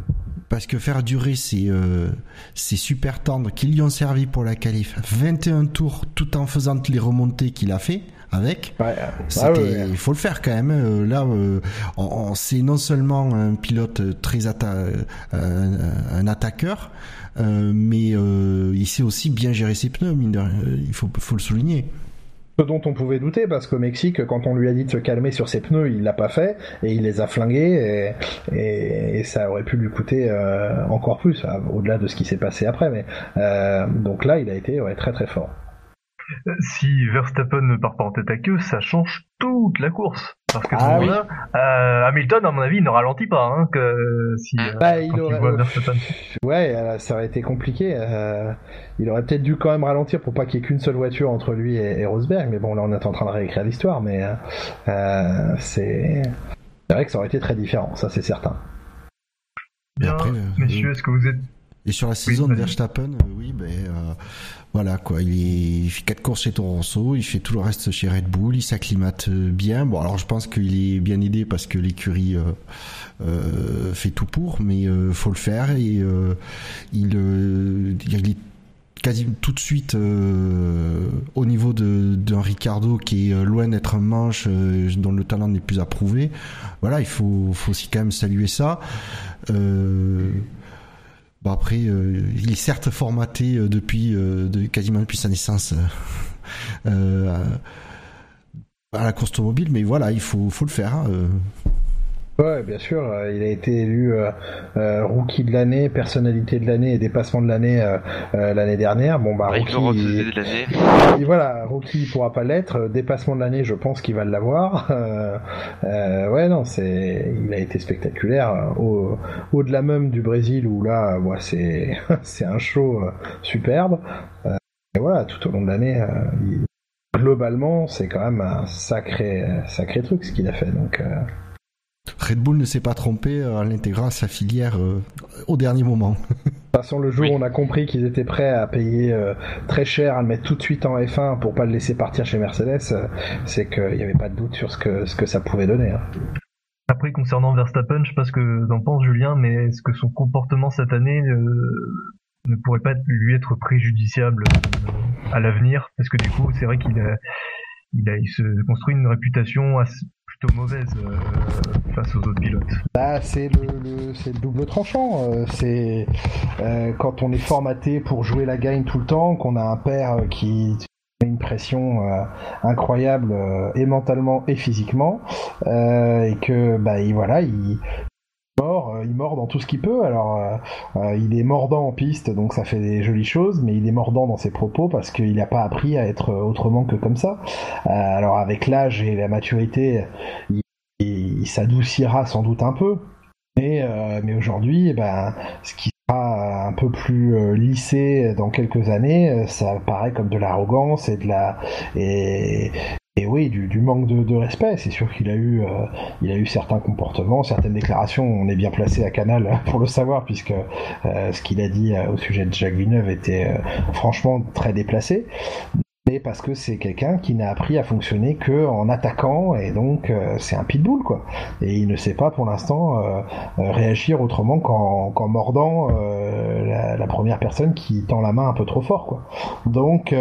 Parce que faire durer ces, euh, ces super tendres qui lui ont servi pour la qualif 21 tours tout en faisant les remontées qu'il a fait avec. Ouais, ah Il faut le faire quand même. Là, on, c'est non seulement un pilote très atta un, attaqueur, mais il sait aussi bien gérer ses pneus. il faut, faut le souligner. Ce dont on pouvait douter, parce qu'au Mexique, quand on lui a dit de se calmer sur ses pneus, il l'a pas fait, et il les a flingués, et, ça aurait pu lui coûter euh, encore plus, au-delà de ce qui s'est passé après. Mais euh, donc là, il a été très très fort. Si Verstappen ne part pas en tête à queue, ça change toute la course. Parce que ah, oui. euh, Hamilton, à mon avis, ne ralentit pas. Hein, que si, euh, bah, il aurait... ouais, euh, ça aurait été compliqué. Euh, il aurait peut-être dû quand même ralentir pour pas qu'il y ait qu'une seule voiture entre lui et, Rosberg. Mais bon, là, on est en train de réécrire l'histoire. Mais c'est vrai que ça aurait été très différent, ça c'est certain. Bien, après, messieurs, est-ce que vous êtes et sur la saison de Verstappen, oui, ben voilà quoi, il, fait quatre courses chez Toro il fait tout le reste chez Red Bull, il s'acclimate euh, bien. Bon alors je pense qu'il est bien aidé parce que l'écurie euh, euh, fait tout pour, mais euh, faut le faire et il, est quasi tout de suite au niveau d'un Ricardo qui est loin d'être un manche dont le talent n'est plus approuvé. Voilà, il faut, aussi quand même saluer ça. Après, euh, il est certes formaté euh, depuis euh, quasiment depuis sa naissance. à la course automobile, mais voilà, il faut, faut le faire. Hein, Ouais, bien sûr. Euh, il a été élu euh, euh, rookie de l'année, personnalité de l'année et dépassement de l'année l'année dernière. Bon bah rookie, il... de l'année. voilà, rookie il pourra pas l'être. Dépassement de l'année, je pense qu'il va l'avoir. ouais, non, c'est, il a été spectaculaire. Au, au-delà même du Brésil où là, moi, c'est c'est un show superbe. et voilà, tout au long de l'année. Globalement, c'est quand même un sacré, sacré truc ce qu'il a fait. Donc, Red Bull ne s'est pas trompé en l'intégrant à sa filière euh, au dernier moment. De toute façon, le jour où on a compris qu'ils étaient prêts à payer euh, très cher, à le mettre tout de suite en F1 pour pas le laisser partir chez Mercedes, euh, c'est qu'il n'y avait pas de doute sur ce que, ce que ça pouvait donner. Hein. Après, concernant Verstappen, je sais pas ce que t'en penses, Julien, mais est-ce que son comportement cette année ne pourrait pas lui être préjudiciable à l'avenir? Parce que du coup, c'est vrai qu'il a, il, a, il se construit une réputation assez, euh, pilotes. Bah, c'est le, le, double tranchant. Euh, c'est euh, quand on est formaté pour jouer la gagne tout le temps, qu'on a un père qui a une pression incroyable et mentalement et physiquement, et que bah il, voilà, il, mord, euh, il mord dans tout ce qu'il peut. Alors, euh, euh, il est mordant en piste, donc ça fait des jolies choses, mais il est mordant dans ses propos parce qu'il n'a pas appris à être autrement que comme ça. alors, avec l'âge et la maturité, il, s'adoucira sans doute un peu. Mais, mais aujourd'hui, eh ben, ce qui sera un peu plus lissé dans quelques années, ça paraît comme de l'arrogance et de la et oui, du, manque de, respect. C'est sûr qu'il a eu, euh, il a eu certains comportements, certaines déclarations. On est bien placé à Canal pour le savoir, puisque euh, ce qu'il a dit euh, au sujet de Jacques Villeneuve était franchement très déplacé. Mais parce que c'est quelqu'un qui n'a appris à fonctionner que en attaquant et donc c'est un pitbull quoi. Et il ne sait pas pour l'instant réagir autrement qu'en mordant la, la, première personne qui tend la main un peu trop fort quoi. Donc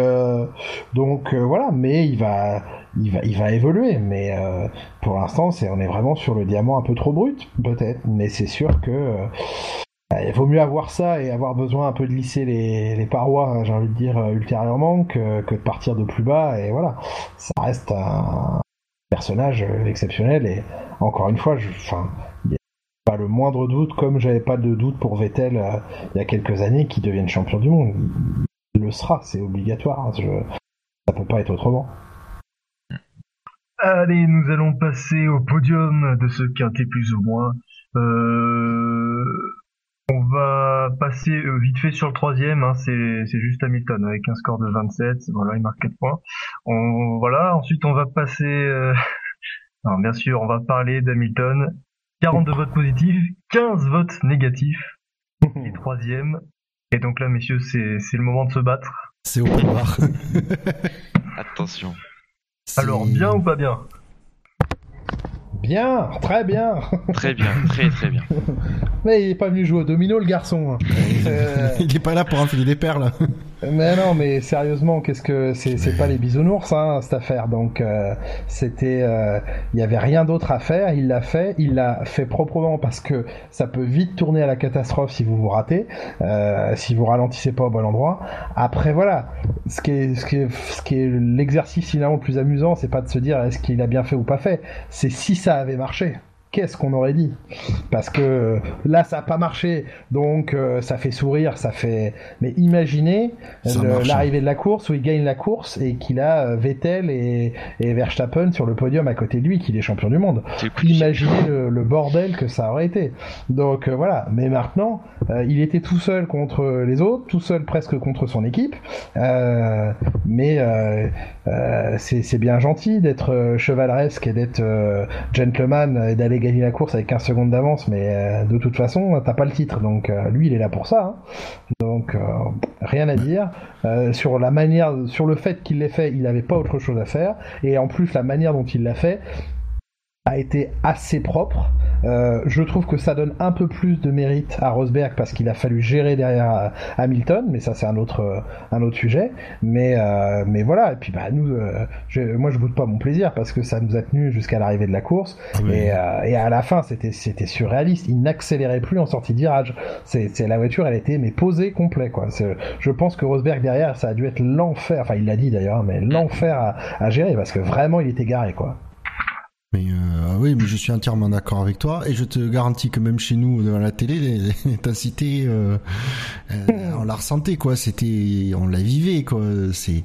donc voilà, mais il va il va, il va évoluer, mais euh, pour l'instant, c'est, on est vraiment sur le diamant un peu trop brut, peut-être. Mais c'est sûr que euh, il vaut mieux avoir ça et avoir besoin un peu de lisser les, parois, hein, j'ai envie de dire euh, ultérieurement, que, de partir de plus bas. Et voilà, ça reste un personnage exceptionnel. Et encore une fois, enfin, il n'y a pas le moindre doute, comme j'avais pas de doute pour Vettel il y a quelques années, qui devienne champion du monde. Il, le sera, c'est obligatoire. Je, ça peut pas être autrement. Allez, nous allons passer au podium de ce quintet plus ou moins. Euh, on va passer euh, vite fait sur le troisième, hein, c'est, juste Hamilton avec un score de 27, voilà, il marque 4 points. On, voilà, ensuite on va passer... Euh... bien sûr, on va parler d'Hamilton. 42 votes positifs, 15 votes négatifs. Et troisième. Et donc là, messieurs, c'est, c'est le moment de se battre. C'est au bar. Attention. Alors, bien ou pas bien? Bien, très bien. Très bien, très très bien. Mais il est pas venu jouer au domino, le garçon. Euh, il est pas là pour enfiler des perles. Mais non, mais sérieusement, qu'est-ce que c'est C'est pas les bisounours, hein, cette affaire. Donc euh, c'était, euh, il y avait rien d'autre à faire. Il l'a fait, il l'a fait proprement parce que ça peut vite tourner à la catastrophe si vous vous ratez, euh, si vous ralentissez pas au bon endroit. Après voilà, ce qui est, ce qui est, ce qui est l'exercice finalement le plus amusant, c'est pas de se dire est-ce qu'il a bien fait ou pas fait, c'est si ça avait marché qu'est-ce qu'on aurait dit Parce que là, ça n'a pas marché, donc euh, ça fait sourire, ça fait. Mais imaginez l'arrivée de la course où il gagne la course et qu'il a euh, Vettel et, et, Verstappen sur le podium à côté de lui, qu'il est champion du monde. Imaginez le, bordel que ça aurait été. Donc euh, voilà. Mais maintenant, il était tout seul contre les autres, tout seul presque contre son équipe. mais c'est bien gentil d'être chevaleresque et d'être gentleman et d'aller gagner la course avec 15 secondes d'avance, mais euh, de toute façon, t'as pas le titre. Donc euh, lui, il est là pour ça. Hein. Donc euh, rien à dire sur la manière, sur le fait qu'il l'ait fait, il n'avait pas autre chose à faire. Et en plus, la manière dont il l'a fait, a été assez propre. Euh, je trouve que ça donne un peu plus de mérite à Rosberg parce qu'il a fallu gérer derrière euh, Hamilton, mais ça c'est un autre euh, un autre sujet. Mais mais voilà et puis bah nous, je, moi je boude pas mon plaisir parce que ça nous a tenu jusqu'à l'arrivée de la course ah et, et à la fin c'était c'était surréaliste. Il n'accélérait plus en sortie de virage. C'est la voiture elle était mais posée complet quoi. Je pense que Rosberg derrière ça a dû être l'enfer. Enfin il l'a dit d'ailleurs mais l'enfer à, à gérer parce que vraiment il était garé quoi. Mais euh, oui, mais je suis entièrement d'accord avec toi et je te garantis que même chez nous devant la télé, l'intensité, euh, euh, on la ressentait quoi. C'était, on la vivait quoi. C'est,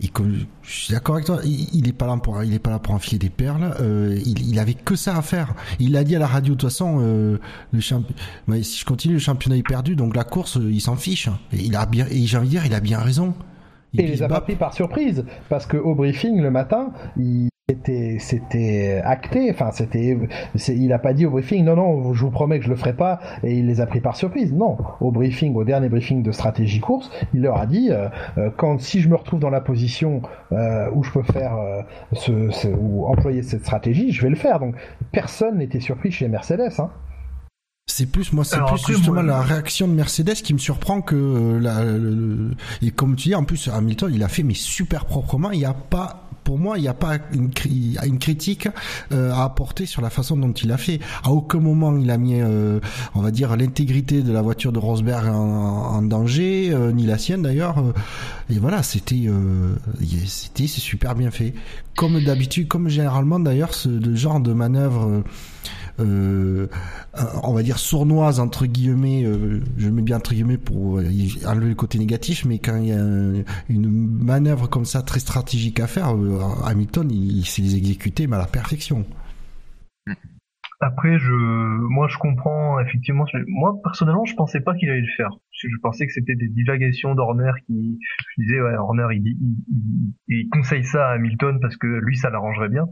je suis d'accord avec toi. Il, est pas là pour, il est pas là pour enfiler des perles. Euh, il, il avait que ça à faire. Il l'a dit à la radio de toute façon. Euh, le champ... si je continue, le championnat est perdu, donc la course, il s'en fiche. Et il a bien, et j'ai envie de dire, il a bien raison. Il et il les a pas pris par surprise parce que au briefing le matin, il c'était c'était acté enfin c'était il a pas dit au briefing non non je vous promets que je le ferai pas et il les a pris par surprise. Non. Au briefing au dernier briefing de stratégie course il leur a dit euh, euh, quand si je me retrouve dans la position euh, où je peux faire ce, ou employer cette stratégie je vais le faire. Donc personne n'était surpris chez Mercedes hein. C'est plus moi, c'est plus justement la réaction de Mercedes qui me surprend que la, et comme tu dis en plus Hamilton il a fait mais super proprement, il n'y a pas pour moi, il n'y a pas une, une critique euh, à apporter sur la façon dont il a fait. À aucun moment il a mis, euh, on va dire, l'intégrité de la voiture de Rosberg en, danger, euh, ni la sienne d'ailleurs. et voilà, c'était, c'était, c'est super bien fait. Comme d'habitude, comme généralement d'ailleurs, ce genre de manœuvre euh, on va dire sournoise entre guillemets, euh, je mets bien entre guillemets pour euh, enlever le côté négatif, mais quand il y a une manœuvre comme ça très stratégique à faire, Hamilton il, sait les exécuter mais à la perfection. Après, je, moi, je comprends effectivement. Moi, personnellement, je pensais pas qu'il allait le faire. Je pensais que c'était des divagations d'Horner qui, je disais, ouais, Horner, il, conseille ça à Hamilton parce que lui, ça l'arrangerait bien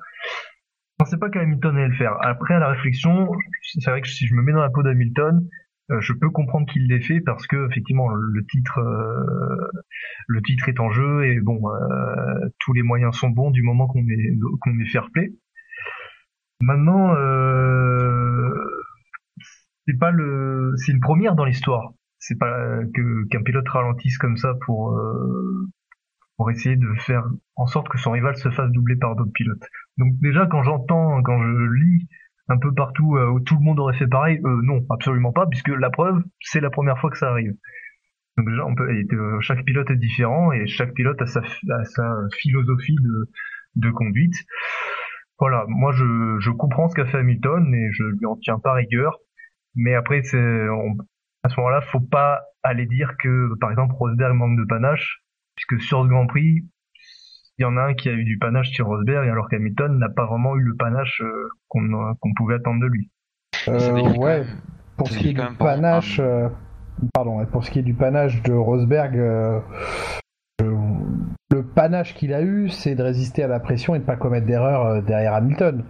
pensais pas qu'Hamilton allait le faire. Après, à la réflexion, c'est vrai que si je me mets dans la peau d'Hamilton, euh, je peux comprendre qu'il l'ait fait parce que effectivement le titre euh, est en jeu et bon euh, tous les moyens sont bons du moment qu'on est qu'on est fair play. Maintenant c'est pas le c'est une première dans l'histoire. C'est pas que qu'un pilote ralentisse comme ça pour pour essayer de faire en sorte que son rival se fasse doubler par d'autres pilotes. Donc déjà quand j'entends, quand je lis un peu partout euh, où tout le monde aurait fait pareil, euh, non, absolument pas, puisque la preuve, c'est la première fois que ça arrive. Donc déjà, on peut, euh, chaque pilote est différent et chaque pilote a sa, sa philosophie de, de conduite. Voilà, moi je, je comprends ce qu'a fait Hamilton et je lui en tiens pas rigueur. Mais après, c'est, à ce moment-là, faut pas aller dire que, par exemple, Rosberg manque de panache, puisque sur ce Grand Prix, il y en a un qui a eu du panache sur Rosberg, alors qu'Hamilton n'a pas vraiment eu le panache euh, qu'on pouvait attendre de lui. Euh, ouais, pour ce qui est du panache, euh, pardon, pour ce qui est du panache de Rosberg, le panache qu'il a eu, c'est de résister à la pression et de pas commettre d'erreur derrière Hamilton.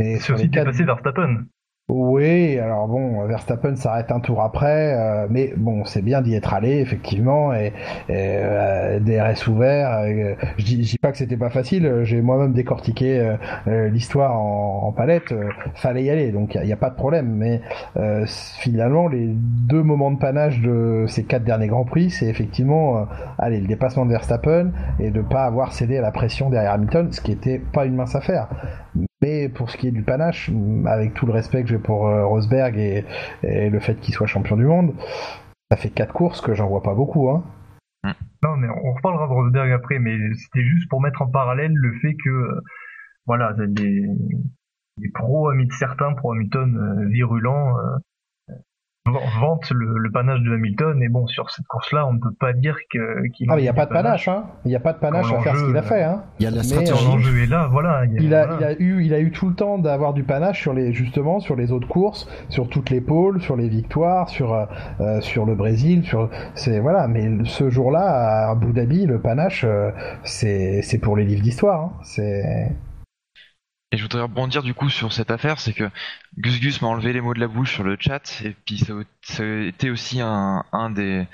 Mais c'est aussi de passer Verstappen. Oui, alors bon, Verstappen s'arrête un tour après, euh, mais bon, c'est bien d'y être allé effectivement et, euh, DRS ouvert. Euh, je, dis, dis pas que c'était pas facile, j'ai moi-même décortiqué l'histoire en, palette. fallait y aller, donc il n'y a, pas de problème. Mais finalement, les deux moments de panache de ces quatre derniers grands prix, c'est effectivement, allez, le dépassement de Verstappen et de pas avoir cédé à la pression derrière Hamilton, ce qui était pas une mince affaire. Mais pour ce qui est du panache, avec tout le respect que j'ai pour euh, Rosberg et, le fait qu'il soit champion du monde, ça fait quatre courses que j'en vois pas beaucoup. Hein. Mm. Non, mais on reparlera de Rosberg après, mais c'était juste pour mettre en parallèle le fait que, euh, voilà, les, les pros amis de certains, pro Hamilton euh, virulents, vante le, le, panache de Hamilton et bon sur cette course-là on ne peut pas dire qu'il ah il n'y a pas de panache hein. Il n'y a pas de panache à faire ce qu'il a fait hein. il y a la stratégie. Est là voilà il a, il a, eu il a eu tout le temps d'avoir du panache sur les justement sur les autres courses sur toutes les pôles sur les victoires sur euh, euh, sur le Brésil sur c'est voilà. Mais ce jour-là à Abu Dhabi le panache euh, c'est c'est pour les livres d'histoire hein. c'est et je voudrais rebondir du coup sur cette affaire, c'est que Gus Gus m'a enlevé les mots de la bouche sur le chat, et puis ça, a été aussi un, un des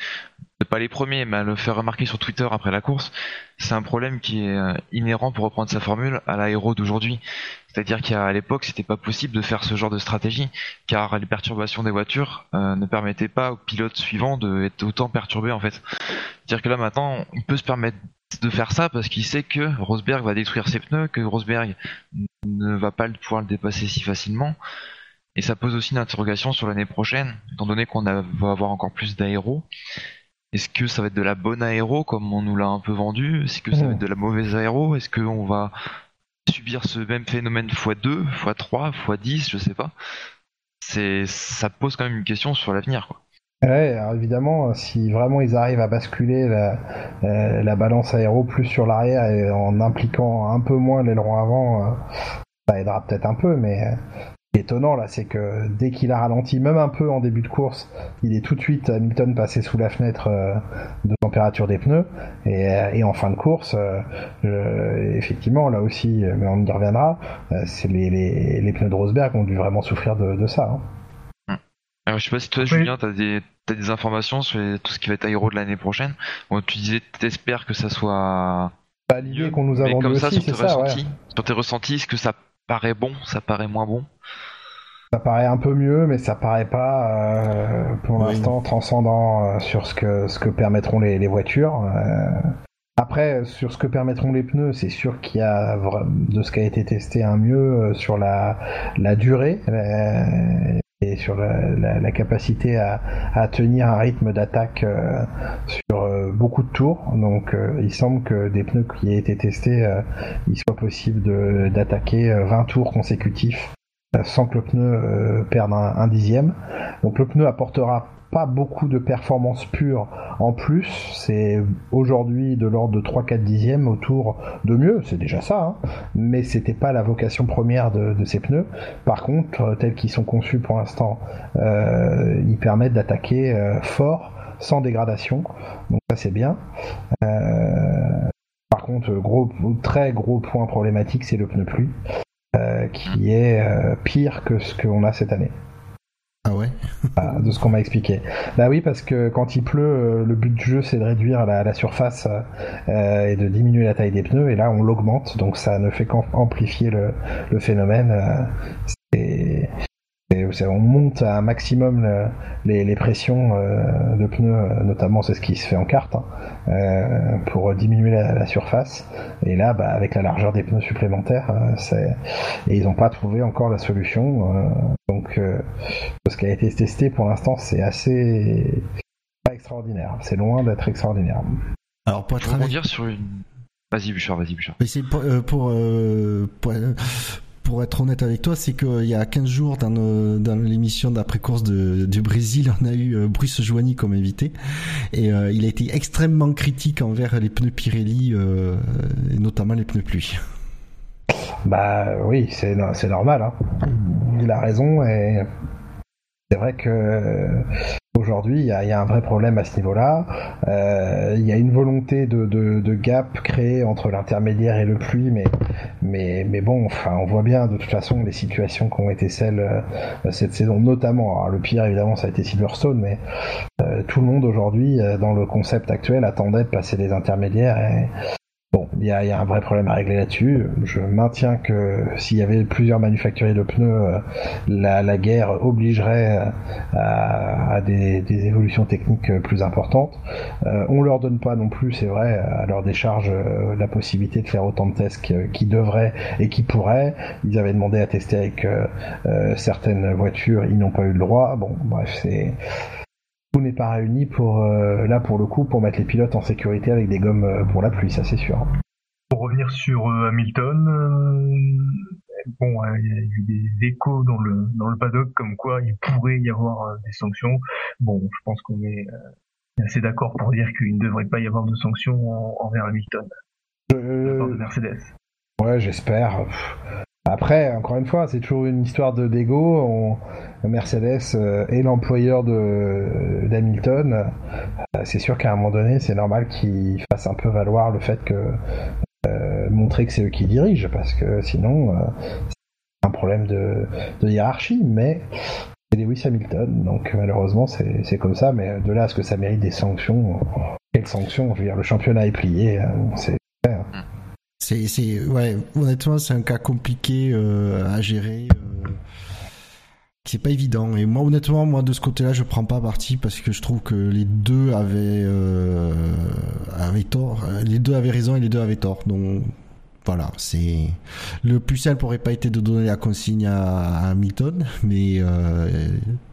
pas les premiers, mais à le faire remarquer sur Twitter après la course, c'est un problème qui est euh, inhérent, pour reprendre sa formule, à l'aéro d'aujourd'hui. C'est-à-dire qu'à l'époque, c'était pas possible de faire ce genre de stratégie, car les perturbations des voitures euh, ne permettaient pas aux pilotes suivants d'être autant perturbés en fait. C'est-à-dire que là maintenant, il peut se permettre de faire ça parce qu'il sait que Rosberg va détruire ses pneus, que Rosberg ne va pas pouvoir le dépasser si facilement. Et ça pose aussi une interrogation sur l'année prochaine, étant donné qu'on va avoir encore plus d'aéro. Est-ce que ça va être de la bonne aéro comme on nous l'a un peu vendu? Est-ce que ça va être de la mauvaise aéro? Est-ce qu'on va subir ce même phénomène x2, x3, x10, je sais pas. C'est, ça pose quand même une question sur l'avenir, quoi. Ouais, alors évidemment, si vraiment ils arrivent à basculer la, euh, la balance aéro plus sur l'arrière et en impliquant un peu moins l'aileron avant, euh, ça aidera peut-être un peu, mais étonnant là, c'est que dès qu'il a ralenti, même un peu en début de course, il est tout de suite Hamilton passé sous la fenêtre euh, de température des pneus et, euh, en fin de course, euh, effectivement là aussi, mais on y reviendra, c'est les, pneus de Rosberg ont dû vraiment souffrir de, ça. Hein. Alors, je sais pas si toi, Julien, t'as des, as des informations sur tout ce qui va être aéro de l'année prochaine. Bon, tu disais, t'espères que ça soit. Pas l'idée qu'on nous a vendu aussi, c'est ça. Ouais. Sur tes ressentis, est-ce que ça paraît bon, ça paraît moins bon? Ça paraît un peu mieux, mais ça paraît pas euh, pour l'instant transcendant euh, sur ce que ce que permettront les, voitures. Euh. après, sur ce que permettront les pneus, c'est sûr qu'il y a de ce qui a été testé un mieux sur la la durée et sur la, capacité à, tenir un rythme d'attaque sur beaucoup de tours. Donc, il semble que des pneus qui aient été testés, il soit possible d'attaquer 20 tours consécutifs sans que le pneu euh, perde un, dixième. Donc le pneu apportera pas beaucoup de performance pure en plus, c'est aujourd'hui de l'ordre de 3-4 dixièmes autour de mieux, c'est déjà ça, hein. mais c'était pas la vocation première de, ces pneus. Par contre, euh, tels qu'ils sont conçus pour l'instant, euh, ils permettent d'attaquer fort, sans dégradation, donc ça c'est bien. par contre, gros, très gros point problématique, c'est le pneu pluie. Euh, qui est euh, pire que ce qu'on a cette année. Ah ouais De ce qu'on m'a expliqué. Bah oui, parce que quand il pleut, euh, le but du jeu c'est de réduire la, surface et de diminuer la taille des pneus, et là on l'augmente, donc ça ne fait qu'amplifier le, le, phénomène. On monte à un maximum les, pressions euh, de pneus, euh, notamment c'est ce qui se fait en carte, hein, euh, pour diminuer la, surface. Et là, bah, avec la largeur des pneus supplémentaires, et ils n'ont pas trouvé encore la solution. donc, ce qui a été testé pour l'instant, c'est assez pas extraordinaire. C'est loin d'être extraordinaire. Alors pour être dire sur une Vas-y Bouchard, vas-y Bouchard. c'est pour, pour, pour être honnête avec toi, c'est qu'il y a 15 jours dans, dans l'émission d'après-course du Brésil, on a eu euh, Bruce Joigny comme invité et euh, il a été extrêmement critique envers les pneus Pirelli euh, et notamment les pneus pluie. Bah oui, c'est normal. Hein. Il a raison et c'est vrai que aujourd'hui, il y, a, un vrai problème à ce niveau-là. Euh, il y a une volonté de, gap créé entre l'intermédiaire et le pluie, mais, mais, mais bon, enfin, on voit bien de toute façon les situations qui ont été celles euh, cette saison, notamment. le pire, évidemment, ça a été Silverstone, mais euh, tout le monde aujourd'hui, dans le concept actuel, attendait de passer des intermédiaires Bon, il y a, un vrai problème à régler là-dessus. Je maintiens que s'il y avait plusieurs manufacturiers de pneus, euh, la, guerre obligerait euh, à, des, évolutions techniques plus importantes. Euh, on leur donne pas non plus, c'est vrai, à leur décharge la possibilité de faire autant de tests qu'ils devraient et qui pourraient. Ils avaient demandé à tester avec certaines voitures, ils n'ont pas eu le droit. Bon, bref, c'est n'est pas réuni pour euh, là pour le coup pour mettre les pilotes en sécurité avec des gommes euh, pour la pluie, ça c'est sûr. Pour revenir sur euh, Hamilton, bon, il y a eu des échos dans le dans le paddock comme quoi il pourrait y avoir des sanctions. Bon, je pense qu'on est assez d'accord pour dire qu'il ne devrait pas y avoir de sanctions envers Hamilton. de Mercedes. Ouais, j'espère. Après, encore une fois, c'est toujours une histoire de d'ego. Mercedes euh, est l'employeur de d'Hamilton. Euh, c'est sûr qu'à un moment donné, c'est normal qu'il fasse un peu valoir le fait que euh, montrer que c'est eux qui dirigent, parce que sinon, c'est un problème de, hiérarchie. Mais Lewis Hamilton. Donc malheureusement, c'est comme ça, mais de là à ce que ça mérite des sanctions, quelles sanctions Je veux dire, le championnat est plié, c'est. C'est, ouais, honnêtement, c'est un cas compliqué à gérer c'est pas évident. Et moi, honnêtement, moi de ce côté-là, je prends pas parti parce que je trouve que les deux avaient, euh, avaient tort. Les deux avaient raison et les deux avaient tort. Donc voilà, c'est le plus simple aurait pas été de donner la consigne à, Hamilton, mais euh,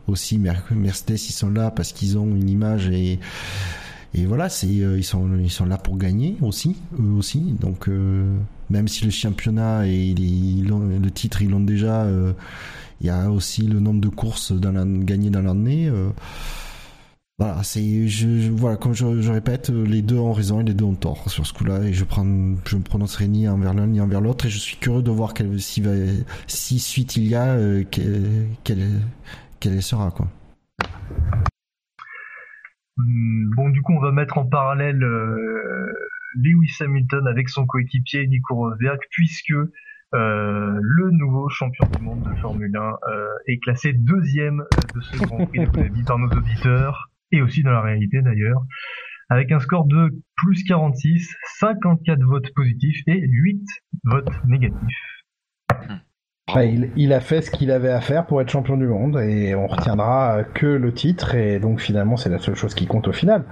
aussi Mercedes ils sont là parce qu'ils ont une image et et voilà, c'est euh, ils sont ils sont là pour gagner aussi, eux aussi. Donc même si le championnat et le titre ils l'ont déjà il y a aussi le nombre de courses gagnées dans l'année. Euh, voilà, c'est je, voilà comme je, répète, les deux ont raison et les deux ont tort sur ce coup-là et je prends je me prononcerai ni envers l'un ni envers l'autre et je suis curieux de voir quelle, si suite il y a euh, quelle, quelle, sera quoi. Hmm, bon, du coup, on va mettre en parallèle euh, Lewis Hamilton avec son coéquipier Nico Rosberg, puisque euh, le nouveau champion du monde de Formule 1 euh, est classé deuxième de ce Grand Prix de par nos auditeurs et aussi dans la réalité d'ailleurs, avec un score de plus 46, 54 votes positifs et 8 votes négatifs. Hmm il, a fait ce qu'il avait à faire pour être champion du monde et on retiendra que le titre et donc finalement c'est la seule chose qui compte au final.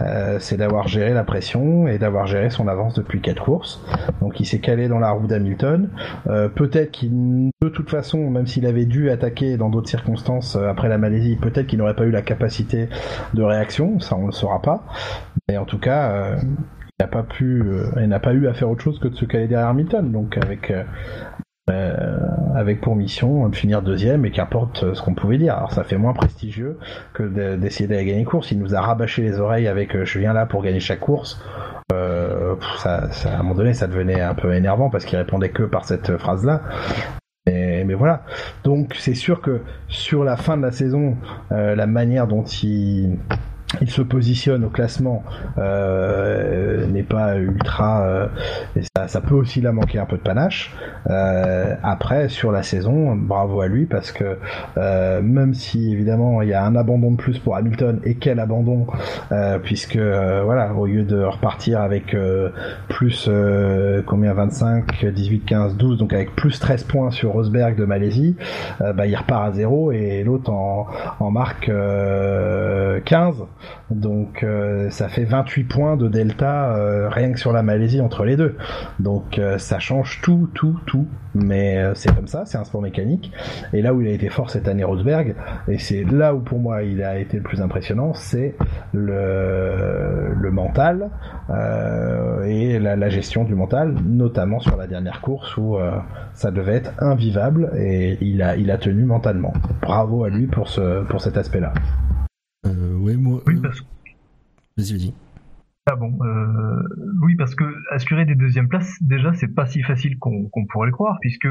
Euh, c'est d'avoir géré la pression et d'avoir géré son avance depuis quatre courses. Donc il s'est calé dans la roue d'Hamilton. Euh, peut-être qu'il de toute façon, même s'il avait dû attaquer dans d'autres circonstances euh, après la Malaisie, peut-être qu'il n'aurait pas eu la capacité de réaction. Ça on le saura pas. Mais en tout cas. il n'a pas pu, il n'a pas eu à faire autre chose que de se caler derrière Hamilton. Donc avec euh, avec pour mission de finir deuxième et qu'importe ce qu'on pouvait dire. Alors ça fait moins prestigieux que d'essayer d'aller gagner une course. Il nous a rabâché les oreilles avec euh, je viens là pour gagner chaque course. Euh, ça, ça, à un moment donné, ça devenait un peu énervant parce qu'il répondait que par cette phrase-là. Mais, voilà. Donc c'est sûr que sur la fin de la saison, euh, la manière dont il il se positionne au classement euh, n'est pas ultra euh, ça, ça, peut aussi la manquer un peu de panache. Euh, après sur la saison bravo à lui parce que même si évidemment il y a un abandon de plus pour Hamilton et quel abandon puisque voilà au lieu de repartir avec plus combien 25 18 15 12 donc avec plus 13 points sur Rosberg de Malaisie bah il repart à zéro et l'autre en, en marque 15 donc euh, ça fait 28 points de delta euh, rien que sur la Malaisie entre les deux. Donc euh, ça change tout, tout, tout. Mais c'est comme ça, c'est un sport mécanique. Et là où il a été fort cette année Rosberg, et c'est là où pour moi il a été le plus impressionnant, c'est le, mental et la, gestion du mental, notamment sur la dernière course où ça devait être invivable et il a, tenu mentalement. Bravo à lui pour cet aspect-là. Euh, oui, moi. Oui, parce que. Vas-y, vas-y. Ah bon, euh, oui, parce que assurer des deuxièmes places, déjà, c'est pas si facile qu'on pourrait le croire, puisque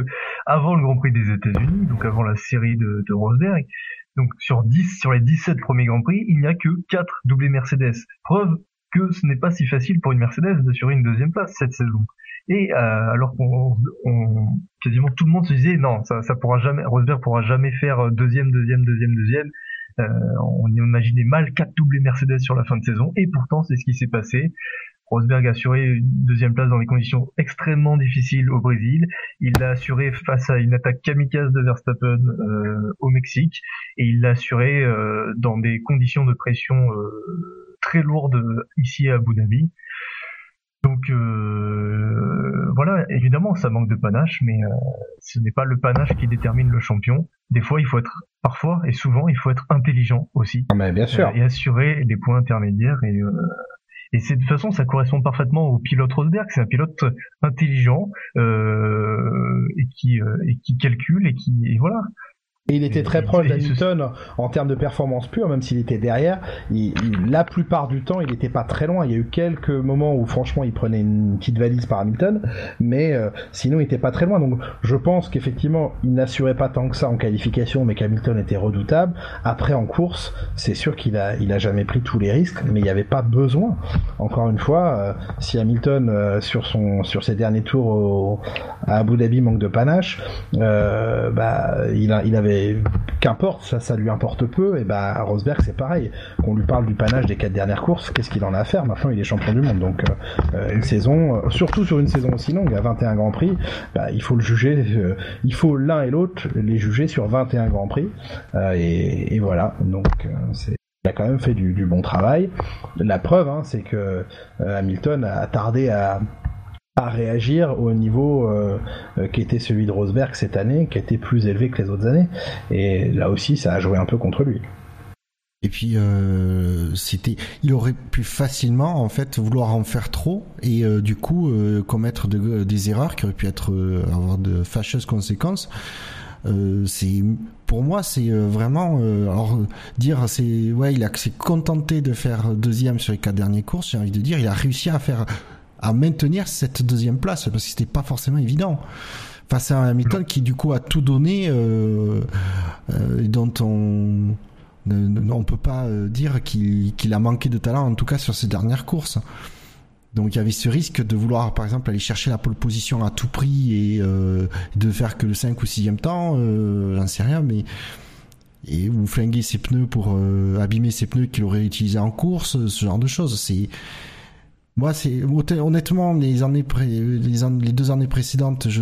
avant le Grand Prix des États-Unis, donc avant la série de, de Rosberg, donc sur 10, sur les 17 premiers Grands Prix, il n'y a que 4 doublés Mercedes. Preuve que ce n'est pas si facile pour une Mercedes d'assurer une deuxième place cette saison. Et euh, alors qu'on on, quasiment tout le monde se disait non, ça, ça pourra jamais, Rosberg pourra jamais faire deuxième, deuxième, deuxième, deuxième. Euh, on imaginait mal quatre doublés Mercedes sur la fin de saison, et pourtant c'est ce qui s'est passé. Rosberg a assuré une deuxième place dans des conditions extrêmement difficiles au Brésil. Il l'a assuré face à une attaque kamikaze de Verstappen euh, au Mexique et il l'a assuré euh, dans des conditions de pression très lourdes ici à Abu Dhabi. Donc euh, voilà, évidemment, ça manque de panache, mais euh, ce n'est pas le panache qui détermine le champion. Des fois, il faut être, parfois et souvent, il faut être intelligent aussi. Ah, mais bien sûr. et assurer les points intermédiaires et euh, et c'est de toute façon, ça correspond parfaitement au pilote Rosberg. C'est un pilote intelligent euh, et qui et qui calcule et qui et voilà. Et il était très proche d'Hamilton en termes de performance pure, même s'il était derrière. Il, la plupart du temps, il n'était pas très loin. Il y a eu quelques moments où, franchement, il prenait une petite valise par Hamilton, mais euh, sinon, il n'était pas très loin. Donc, je pense qu'effectivement, il n'assurait pas tant que ça en qualification, mais qu'Hamilton était redoutable. Après, en course, c'est sûr qu'il a, il a jamais pris tous les risques, mais il n'y avait pas besoin. Encore une fois, euh, si Hamilton euh, sur son, sur ses derniers tours au, à Abu Dhabi manque de panache, bah, il, a, il avait mais qu'importe, ça, ça lui importe peu. Et bah Rosberg, c'est pareil. Qu'on lui parle du panache des quatre dernières courses, qu'est-ce qu'il en a à faire? Maintenant, il est champion du monde. Donc une saison, surtout sur une saison aussi longue, à 21 grands prix, bah, il faut le juger. il faut l'un et l'autre les juger sur 21 grands prix. Et, voilà. Donc il a quand même fait du, bon travail. La preuve, hein, c'est que euh, Hamilton a tardé à, réagir au niveau euh, euh, qui était celui de Rosberg cette année, qui était plus élevé que les autres années. Et là aussi, ça a joué un peu contre lui. Et puis c'était, il aurait pu facilement en fait vouloir en faire trop et du coup commettre des erreurs qui auraient pu être avoir de fâcheuses conséquences. Euh, c'est pour moi c'est euh, vraiment euh, alors dire c'est ouais il a s'est contenté de faire deuxième sur les quatre dernières courses j'ai envie de dire il a réussi à faire à maintenir cette deuxième place parce que c'était pas forcément évident face à un Hamilton qui du coup a tout donné euh, dont on on peut pas dire qu'il a manqué de talent en tout cas sur ces dernières courses donc il y avait ce risque de vouloir par exemple aller chercher la pole position à tout prix et euh, de faire que le 5 ou 6 temps, euh, j'en sais rien, mais et ou flinguer ses pneus pour euh, abîmer ses pneus qu'il aurait utilisés en course, ce genre de choses. C'est moi, c'est honnêtement les années pré... les, deux années précédentes, je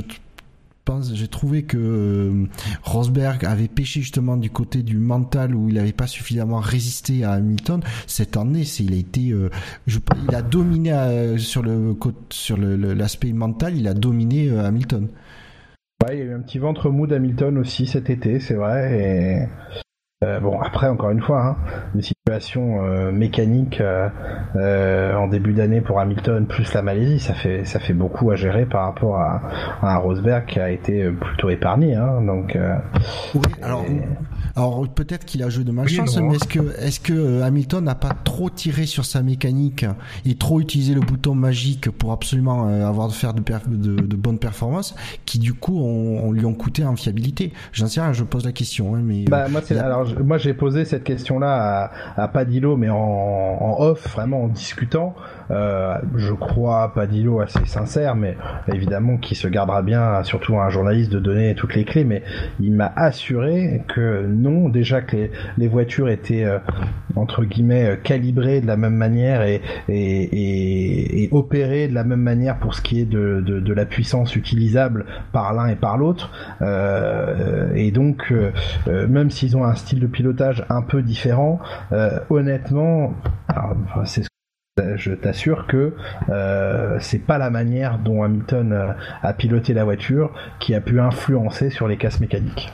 j'ai trouvé que euh, Rosberg avait péché justement du côté du mental où il n'avait pas suffisamment résisté à Hamilton. Cette année, c'est il a été, euh, il a dominé euh, sur le sur l'aspect mental, il a dominé Hamilton. Ouais, il y a eu un petit ventre mou d'Hamilton aussi cet été, c'est vrai. Et euh, bon, après, encore une fois, hein, une situation euh, mécanique euh, en début d'année pour Hamilton plus la Malaisie, ça fait ça fait beaucoup à gérer par rapport à, un Rosberg qui a été plutôt épargné. Hein, donc. oui, alors. Alors peut-être qu'il a joué de malchance, mais est-ce que est-ce que Hamilton n'a pas trop tiré sur sa mécanique et trop utilisé le bouton magique pour absolument avoir de faire de, de, bonnes performances, qui du coup on, lui ont coûté en fiabilité? J'en sais rien, je pose la question, hein, mais. Bah, moi, alors moi j'ai posé cette question-là à, à Padillo, mais en, off, vraiment en discutant. Euh, je crois Padillo assez sincère, mais évidemment qui se gardera bien, surtout un journaliste, de donner toutes les clés. Mais il m'a assuré que non, déjà que les, voitures étaient euh, entre guillemets calibrées de la même manière et, et, et, opérées de la même manière pour ce qui est de, de, la puissance utilisable par l'un et par l'autre. Euh, et donc, euh, même s'ils ont un style de pilotage un peu différent, honnêtement, c'est je t'assure que euh, c'est pas la manière dont Hamilton euh, a piloté la voiture qui a pu influencer sur les casses mécaniques.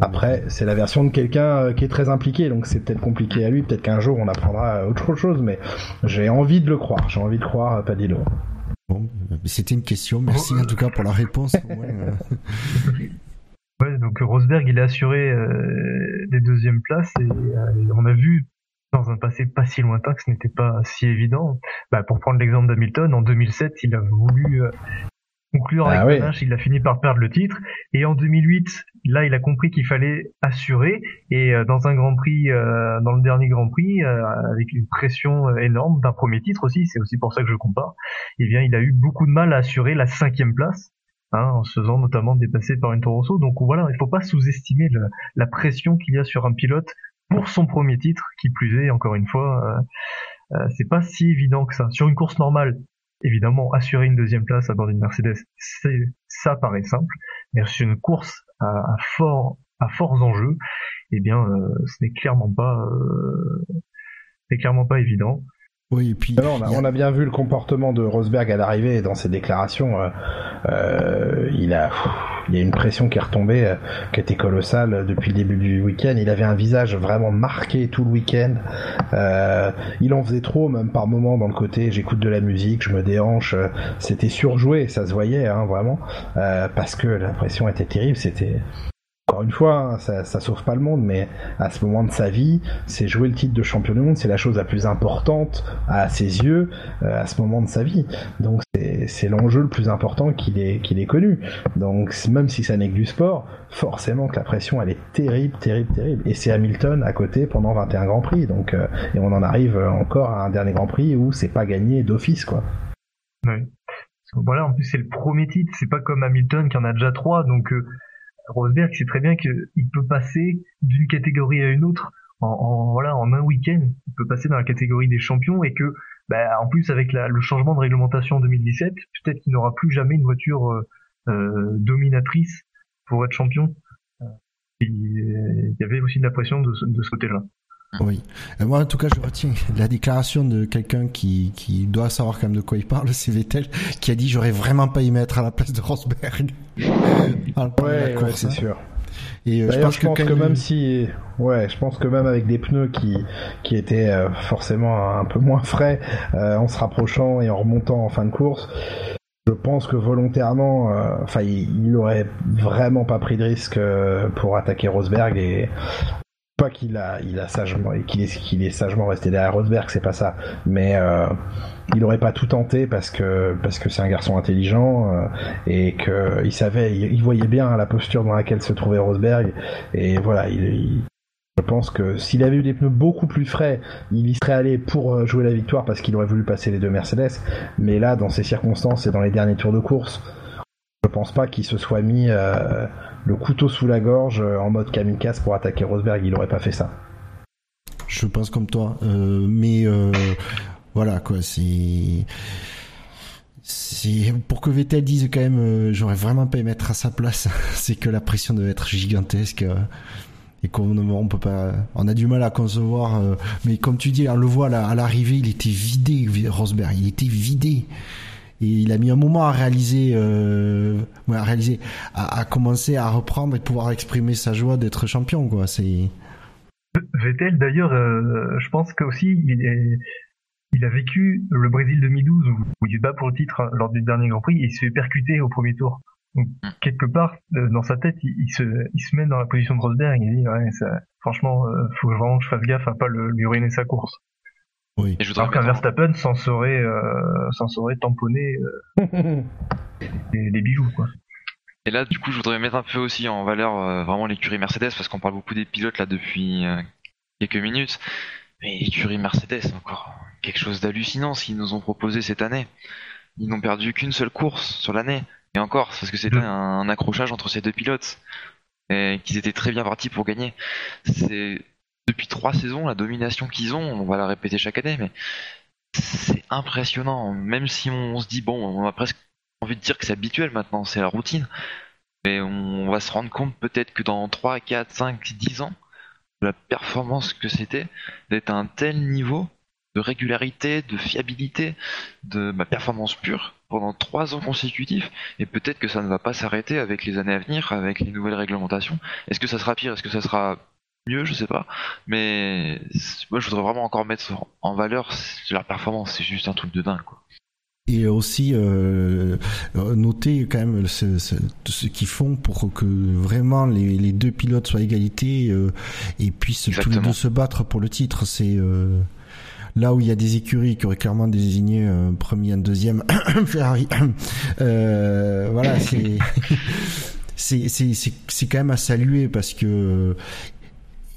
Après, c'est la version de quelqu'un euh, qui est très impliqué, donc c'est peut-être compliqué à lui. Peut-être qu'un jour on apprendra autre chose, mais j'ai envie de le croire. J'ai envie de croire Padillo. Bon, c'était une question. Merci en tout cas pour la réponse. ouais, donc Rosberg, il a assuré des deuxièmes places et on a vu dans un passé pas si lointain que ce n'était pas si évident. Bah, pour prendre l'exemple d'Hamilton, en 2007, il a voulu euh, conclure avec ah il a fini par perdre le titre. Et en 2008, là, il a compris qu'il fallait assurer. Et euh, dans un Grand Prix, euh, dans le dernier Grand Prix, avec une pression énorme d'un premier titre aussi, c'est aussi pour ça que je compare. Eh bien, il a eu beaucoup de mal à assurer la cinquième place. Hein, en se faisant notamment dépasser par une Torosso. Donc voilà, il faut pas sous-estimer la pression qu'il y a sur un pilote pour son premier titre, qui plus est, encore une fois, euh, euh, c'est pas si évident que ça. Sur une course normale, évidemment, assurer une deuxième place à bord d'une Mercedes, c'est ça paraît simple, mais sur une course à, fort à forts enjeux, eh bien, euh, ce n'est clairement pas, clairement pas évident. Oui, et puis on, a, bien vu le comportement de Rosberg à l'arrivée dans ses déclarations. Euh, euh, il a, il y a une pression qui est retombée, euh, qui était colossale depuis le début du week-end. Il avait un visage vraiment marqué tout le week-end. il en faisait trop, même par moments dans le côté. J'écoute de la musique, je me déhanche. C'était surjoué, ça se voyait hein, vraiment, parce que la pression était terrible. C'était encore une fois, hein, ça, ça sauve pas le monde, mais à ce moment de sa vie, c'est jouer le titre de champion du monde, c'est la chose la plus importante à ses yeux euh, à ce moment de sa vie. Donc c'est l'enjeu le plus important qu'il ait, qu'il ait connu. Donc même si ça n'est que du sport, forcément que la pression elle est terrible, terrible, terrible. Et c'est Hamilton à côté pendant 21 Grands Prix. Donc euh, et on en arrive encore à un dernier Grand Prix où c'est pas gagné d'office quoi. Oui. Voilà, en plus c'est le premier titre, c'est pas comme Hamilton qui en a déjà trois, donc euh, Rosberg sait très bien qu'il peut passer d'une catégorie à une autre en, voilà en un week-end. Il peut passer dans la catégorie des champions et que bah, en plus avec la, le changement de réglementation en 2017, peut-être qu'il n'aura plus jamais une voiture euh, euh dominatrice pour être champion. Il y avait aussi de la pression de, de ce côté-là. Oui. moi, en tout cas, je retiens la déclaration de quelqu'un qui, qui doit savoir quand même de quoi il parle, c'est Vettel, qui a dit j'aurais vraiment pas y mettre à la place de Rosberg. ouais, c'est sûr. Et euh, je pense, que, même si, ouais, je pense que même avec des pneus qui qui étaient euh, forcément un peu moins frais, euh, en se rapprochant et en remontant en fin de course, je pense que volontairement, enfin, il, il, aurait vraiment pas pris de risque pour attaquer Rosberg et pas qu'il a, il a sagement, qu'il est, qu'il est sagement resté derrière Rosberg, c'est pas ça. Mais euh, il aurait pas tout tenté parce que parce que c'est un garçon intelligent euh, et que il savait, il, voyait bien la posture dans laquelle se trouvait Rosberg et voilà, il, je pense que s'il avait eu des pneus beaucoup plus frais, il y serait allé pour euh, jouer la victoire parce qu'il aurait voulu passer les deux Mercedes. Mais là, dans ces circonstances et dans les derniers tours de course, je pense pas qu'il se soit mis euh, le couteau sous la gorge euh, en mode kamikaze pour attaquer Rosberg, il aurait pas fait ça. Je pense comme toi, euh, mais euh, voilà quoi, c'est pour que Vettel dise quand même, j'aurais vraiment pas mettre à sa place, c'est que la pression devait être gigantesque et qu'on on peut pas, on a du mal à concevoir. mais comme tu dis, on le voit à l'arrivée, il était vidé, Rosberg, il était vidé et il a mis un moment à réaliser, euh, à réaliser, à, commencer à reprendre et pouvoir exprimer sa joie d'être champion, quoi. C'est. Vettel, d'ailleurs, euh, je pense qu'aussi il, est, il a vécu le Brésil 2012 où, il se bat pour le titre hein, lors du dernier Grand Prix et il se fait percuter au premier tour. Donc, mm. quelque part, euh, dans sa tête, il, se, il se met dans la position de Rosberg et il dit, ouais, ça, franchement, euh, faut vraiment que je fasse gaffe à pas le, lui ruiner sa course. Oui. Et je Alors qu'un Verstappen s'en serait, euh, serait tamponné euh, les, bijoux, quoi. Et là, du coup, je voudrais mettre un peu aussi en valeur euh, vraiment l'écurie Mercedes, parce qu'on parle beaucoup des pilotes là depuis euh, quelques minutes. Mais l'écurie Mercedes, encore quelque chose d'hallucinant ce qu'ils nous ont proposé cette année. Ils n'ont perdu qu'une seule course sur l'année. Et encore, parce que c'était un, accrochage entre ces deux pilotes. Et qu'ils étaient très bien partis pour gagner. C'est depuis trois saisons, la domination qu'ils ont, on va la répéter chaque année, mais c'est impressionnant. Même si on se dit, bon, on a presque envie de dire que c'est habituel maintenant, c'est la routine. Mais on va se rendre compte peut-être que dans 3, 4, 5, 10 ans, la performance que c'était, d'être à un tel niveau de régularité, de fiabilité, de ma performance pure pendant 3 ans consécutifs, et peut-être que ça ne va pas s'arrêter avec les années à venir, avec les nouvelles réglementations. Est-ce que ça sera pire? Est-ce que ça sera mieux, je sais pas. Mais moi, je voudrais vraiment encore mettre en valeur leur performance. C'est juste un truc de dingue, quoi. Et aussi euh, noter quand même ce, ce, qu'ils font pour que vraiment les, les deux pilotes soient à égalité euh, et puissent tous les deux se battre pour le titre. C'est euh, là où il y a des écuries qui auraient clairement désigné un premier, un deuxième Ferrari. Euh, voilà, c'est c'est c'est quand même à saluer parce que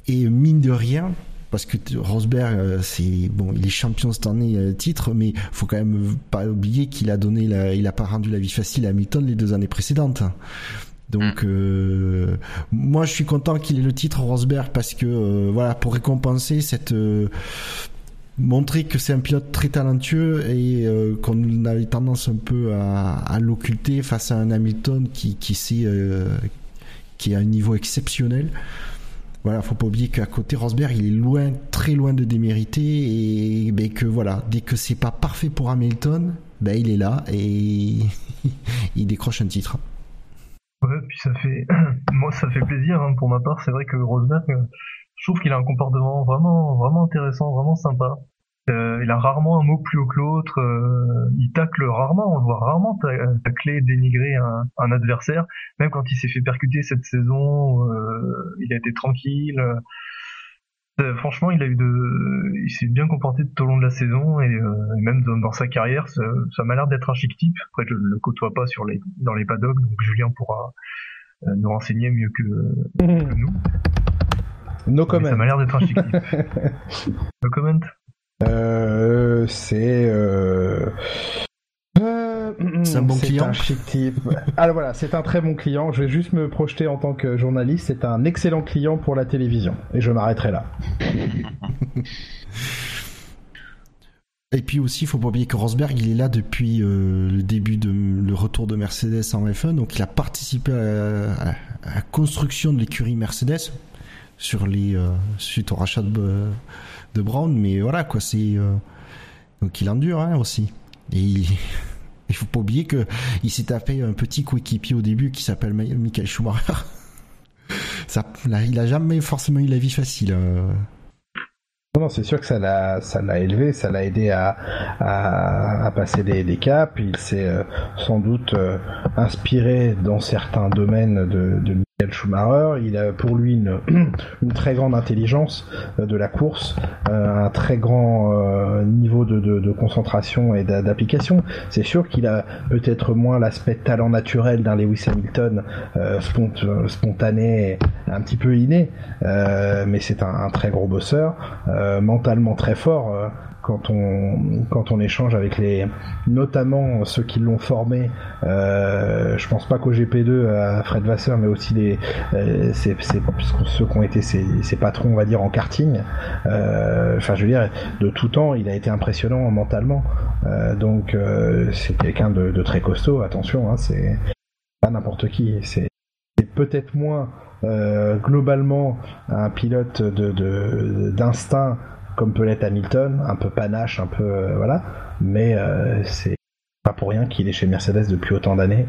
et mine de rien, parce que Rosberg, euh, c'est bon, il est champion cette année euh, titre, mais faut quand même pas oublier qu'il a donné, la, il a pas rendu la vie facile à Hamilton les deux années précédentes. Donc mm. euh, moi je suis content qu'il ait le titre Rosberg parce que voilà pour récompenser cette montrer que c'est un pilote très talentueux et qu'on avait tendance un peu à, à l'occulter face à un Hamilton qui qui sait qui a un niveau exceptionnel voilà, faut pas oublier qu'à côté Rosberg, il est loin, très loin de démériter et ben, que voilà, dès que c'est pas parfait pour Hamilton, ben il est là et il décroche un titre. Ouais, puis ça fait, moi ça fait plaisir hein, pour ma part. C'est vrai que Rosberg, euh, je trouve qu'il a un comportement vraiment, vraiment intéressant, vraiment sympa. Euh, il a rarement un mot plus haut que l'autre. Euh, il tacle rarement, on le voit rarement tacler, dénigrer un, un, adversaire. Même quand il s'est fait percuter cette saison, euh, il a été tranquille. Franchement, il a eu de, il s'est bien comporté tout au long de la saison et, même dans, sa carrière, ça, ça m'a l'air d'être un chic type. Après, je ne le côtoie pas sur les, dans les paddocks, donc Julien pourra nous renseigner mieux que, que nous. No comment. ça m'a l'air d'être un chic type. no comment. Euh, c'est. Euh... Ça un bon c'est client. un chic type. Alors voilà, c'est un très bon client. Je vais juste me projeter en tant que journaliste. C'est un excellent client pour la télévision. Et je m'arrêterai là. Et puis aussi, il faut pas oublier que Rosberg, il est là depuis euh, le début de le retour de Mercedes en F1, donc il a participé à, la construction de l'écurie Mercedes sur les euh, suite au rachat de, de Brown, mais voilà quoi, c'est euh, donc il endure hein, aussi. Et il, il faut pas oublier que il s'est tapé un petit coéquipier au début qui s'appelle Michael Schumacher. Il a jamais forcément eu la vie facile. euh. Non, c'est sûr que ça l'a, élevé, ça l'a aidé à, passer des, des caps. Il s'est euh, sans doute inspiré dans certains domaines de, de Schumacher. Il a pour lui une, très grande intelligence euh, de la course, euh, un très grand euh, niveau de, concentration et d'a- d'application. C'est sûr qu'il a peut-être moins l'aspect talent naturel d'un Lewis Hamilton spont- spontané, un petit peu inné, mais c'est un, très gros bosseur mentalement très fort quand on quand on échange avec les notamment ceux qui l'ont formé euh, je pense pas qu'au GP2 à Fred Vasseur mais aussi les euh, ceux qui ont été ses, patrons on va dire en karting Euh, je veux dire de tout temps il a été impressionnant mentalement. Euh, donc c'est quelqu'un de, de très costaud attention hein, c'est pas n'importe qui c'est peut-être moins globalement un pilote de de- d'instinct comme peut l'être Hamilton, un peu panache, un peu euh, voilà, mais euh, c'est pas pour rien qu'il est chez Mercedes depuis autant d'années.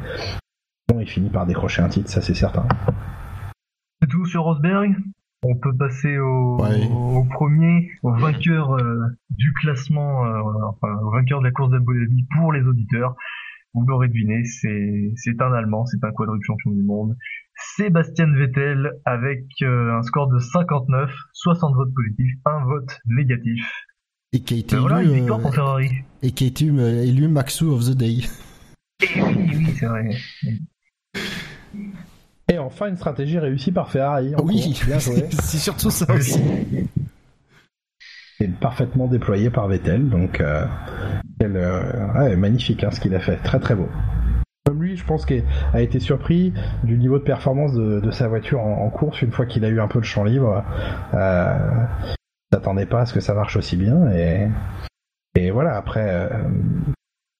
Bon, il finit par décrocher un titre, ça c'est certain. C'est tout sur Rosberg? On peut passer au, Ouais. au premier, au vainqueur euh, du classement, euh, enfin au vainqueur de la course d'Abu Dhabi pour les auditeurs. Vous l'aurez deviné, c'est c'est un Allemand, c'est un quadruple champion du monde. Sébastien Vettel avec euh, un score de 59, 60 votes positifs, un vote négatif. Et qui a été Ben voilà, élu, une victoire euh, pour Ferrari. et qui a été euh, élu Maxou of the Day. Et oui, oui, c'est vrai. Et enfin une stratégie réussie par Ferrari. en Oui, course. bien joué. c'est surtout ça aussi. Et parfaitement déployé par Vettel, donc euh, quel, euh, ouais, magnifique hein, ce qu'il a fait, très très beau. Comme lui, je pense qu'il a été surpris du niveau de performance de, sa voiture en, course une fois qu'il a eu un peu de champ libre. Euh, s'attendait pas à ce que ça marche aussi bien et, voilà après euh,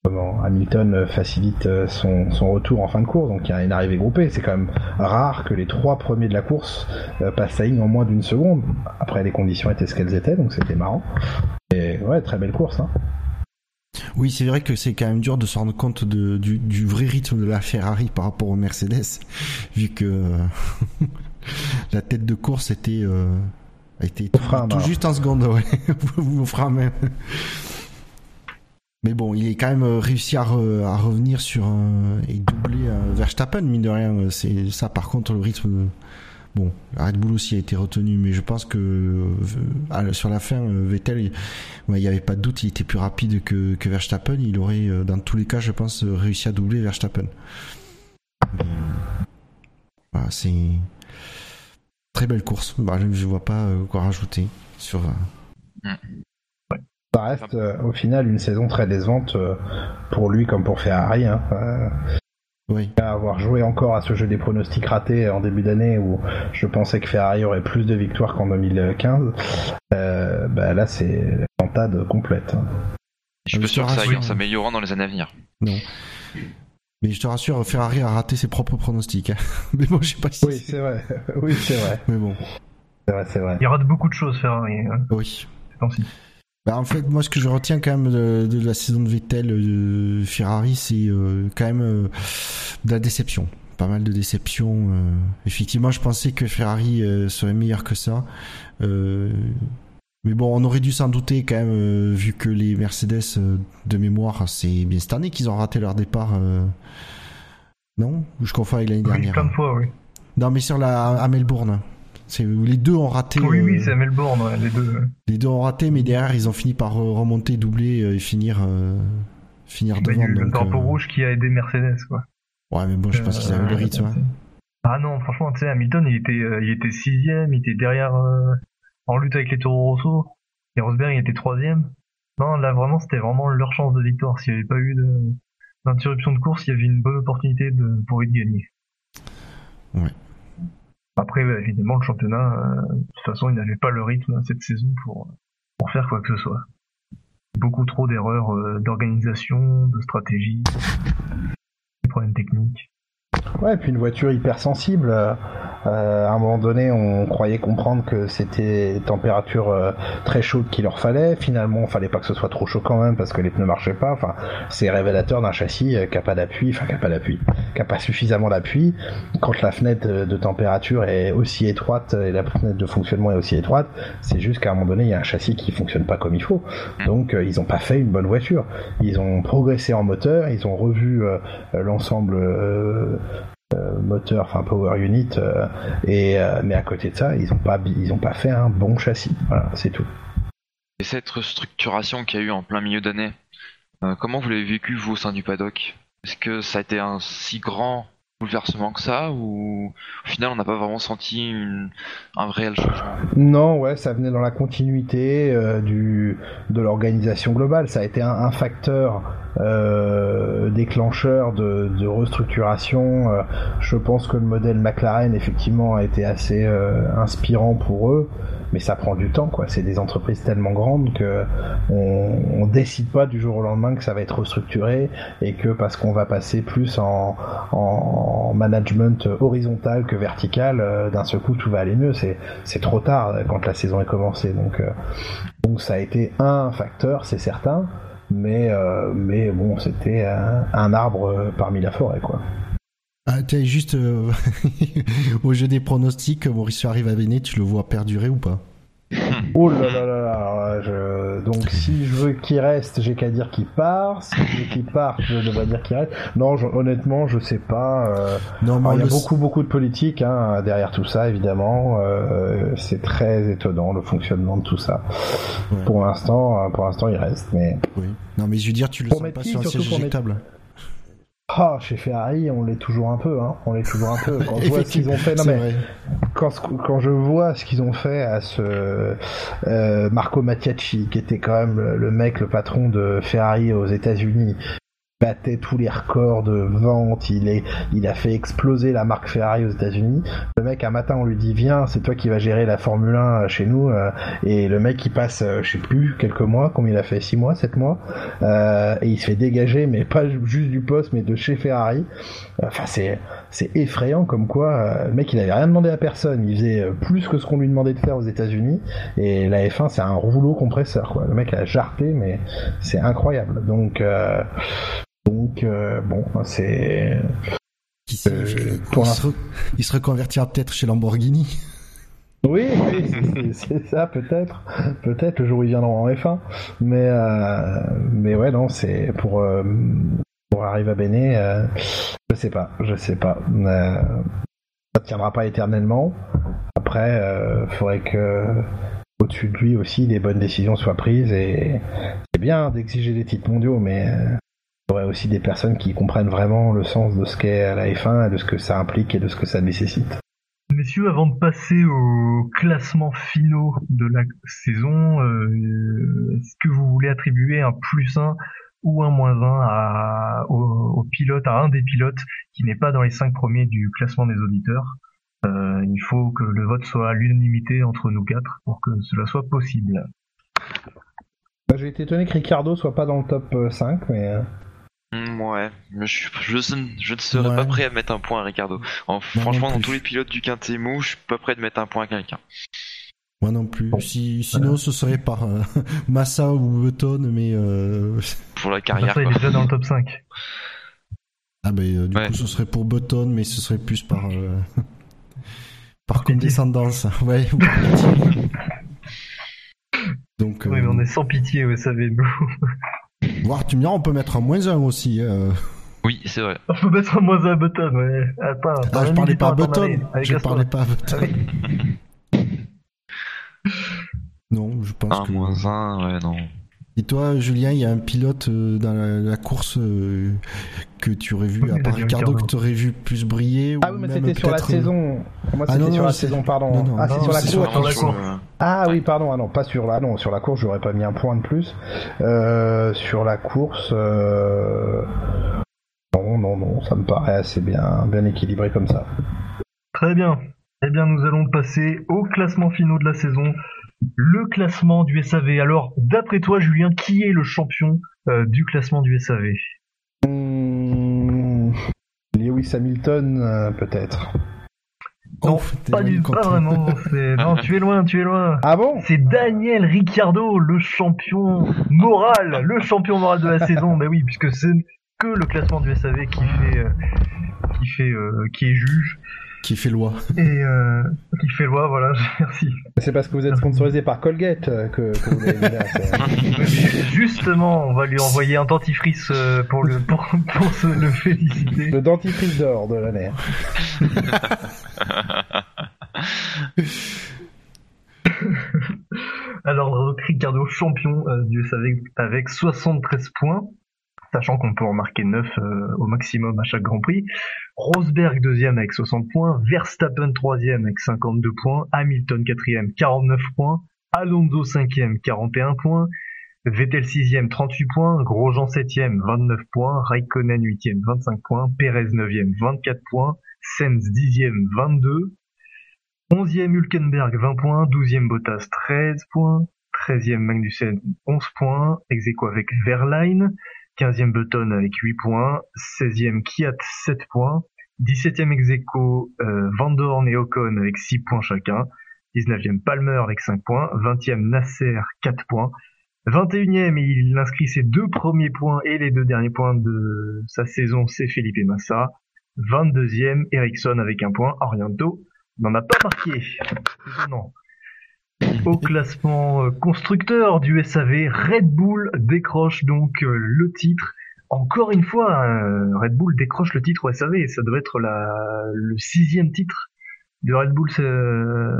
comment Hamilton facilite euh, son, retour en fin de course donc il y a une arrivée groupée c'est quand même rare que les trois premiers de la course euh, passent sa ligne en moins d'une seconde après les conditions étaient ce qu'elles étaient donc c'était marrant et ouais très belle course hein. Oui, c'est vrai que c'est quand même dur de se rendre compte de, du, du vrai rythme de la Ferrari par rapport au Mercedes, vu que euh, la tête de course était, euh, tout, juste en seconde, ouais. Vous à main. Mais bon, il est quand même euh, réussi à, re- à revenir sur un, et doubler un Verstappen, mine de rien. euh, C'est ça, par contre, le rythme. Bon, la Red Bull aussi a été retenu, mais je pense que euh, sur la fin, euh, Vettel, il n'y avait pas de doute, il était plus rapide que, que Verstappen. Il aurait, euh, dans tous les cas, je pense, réussi à doubler Verstappen. Voilà, c'est très belle course. Bah, je ne vois pas quoi rajouter sur. ça reste euh, au final une saison très décevante euh, pour lui comme pour Ferrari hein. Euh, Oui. avoir joué encore à ce jeu des pronostics ratés en début d'année où je pensais que Ferrari aurait plus de victoires qu'en 2015 euh, bah là c'est la plantade complète. Je suis sûr que ça aille en s'améliorant dans les années à venir. Non. Mais je te rassure, Ferrari a raté ses propres pronostics. hein. Mais bon, je sais pas si. oui c'est vrai oui c'est vrai Mais bon, c'est vrai c'est vrai Il rate beaucoup de choses, Ferrari, hein, oui. ces temps-ci. Bah, en fait, moi, ce que je retiens quand même de, de la saison de Vettel, de Ferrari, c'est euh, quand même euh, de la déception. Pas mal de déception. euh. Effectivement, je pensais que Ferrari euh, serait meilleur que ça. Euh, mais bon, on aurait dû s'en douter quand même, euh, vu que les Mercedes, euh, de mémoire, c'est bien cette année qu'ils ont raté leur départ. euh. Non? Ou je confonds avec l'année Oui, dernière plein de fois, oui. Non, mais sur la à Melbourne. C'est les deux ont raté. Oui, euh, oui, c'est à Melbourne, ouais, les deux. les deux ont raté, mais derrière, ils ont fini par euh, remonter, doubler euh, et finir, euh, finir Bah, il y a devant. eu le drapeau euh, rouge qui a aidé Mercedes, quoi. Ouais, mais bon, je pense qu'ils avaient le rythme. hein. Ah non, franchement, tu sais, Hamilton, il était, euh, il était sixième, il était derrière, euh, en lutte avec les Toro Rosso. Et Rosberg, il était troisième. Non, là, vraiment, c'était vraiment leur chance de victoire. S'il n'y avait pas eu de, l'interruption de course, il y avait une bonne opportunité de, pour eux de gagner. Ouais. Après, évidemment, le championnat, euh, de toute façon, il n'avait pas le rythme cette saison pour, pour faire quoi que ce soit. Beaucoup trop d'erreurs euh, d'organisation, de stratégie, des problèmes techniques. Ouais, et puis une voiture hypersensible. Euh, à un moment donné, on croyait comprendre que c'était température euh, très chaude qu'il leur fallait. Finalement, il fallait pas que ce soit trop chaud quand même parce que les pneus marchaient pas. Enfin, c'est révélateur d'un châssis euh, qui a pas d'appui, enfin qui a pas d'appui, qui a pas suffisamment d'appui. Quand la fenêtre de, température est aussi étroite et la fenêtre de fonctionnement est aussi étroite, c'est juste qu'à un moment donné, il y a un châssis qui fonctionne pas comme il faut. Donc, euh, ils ont pas fait une bonne voiture. Ils ont progressé en moteur, ils ont revu euh, l'ensemble moteur, enfin power unit, euh, et euh, mais à côté de ça, ils ont pas ils pas fait un bon châssis. Voilà, c'est tout. Et cette restructuration qu'il y a eu en plein milieu d'année, euh, comment vous l'avez vécu vous au sein du paddock? Est-ce que ça a été un si grand bouleversement que ça ou au final on n'a pas vraiment senti un réel changement Non, ouais, ça venait dans la continuité euh, de l'organisation globale. Ça a été un, facteur euh, déclencheur de, restructuration. Euh, je pense que le modèle McLaren effectivement a été assez inspirant pour eux, mais ça prend du temps, quoi. C'est des entreprises tellement grandes que on, décide pas du jour au lendemain que ça va être restructuré et que parce qu'on va passer plus en, en management horizontal que vertical, euh, d'un seul coup tout va aller mieux. C'est trop tard quand la saison est commencée. Donc, euh, donc ça a été un facteur, c'est certain, mais, euh, mais bon, c'était un, un arbre parmi la forêt, quoi. Ah, t'es juste euh, au jeu des pronostics, Mauricio arrive à Véné, tu le vois perdurer ou pas? Oh là là là là, je... donc si je veux qu'il reste, j'ai qu'à dire qu'il part. Si je veux qu'il parte, je devrais dire qu'il reste. Non, je- honnêtement, je sais pas. euh, Non, alors, il y a le- beaucoup beaucoup de politique hein, derrière tout ça, évidemment. Euh, c'est très étonnant le fonctionnement de tout ça. Ouais. Pour l'instant, euh, pour l'instant, il reste, mais Oui. Non, mais je veux dire, tu le Pour sens pas qui, sur un siège mettre- Ah, chez Ferrari, on l'est toujours un peu, hein. On l'est toujours un peu. Quand je vois ce qu'ils ont fait, non mais vrai. quand, quand je vois ce qu'ils ont fait à ce euh, Marco Mattiacci, qui était quand même le mec, le patron de Ferrari aux États-Unis, battait tous les records de vente, il est, il a fait exploser la marque Ferrari aux États-Unis. Le mec un matin on lui dit viens, c'est toi qui vas gérer la Formule 1 chez nous, euh, et le mec il passe, euh, je sais plus quelques mois, combien il a fait, six mois, sept mois, euh, et il se fait dégager, mais pas juste du poste, mais de chez Ferrari. Enfin c'est effrayant comme quoi euh, le mec il avait rien demandé à personne, il faisait euh, plus que ce qu'on lui demandait de faire aux États-Unis et la F1 c'est un rouleau compresseur quoi. Le mec a jarté mais c'est incroyable. Donc euh, donc euh, bon c'est Qui sait, Euh, il, se re- il se reconvertira peut-être chez Lamborghini. oui, oui c'est- ça peut-être. Peut-être le jour où ils viendront en F1 mais euh, mais ouais non c'est pour euh, pour arriver à Béné euh, je sais pas je sais pas. Ça tiendra pas éternellement. Après euh, faudrait que au-dessus de lui aussi les bonnes décisions soient prises et c'est bien d'exiger des titres mondiaux mais il aurait aussi des personnes qui comprennent vraiment le sens de ce qu'est la F1 et de ce que ça implique et de ce que ça nécessite. Messieurs, avant de passer aux classements finaux de la saison, euh, est-ce que vous voulez attribuer un plus 1 ou un moins 1 à, au, au pilote, à un des pilotes qui n'est pas dans les cinq premiers du classement des auditeurs? Euh, Il faut que le vote soit à l'unanimité entre nous quatre pour que cela soit possible. Bah, J'ai été étonné que Ricardo soit pas dans le top euh, 5 mais Hmm, Ouais, mais je, je, je ne serais Ouais. pas prêt à mettre un point à Ricardo. En- franchement, dans tous les pilotes du quintet mou, je suis pas prêt de mettre un point à quelqu'un. Moi non plus. Si, sinon, ce serait par euh, Massa ou Button, mais euh, Pour la carrière, ça, il est déjà dans le top 5. ah ben euh, du Ouais. coup, ce serait pour Button, mais ce serait plus par euh, par condescendance. Ouais. ou par pitié. Donc, Oui, mais on est sans pitié, vous savez, nous. Voir, tu me diras, on peut mettre un moins 1 aussi. euh. Oui, c'est vrai. On peut mettre un moins 1 à Button, ouais. Attends, Ah, t'as je un parlais pas à Button. Je parlais pas à Button. Ah. Non, je pense Un que. moins un, ouais, non. Et toi, Julien, il y a un pilote euh, dans la, la course euh, que tu aurais vu, Oui, à part Ricardo, que tu aurais vu plus briller Ah ou oui mais même c'était sur la peut-être- saison. Moi Ah c'était non, sur non, la saison pardon. non, non, ah c'est non, sur la course. sur la Sur, course. euh, Ah oui, pardon, ah non, pas sur la, non, sur la course, j'aurais pas mis un point de plus. Euh, sur la course, euh... Non, non, non, ça me paraît assez bien, bien équilibré comme ça. Très bien. Eh bien, nous allons passer au classement finaux de la saison. Le classement du SAV. Alors, d'après toi, Julien, qui est le champion euh, du classement du SAV hmm, Lewis Hamilton, euh, peut-être. Non, pas, du, pas vraiment. Non, tu es loin, tu es loin. Ah bon? C'est Daniel Ricciardo, le champion moral, le champion moral de la saison. Mais oui, puisque c'est que le classement du SAV qui fait, euh, qui fait, euh, qui est juge. Qui fait loi. Et euh, qui fait loi, voilà, merci. C'est parce que vous êtes sponsorisé par Colgate que, que vous l'avez Justement, on va lui envoyer un dentifrice pour le, pour, pour se le féliciter. Le dentifrice d'or de l'année. Alors, Ricardo, champion du SAV avec 73 points sachant qu'on peut en marquer 9 euh, au maximum à chaque Grand Prix. Rosberg deuxième avec 60 points, Verstappen troisième avec 52 points, Hamilton quatrième 49 points, Alonso cinquième 41 points, Vettel sixième 38 points, Grosjean septième 29 points, Raikkonen huitième 25 points, Perez neuvième 24 points, Sens dixième 22, 11e Hülkenberg 20 points, 12e Bottas 13 points, 13e Magnussen 11 points, ex avec Verline, 15e Button avec 8 points, 16e Kiat 7 points, 17e Execo euh, Van Dorn et Ocon avec 6 points chacun, 19e Palmer avec 5 points, 20e Nasser 4 points, 21e il inscrit ses deux premiers points et les deux derniers points de sa saison, c'est Felipe Massa, 22e Ericsson avec un point, Oriento n'en a pas marqué. Non. Au classement euh, constructeur du SAV, Red Bull décroche donc euh, le titre. Encore une fois, euh, Red Bull décroche le titre au SAV. Ça doit être le sixième titre de Red Bull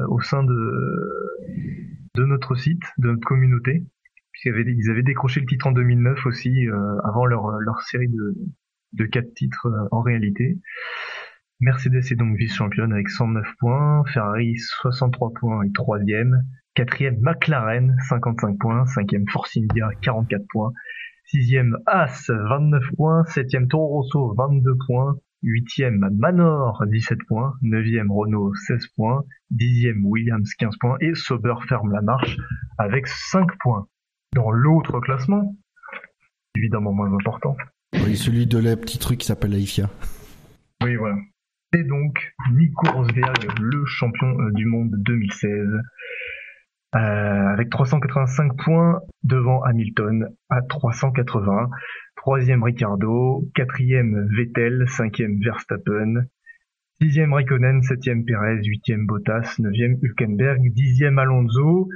au sein de, notre site, de notre communauté. Puisqu'ils avaient, ils avaient décroché le titre en 2009 aussi, avant leur, leur série de, de quatre titres en réalité. Mercedes est donc vice-championne avec 109 points, Ferrari 63 points et troisième, quatrième McLaren 55 points, cinquième Force India 44 points, sixième As 29 points, septième Toro Rosso 22 points, huitième Manor 17 points, neuvième Renault 16 points, dixième Williams 15 points et Sauber ferme la marche avec 5 points. Dans l'autre classement, évidemment moins important. Oui, celui de la petit truc qui s'appelle la IFIA. Oui, voilà. C'est donc Nico Rosberg, le champion euh, du monde 2016, euh, avec 385 points devant Hamilton à 380. Troisième Ricardo, quatrième Vettel, cinquième Verstappen, sixième Raikkonen, septième Perez, huitième Bottas, neuvième Hülkenberg, dixième Alonso.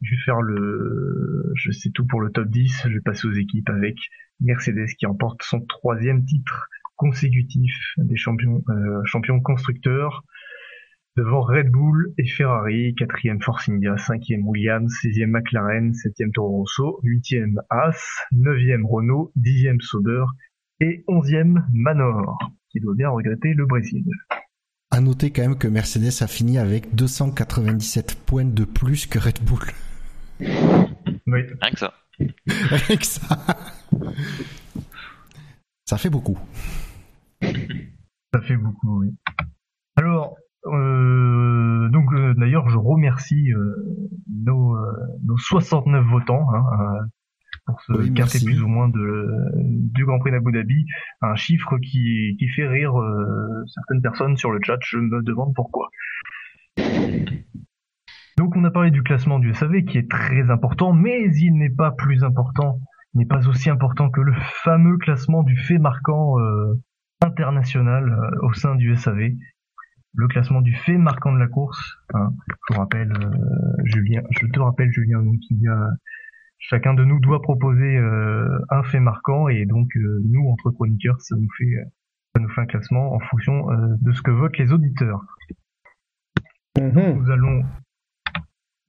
Je vais faire le, je sais tout pour le top 10. Je vais passer aux équipes avec Mercedes qui emporte son troisième titre consécutif des champions, euh, champions constructeurs devant Red Bull et Ferrari, quatrième Force India, cinquième Williams, sixième McLaren, septième Toro Rosso, huitième Haas, neuvième Renault, dixième Sauber et onzième Manor, qui doit bien regretter le Brésil. À noter quand même que Mercedes a fini avec 297 points de plus que Red Bull. Oui. Rien que ça. Rien que ça. Ça fait beaucoup. Ça fait beaucoup, oui. Alors, euh, donc euh, d'ailleurs, je remercie euh, nos, nos 69 votants hein, pour ce Oui, plus ou moins de, du Grand Prix d'Abu Dhabi, un chiffre qui, qui fait rire certaines personnes sur le chat. Je me demande pourquoi. Donc on a parlé du classement du SAV qui est très important, mais il n'est pas plus important, il n'est pas aussi important que le fameux classement du fait marquant euh, international euh, au sein du SAV. Le classement du fait marquant de la course. hein. je vous rappelle, euh, Julien, je te rappelle Julien, y a chacun de nous doit proposer euh, un fait marquant et donc euh, nous entre chroniqueurs ça nous fait ça nous fait un classement en fonction euh, de ce que votent les auditeurs. Mhm. Nous allons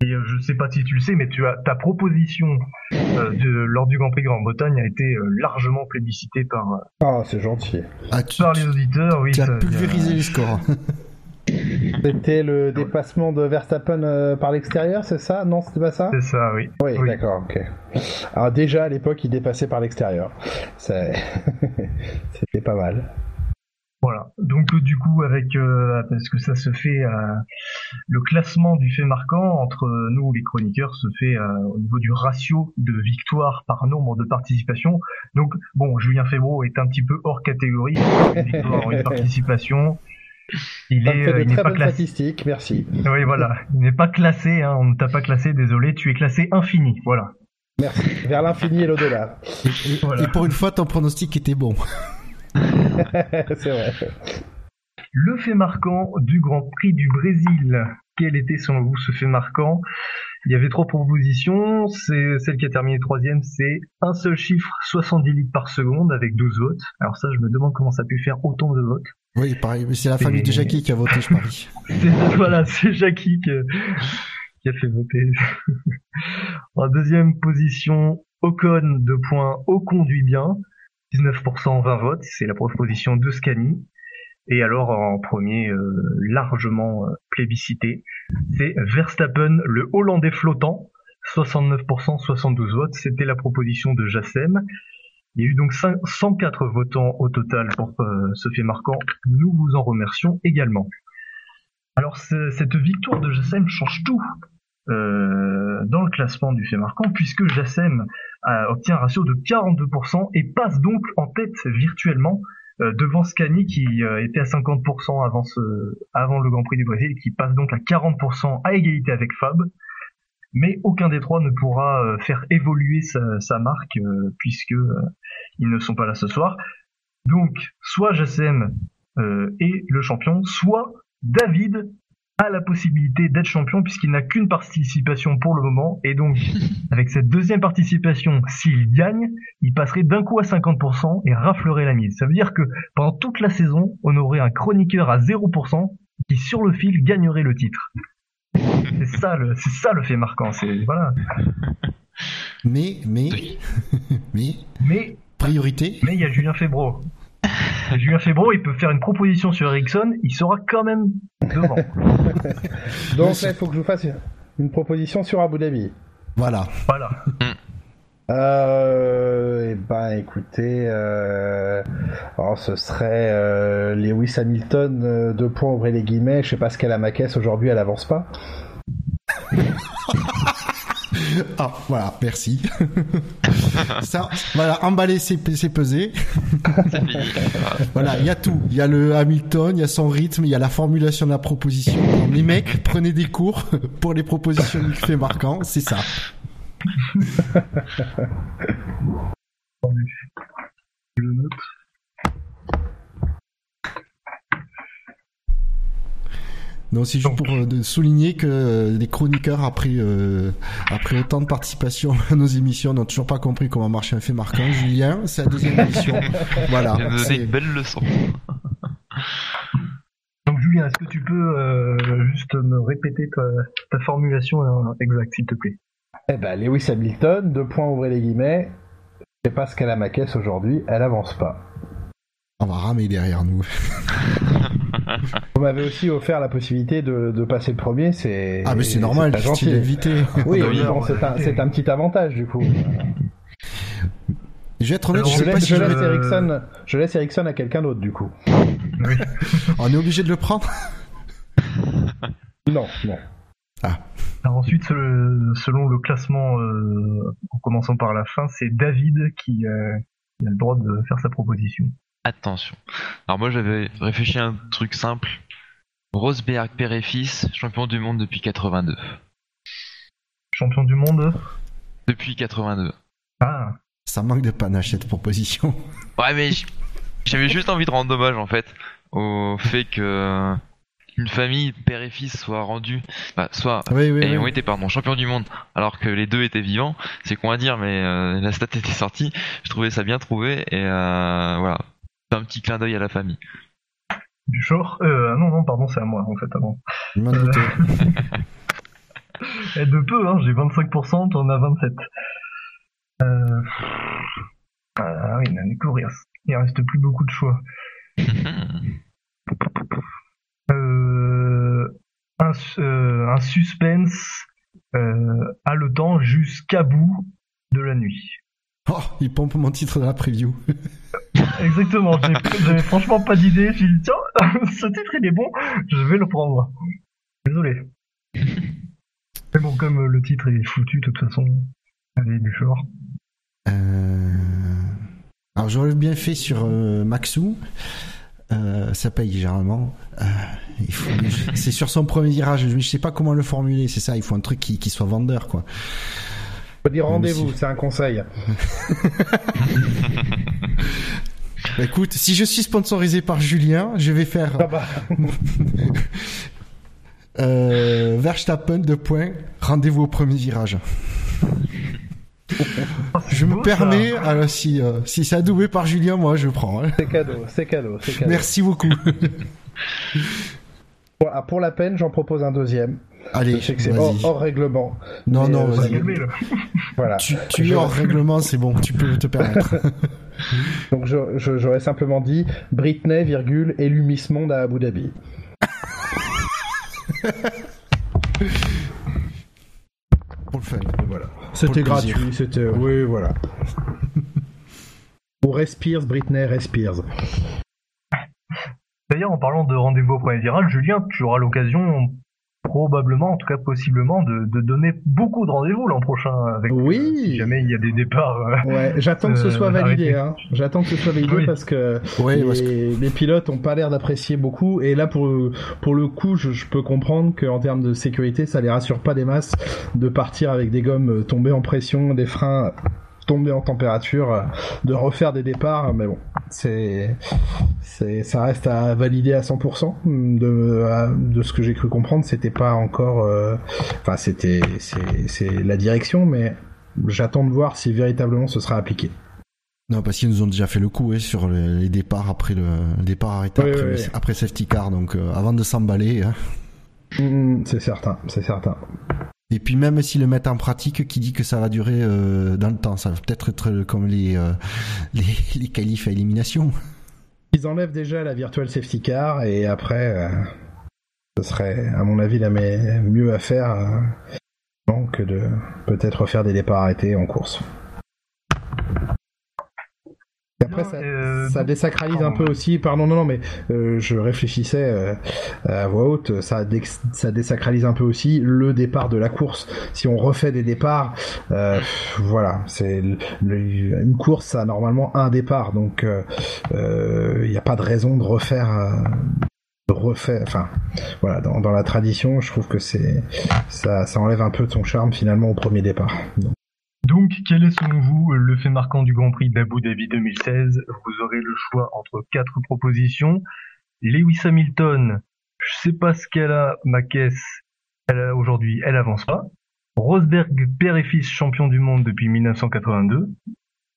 et euh, je sais pas si tu le sais, mais tu as ta proposition euh, de, lors du Grand Prix Grande-Bretagne a été euh, largement plébiscitée par, Ah, c'est gentil. Ah, tu, par les auditeurs. Oui, tu as ça- pulvérisé les scores. C'était le dépassement de Verstappen euh, par l'extérieur, c'est ça? Non, c'était pas ça? C'est ça, oui. Oui, d'accord, ok. Alors déjà à l'époque, il dépassait par l'extérieur. C'était pas mal. Voilà. Donc euh, du coup, avec euh, parce que ça se fait, euh, le classement du fait marquant entre nous les chroniqueurs se fait au niveau du ratio de victoires par nombre de participations. Donc bon, Julien Febro est un petit peu hors catégorie, une victoire, une participation. Il est, fait de très pas classé. merci. Oui, voilà. Il n'est pas classé, hein, on ne t'a pas classé, désolé, tu es classé infini, voilà. Merci. Vers l'infini et l'au-delà. Et, pour une fois, ton pronostic était bon. c'est vrai. Le fait marquant du Grand Prix du Brésil. Quel était selon vous ce fait marquant? Il y avait trois propositions. C'est celle qui a terminé troisième, c'est un seul chiffre, 70 litres par seconde avec 12 votes. Alors ça, je me demande comment ça a pu faire autant de votes. Oui, pareil. C'est la famille de Jackie qui a voté, je parie. voilà, c'est Jackie qui a fait voter. en deuxième position, Ocon, de points, au conduit bien. 19% 20 votes, c'est la proposition de Scani. Et alors en premier, euh, largement euh, plébiscité, c'est Verstappen, le Hollandais flottant, 69% 72 votes, c'était la proposition de Jassem. Il y a eu donc 104 votants au total pour euh, ce fait marquant. Nous vous en remercions également. Alors cette victoire de Jassem change tout euh, dans le classement du fait marquant, puisque Jassem obtient un ratio de 42% et passe donc en tête virtuellement euh, devant Scani qui euh, était à 50% avant, ce, avant le Grand Prix du Brésil, qui passe donc à 40% à égalité avec Fab. Mais aucun des trois ne pourra faire évoluer sa, sa marque puisque ils ne sont pas là ce soir. Donc, soit Jassem est le champion, soit David a la possibilité d'être champion puisqu'il n'a qu'une participation pour le moment. Et donc avec cette deuxième participation s'il gagne il passerait d'un coup à 50% et raflerait la mise. Ça veut dire que pendant toute la saison on aurait un chroniqueur à 0% qui sur le fil gagnerait le titre. C'est ça le c'est ça le fait marquant. C'est voilà. Mais mais mais mais priorité. mais il y a Julien Febro Julien Febro, il peut faire une proposition sur Ericsson, il sera quand même devant. Donc là, il faut que je vous fasse une proposition sur Abu Dhabi. Voilà. Voilà. Euh, eh ben, écoutez, euh, oh, ce serait euh, Lewis Hamilton, euh, deux points, ouvrez les guillemets. Je sais pas ce qu'elle a ma caisse aujourd'hui, elle avance pas. Ah, voilà, merci. Ça, voilà, emballer, c'est pesé. voilà, il y a tout. Il y a le Hamilton, il y a son rythme, il y a la formulation de la proposition. les mecs, prenez des cours pour les propositions du fait marquant, c'est ça. Non, c'est juste pour euh, souligner que euh, les chroniqueurs, après, euh, après autant de participation à nos émissions, n'ont toujours pas compris comment marcher un fait marquant. Julien, c'est la deuxième émission. voilà. C'est une belle leçon. Donc Julien, est-ce que tu peux juste me répéter ta, formulation exacte, s'il te plaît? Eh ben, Lewis Hamilton, deux points, ouvrez les guillemets. Je sais pas ce qu'elle a ma caisse aujourd'hui, elle avance pas. On va ramer derrière nous. Vous m'avez aussi offert la possibilité de, passer le premier, c'est. Ah, mais c'est normal, gentil. évité. Oui, bon, c'est un, un, petit avantage du coup. Je vais être honnête, je, laisse, je, laisse Ericsson, je laisse Ericsson à quelqu'un d'autre du coup. Oui. On est obligé de le prendre Non, non. Ah. Alors ensuite, selon le classement, euh, en commençant par la fin, c'est David qui, euh, qui, a le droit de faire sa proposition. Attention. Alors moi j'avais réfléchi à un truc simple. Rosberg, père et fils, champion du monde depuis 82. Champion du monde Depuis 82. Ah. Ça manque de panache cette proposition. Ouais mais j'avais juste envie de rendre hommage en fait au fait que une famille père et fils soit rendu bah, soit oui, oui, et ont été pardon champions du monde alors que les deux étaient vivants c'est con à dire mais euh, la stat était sortie je trouvais ça bien trouvé et euh, voilà un petit clin d'œil à la famille. Du genre euh, Non, non, pardon, c'est à moi en fait avant. Euh... Et de peu, hein, j'ai 25%, t'en as 27. Euh... Ah oui, mais courir. Il reste plus beaucoup de choix. euh... un suspense haletant jusqu'à bout de la nuit. Oh, il pompe mon titre de la preview. Exactement, j'avais franchement pas d'idée. J'ai dit, tiens, ce titre il est bon, je vais le prendre. Désolé. Mais bon, comme le titre est foutu, de toute façon, allez, du short. Euh... Alors, j'aurais bien fait sur euh, Maxou. Euh, ça paye généralement. Euh, c'est sur son premier virage. Je sais pas comment le formuler. C'est ça. Il faut un truc qui, qui soit vendeur, quoi. Faut dire rendez-vous, c'est un conseil. Écoute, si je suis sponsorisé par Julien, je vais faire ah bah. euh, Verstappen de points. Rendez-vous au premier virage. je me permets, alors si euh, si c'est adoubé par Julien, moi je prends. Hein. C'est cadeau, c'est cadeau, c'est cadeau. Merci beaucoup. pour la peine, j'en propose un deuxième. Allez, je sais que c'est hors, règlement. Non, non, euh, vas-y. voilà. Tu, tu es hors règlement, c'est bon, tu peux te permettre. Donc j'aurais simplement dit Britney, virgule, élu Miss Monde à Abu Dhabi. Pour le fun. Voilà. C'était gratuit, c'était. Oui, voilà. Pour Respires, Britney, Respires. D'ailleurs, en parlant de rendez-vous au point viral, Julien, tu auras l'occasion probablement, en tout cas possiblement, de, de donner beaucoup de rendez-vous l'an prochain. Avec, oui. Euh, si jamais il y a des départs. Euh, ouais, j'attends que ce soit validé. Hein. J'attends que ce soit validé parce que, les, les, pilotes ont pas l'air d'apprécier beaucoup. Et là, pour pour le coup, je, je peux comprendre qu'en termes de sécurité, ça les rassure pas des masses de partir avec des gommes euh, tombées en pression, des freins tomber en température, euh, de refaire des départs, mais bon, c'est, c'est, ça reste à valider à 100%. De, de ce que j'ai cru comprendre, c'était pas encore, euh, enfin, c'était, c'est, c'est la direction, mais j'attends de voir si véritablement ce sera appliqué. Non, parce qu'ils nous ont déjà fait le coup sur les départs après le, départ arrêté après, safety car, donc euh, avant de s'emballer. Hein. Mm, c'est certain, c'est certain. Et puis même s'ils le mettent en pratique, qui dit que ça va durer euh, dans le temps Ça va peut-être être comme les, euh, les qualifs à élimination. Ils enlèvent déjà la virtual safety car et après, euh, ce serait à mon avis la mieux à faire que de peut-être faire des départs arrêtés en course après, ça, euh, ça, désacralise un peu aussi. Pardon, non, non, mais euh, je réfléchissais euh, à voix haute. Ça, ça désacralise un peu aussi le départ de la course. Si on refait des départs, voilà, c'est une course, ça a normalement un départ, donc il n'y a pas de raison de refaire. de refaire, enfin, voilà, dans, dans, la tradition, je trouve que c'est ça, ça enlève un peu de son charme finalement au premier départ. Donc. Donc, quel est selon vous le fait marquant du Grand Prix d'Abu Dhabi 2016 Vous aurez le choix entre quatre propositions. Lewis Hamilton, je sais pas ce qu'elle a, ma caisse, elle a aujourd'hui, elle avance pas. Rosberg, père et fils champion du monde depuis 1982.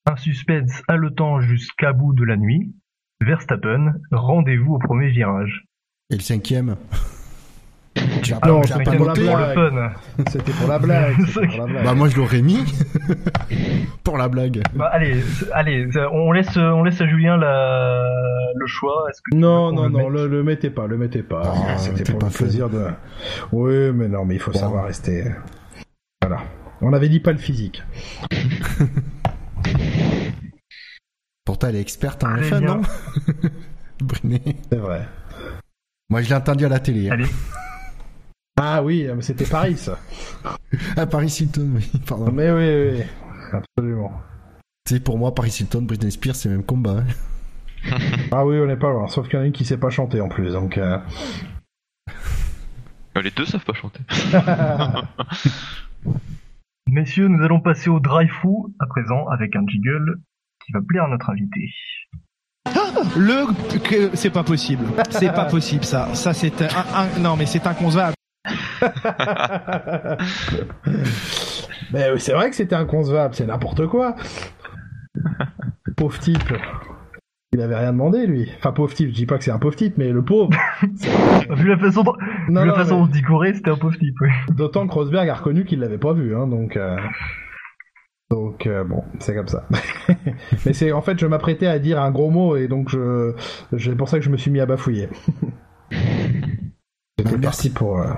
Un suspense haletant jusqu'à bout de la nuit. Verstappen, rendez-vous au premier virage. Et le cinquième? Non, c'était pour, la blague. C'était pour la blague. Bah moi je l'aurais mis pour la blague. Bah allez, allez, on laisse, on laisse à Julien la... le choix. Que non, non, non, le, le, mettez pas, le mettez pas. Ah, c'était pour pas le plaisir de. Oui, mais non, mais il faut savoir rester. Voilà. On avait dit pas le physique. Pourtant, elle est experte en F1, non? C'est vrai. Moi, je l'ai entendu à la télé. Hein. Ah oui, mais c'était Paris, ça. ah, Paris Hilton, oui, pardon. Mais oui, oui, absolument. Tu sais, pour moi, Paris Hilton, Britney Spears, c'est le même combat. Hein. ah oui, on n'est pas loin, sauf qu'il y en a une qui sait pas chanter en plus, donc... Euh... Les deux savent pas chanter. Messieurs, nous allons passer au dry fou à présent avec un jiggle qui va plaire à notre invité. Le c'est pas possible, c'est pas possible ça. Ça c'est un, non mais c'est inconcevable. mais c'est vrai que c'était inconcevable, c'est n'importe quoi. Pauvre type. Il avait rien demandé, lui. Enfin, pauvre type, je dis pas que c'est un pauvre type, mais le pauvre. vu la façon dont, non, vu la façon mais... c'était un pauvre type, oui. D'autant que Rosberg a reconnu qu'il l'avait pas vu, hein, donc. Euh... Donc euh, bon, c'est comme ça. mais c'est en fait, je m'apprêtais à dire un gros mot et donc je, c'est pour ça que je me suis mis à bafouiller. merci pour. Euh,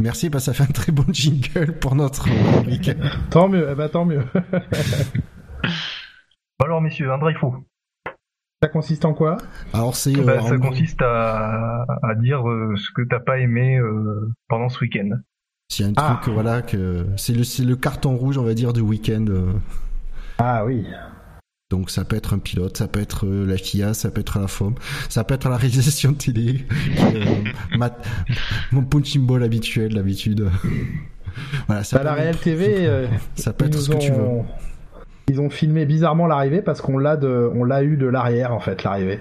Merci, parce que ça fait un très bon jingle pour notre rubrique. tant mieux, eh ben, tant mieux. alors messieurs, un drive fou. Ça consiste en quoi? Alors c'est. Bah, euh, ça en- consiste à, à dire euh, ce que t'as pas aimé euh, pendant ce week-end. C'est un Ah. truc, voilà, que c'est le, c'est le carton rouge, on va dire, du week-end. Ah oui. Donc ça peut être un pilote, ça peut être euh, la FIA, ça peut être la FOM, ça peut être la réalisation de télé, euh, ma- mon punching ball habituel d'habitude. voilà, ça Bah, la peut- Real TV, euh, ça peut être ce que tu veux. ont- Ils ont filmé bizarrement l'arrivée parce qu'on l'a de, on l'a eu de l'arrière en fait l'arrivée.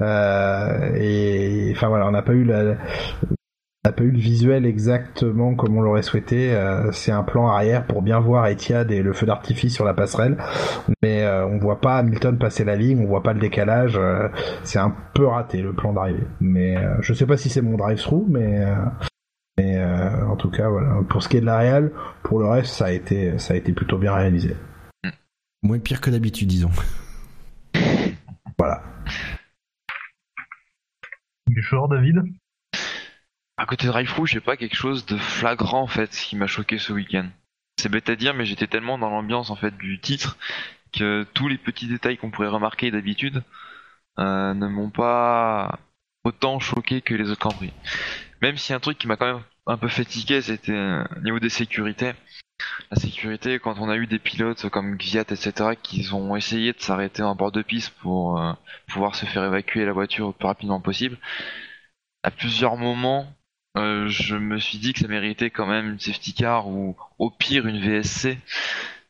Euh, et enfin voilà, on n'a pas eu la, n'a pas eu le visuel exactement comme on l'aurait souhaité. Euh, c'est un plan arrière pour bien voir Etihad et le feu d'artifice sur la passerelle, mais euh, on voit pas Hamilton passer la ligne, on voit pas le décalage. euh, c'est un peu raté le plan d'arrivée. Mais euh, je sais pas si c'est mon drive-through, mais euh, mais euh, en tout cas voilà. Pour ce qui est de la Real, pour le reste ça a été ça a été plutôt bien réalisé. Moins pire que d'habitude, disons. Voilà. Du genre, David? À côté de Drive j'ai pas quelque chose de flagrant en fait qui m'a choqué ce week-end. C'est bête à dire, mais j'étais tellement dans l'ambiance en fait du titre que tous les petits détails qu'on pourrait remarquer d'habitude euh, ne m'ont pas autant choqué que les autres Prix. Même si un truc qui m'a quand même un peu fatigué, c'était euh, au niveau des sécurités. La sécurité, quand on a eu des pilotes comme Gviat, etc., qui ont essayé de s'arrêter en bord de piste pour euh, pouvoir se faire évacuer la voiture le plus rapidement possible, à plusieurs moments, euh, je me suis dit que ça méritait quand même une safety car ou au pire une VSC.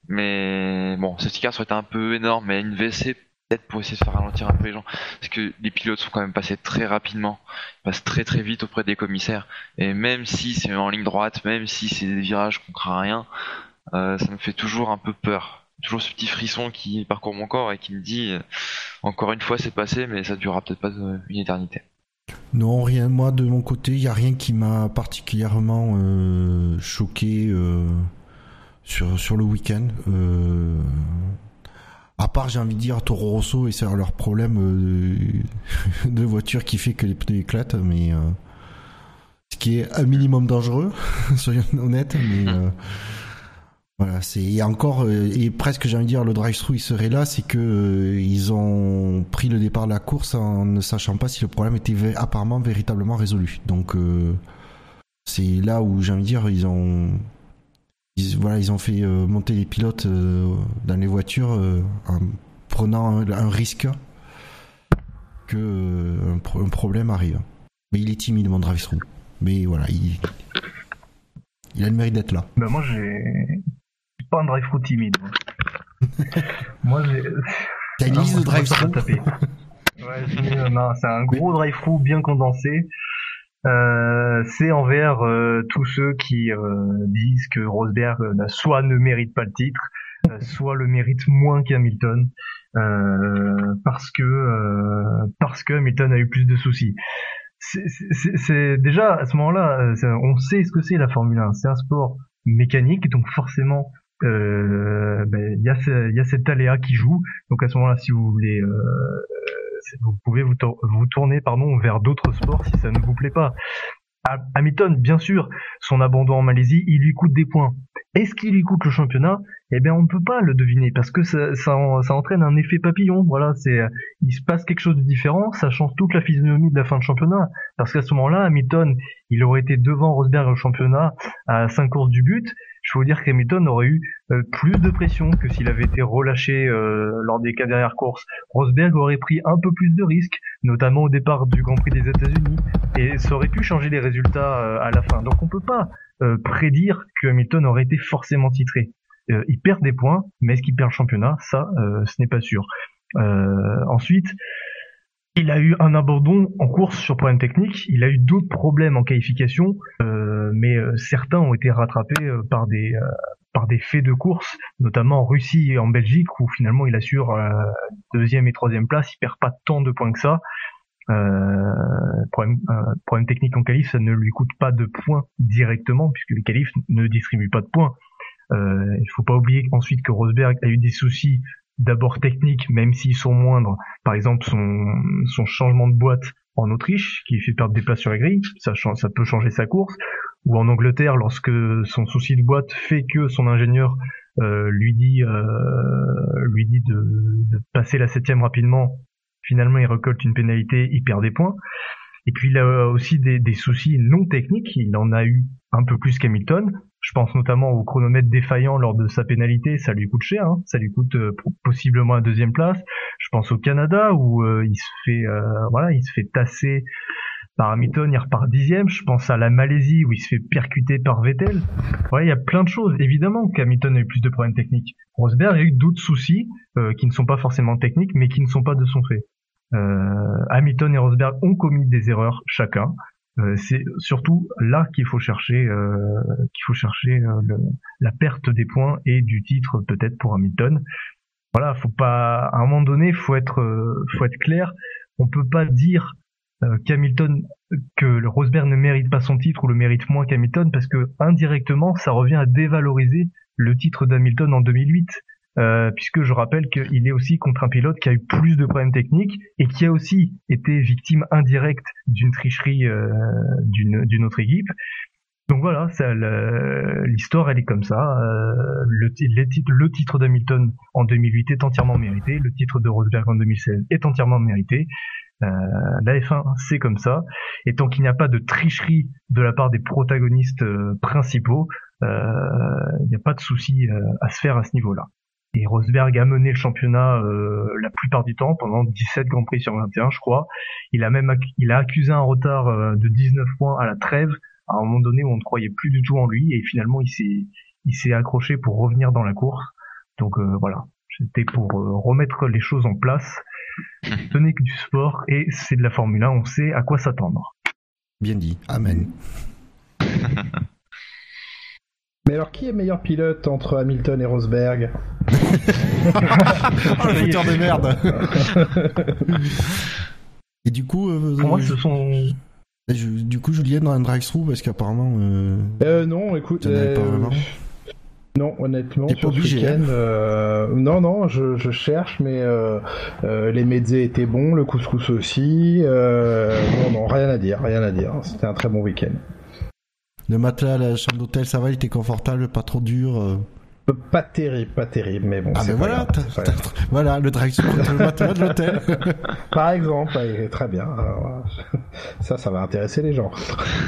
Mais bon, safety car ça aurait été un peu énorme, mais une VSC peut-être pour essayer de faire ralentir un peu les gens. Parce que les pilotes sont quand même passés très rapidement, ils passent très très vite auprès des commissaires. Et même si c'est en ligne droite, même si c'est des virages qu'on craint rien, euh, ça me fait toujours un peu peur. Toujours ce petit frisson qui parcourt mon corps et qui me dit euh, encore une fois c'est passé, mais ça durera peut-être pas une éternité. Non, rien. Moi, de mon côté, il y a rien qui m'a particulièrement euh, choqué euh, sur le week-end. Euh, à part, j'ai envie de dire Toro Rosso et c'est leur problème de voiture qui fait que les pneus éclatent, mais ce qui est un minimum dangereux, soyons honnêtes. Voilà, c'est et encore euh, et presque j'ai envie de dire le drive-thru il serait là, c'est que euh, ils ont pris le départ de la course en ne sachant pas si le problème était apparemment véritablement résolu. Donc euh, c'est là où j'ai envie de dire ils ont voilà ils ont fait monter les pilotes dans les voitures en prenant un, risque que un, pro- un problème arrive. Mais il est timide mon drive-thru. Mais voilà, il il a le mérite d'être là. Bah moi j'ai pas un drive through timide. moi j'ai. T'as une liste de drive-thru. Ouais, non, c'est un gros drive through bien condensé. Euh, c'est envers euh, tous ceux qui euh, disent que Rosberg euh, soit ne mérite pas le titre, euh, soit le mérite moins qu'Hamilton, euh, parce que euh, parce que Hamilton a eu plus de soucis. C'est- C'est c'est- déjà à ce moment-là, on sait ce que c'est la Formule 1. C'est un sport mécanique, donc forcément euh, ben, il y, il y a cet aléa qui joue. Donc à ce moment-là, si vous voulez, euh, c'est- vous pouvez vous, tour- vous tourner pardon vers d'autres sports si ça ne vous plaît pas. Ha- Hamilton, bien sûr, son abandon en Malaisie, il lui coûte des points. Est-ce qu'il lui coûte le championnat? Eh bien, on ne peut pas le deviner parce que ça, ça, ça entraîne un effet papillon. Voilà, c'est, il se passe quelque chose de différent, ça change toute la physionomie de la fin de championnat. Parce qu'à ce moment-là, Hamilton, il aurait été devant Rosberg au championnat à 5 courses du but. Je vous dire qu'Hamilton aurait eu euh, plus de pression que s'il avait été relâché euh, lors des quatre dernières courses. Rosberg aurait pris un peu plus de risques, notamment au départ du Grand Prix des États-Unis, et ça aurait pu changer les résultats euh, à la fin. Donc on peut pas prédire que Hamilton aurait été forcément titré. Il perd des points, mais est-ce qu'il perd le championnat? Ça, ce n'est pas sûr. Ensuite, il a eu un abandon en course sur problème technique. Il a eu d'autres problèmes en qualification, euh, mais euh, certains ont été rattrapés euh, par des euh, faits de course, notamment en Russie et en Belgique, où finalement il assure euh, deuxième et troisième place. Il perd pas tant de points que ça. Euh, problème, problème technique en qualif, ça ne lui coûte pas de points directement, puisque les qualifs ne distribuent pas de points. Il faut pas oublier ensuite que Rosberg a eu des soucis d'abord techniques, même s'ils sont moindres. Par exemple, son, son changement de boîte en Autriche, qui fait perdre des places sur la grille, ça, ça peut changer sa course. ou en Angleterre lorsque son souci de boîte fait que son ingénieur lui dit lui dit de, de passer la septième rapidement finalement il récolte une pénalité, il perd des points. Et puis il a aussi des, soucis non techniques, il en a eu un peu plus qu'Hamilton. Je pense notamment au chronomètre défaillant lors de sa pénalité, ça lui coûte cher, hein. ça lui coûte euh, possiblement la deuxième place. Je pense au Canada où euh, il se fait euh, voilà, il se fait tasser par Hamilton, il repart dixième. Je pense à la Malaisie où il se fait percuter par Vettel. Ouais, il y a plein de choses. Évidemment qu'Hamilton a eu plus de problèmes techniques. Rosberg a eu d'autres soucis qui ne sont pas forcément techniques, mais qui ne sont pas de son fait. Euh, Hamilton et Rosberg ont commis des erreurs chacun. Euh, c'est surtout là qu'il faut chercher, euh, qu'il faut chercher la perte des points et du titre peut-être pour Hamilton. Voilà, faut pas, à un moment donné, faut être, faut être clair. On peut pas dire qu'Hamilton, que le Rosberg ne mérite pas son titre ou le mérite moins qu'Hamilton parce que indirectement, ça revient à dévaloriser le titre d'Hamilton en 2008. Euh, puisque je rappelle qu'il est aussi contre un pilote qui a eu plus de problèmes techniques et qui a aussi été victime indirecte d'une tricherie euh, d'une autre équipe. Donc voilà, l'histoire elle est comme ça. Euh, le, le titre d'Hamilton en 2008 est entièrement mérité, le titre de Rosberg en 2016 est entièrement mérité. La F1 c'est comme ça. Et tant qu'il n'y a pas de tricherie de la part des protagonistes principaux, il n'y a pas de souci à se faire à ce niveau-là. Et Rosberg a mené le championnat euh, la plupart du temps, pendant 17 Grands Prix sur 21, je crois. Il a même il a accusé un retard euh, de 19 points à la trêve, à un moment donné où on ne croyait plus du tout en lui, et finalement il s'est il s'est accroché pour revenir dans la course. Donc euh, voilà, c'était pour remettre les choses en place. Ce n'est que du sport et c'est de la Formule 1, on sait à quoi s'attendre. Bien dit, Amen. Mais alors, qui est meilleur pilote entre Hamilton et Rosberg Oh, le de merde Et du coup... Euh, Pour moi, ce sont... du coup, Julien dans un drive-through, parce qu'apparemment... Euh... Euh, non, écoute... Euh, non, honnêtement, sur ce week-end, euh, non, non, je, je cherche, mais euh, euh, les mezzés étaient bons, le couscous aussi. non, non, rien à dire, rien à dire. C'était un très bon week-end. Le matelas, la chambre d'hôtel, ça va, il était confortable, pas trop dur. Euh. Pas terrible, pas terrible, mais bon. Ah ben voilà, voilà le drive le matelas de l'hôtel. Par exemple, très bien. ça, ça va intéresser les gens.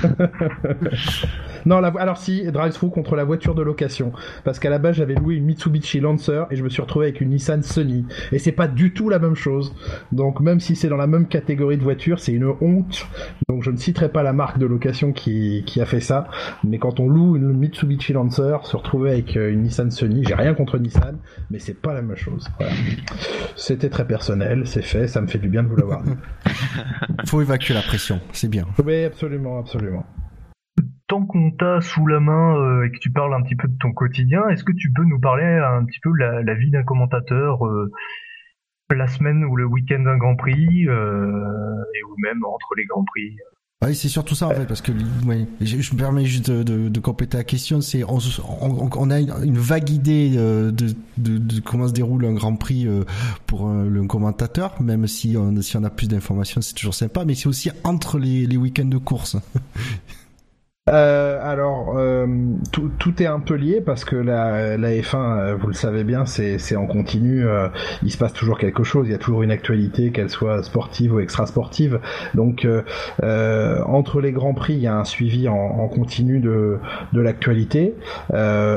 non, la, alors si, drive-through contre la voiture de location, parce qu'à la base j'avais loué une Mitsubishi Lancer et je me suis retrouvé avec une Nissan Sunny, et c'est pas du tout la même chose. Donc même si c'est dans la même catégorie de voiture, c'est une honte. Donc je ne citerai pas la marque de location qui, qui a fait ça, mais quand on loue une Mitsubishi Lancer, se retrouver avec euh, une Nissan Sony. J'ai rien contre Nissan, mais c'est pas la même chose. C'était très personnel, c'est fait, ça me fait du bien de vous l'avoir dit. Faut évacuer la pression, c'est bien. Oui, absolument, absolument. Tant qu'on t'a sous la main euh, et que tu parles un petit peu de ton quotidien, est-ce que tu peux nous parler un petit peu de la, vie d'un commentateur euh, la semaine ou le week-end d'un Grand Prix euh, et ou même entre les Grands Prix? Oui, c'est surtout ça en fait, parce que je, me permets juste de, compléter la question. C'est on, a une, vague idée euh, de, comment se déroule un Grand Prix euh, pour le commentateur, même si on, si on a plus d'informations, c'est toujours sympa. Mais c'est aussi entre les week-ends de course. Euh, alors, euh, tout, tout, est un peu lié parce que la, la F1, euh, vous le savez bien, c'est en continu. Euh, il se passe toujours quelque chose. Il y a toujours une actualité, qu'elle soit sportive ou extra-sportive. Donc, euh, entre les grands prix, il y a un suivi en, en continu de, de l'actualité.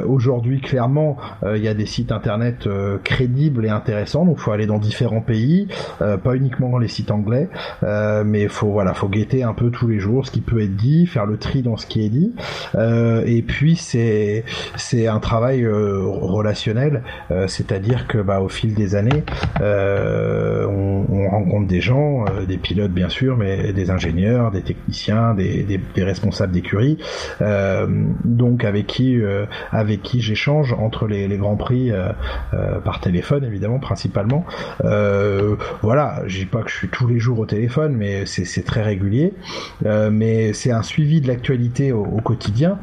Aujourd'hui, clairement, il y a des sites internet crédibles et intéressants. Donc, faut aller dans différents pays, pas uniquement les sites anglais, mais faut voilà, faut guetter un peu tous les jours ce qui peut être dit, faire le tri dans ce qui est dit. Euh, et puis c'est c'est un travail euh, relationnel, euh, c'est-à-dire que bah au fil des années, on, on, rencontre des gens, des pilotes bien sûr, mais des ingénieurs, des techniciens, des, des, responsables d'écurie, donc avec qui avec qui j'échange entre les, les grands prix par téléphone évidemment principalement. voilà, je dis pas que je suis tous les jours au téléphone, mais c'est très régulier. mais c'est un suivi de l'actualité au, quotidien.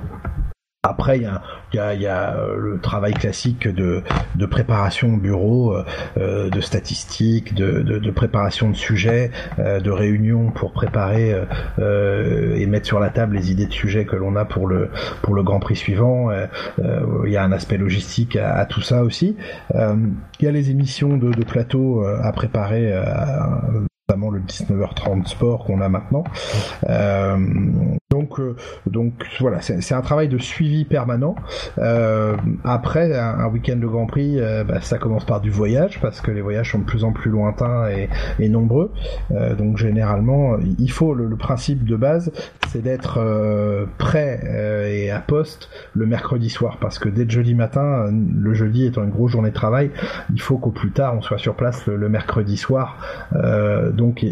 Après, il y a euh, le travail classique de, préparation au bureau, euh, de statistiques, de, préparation de sujets, euh, de réunions pour préparer euh, et mettre sur la table les idées de sujets que l'on a pour le Grand Prix suivant. Il y a un aspect logistique à, tout ça aussi. Il y a les émissions de, plateau à préparer notamment le 19h30 sport qu'on a maintenant. Euh, donc, euh, donc voilà, c'est un travail de suivi permanent. Euh, après un, week-end de Grand Prix, euh, bah, ça commence par du voyage parce que les voyages sont de plus en plus lointains et, nombreux. Donc généralement, il faut le, principe de base, c'est d'être prêt et à poste le mercredi soir parce que dès le jeudi matin, le jeudi étant une grosse journée de travail, il faut qu'au plus tard on soit sur place le, le mercredi soir. donc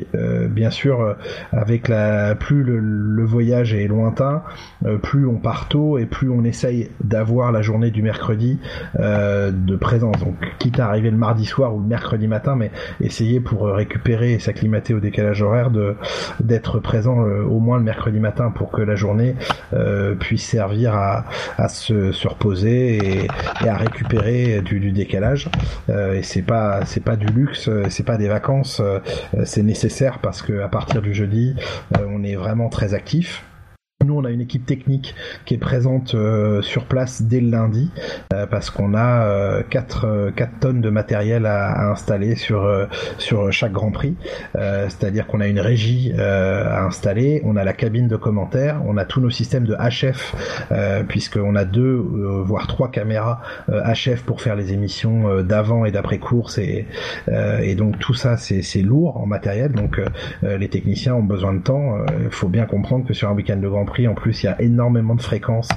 bien sûr, avec la plus le, le voyage est lointain, euh, plus on part tôt et plus on essaye d'avoir la journée du mercredi euh, de présence. Donc quitte à arriver le mardi soir ou le mercredi matin, mais essayer pour récupérer et s'acclimater au décalage horaire de d'être présent euh, au moins le mercredi matin pour que la journée puisse servir à, se, se reposer et, à récupérer du, décalage. et c'est pas c'est pas du luxe, c'est pas des vacances, c'est nécessaire parce que à partir du jeudi, on est vraiment très actif. Nous, on a une équipe technique qui est présente euh, sur place dès le lundi euh, parce qu'on a 4, euh, 4, tonnes de matériel à, à installer sur, sur chaque Grand Prix. C'est-à-dire qu'on a une régie à installer, on a la cabine de commentaires, on a tous nos systèmes de HF puisqu'on a deux voire trois caméras HF pour faire les émissions d'avant et d'après course et, et donc tout ça c'est lourd en matériel donc les techniciens ont besoin de temps. Il faut bien comprendre que sur un week-end de Grand en plus, il y a énormément de fréquences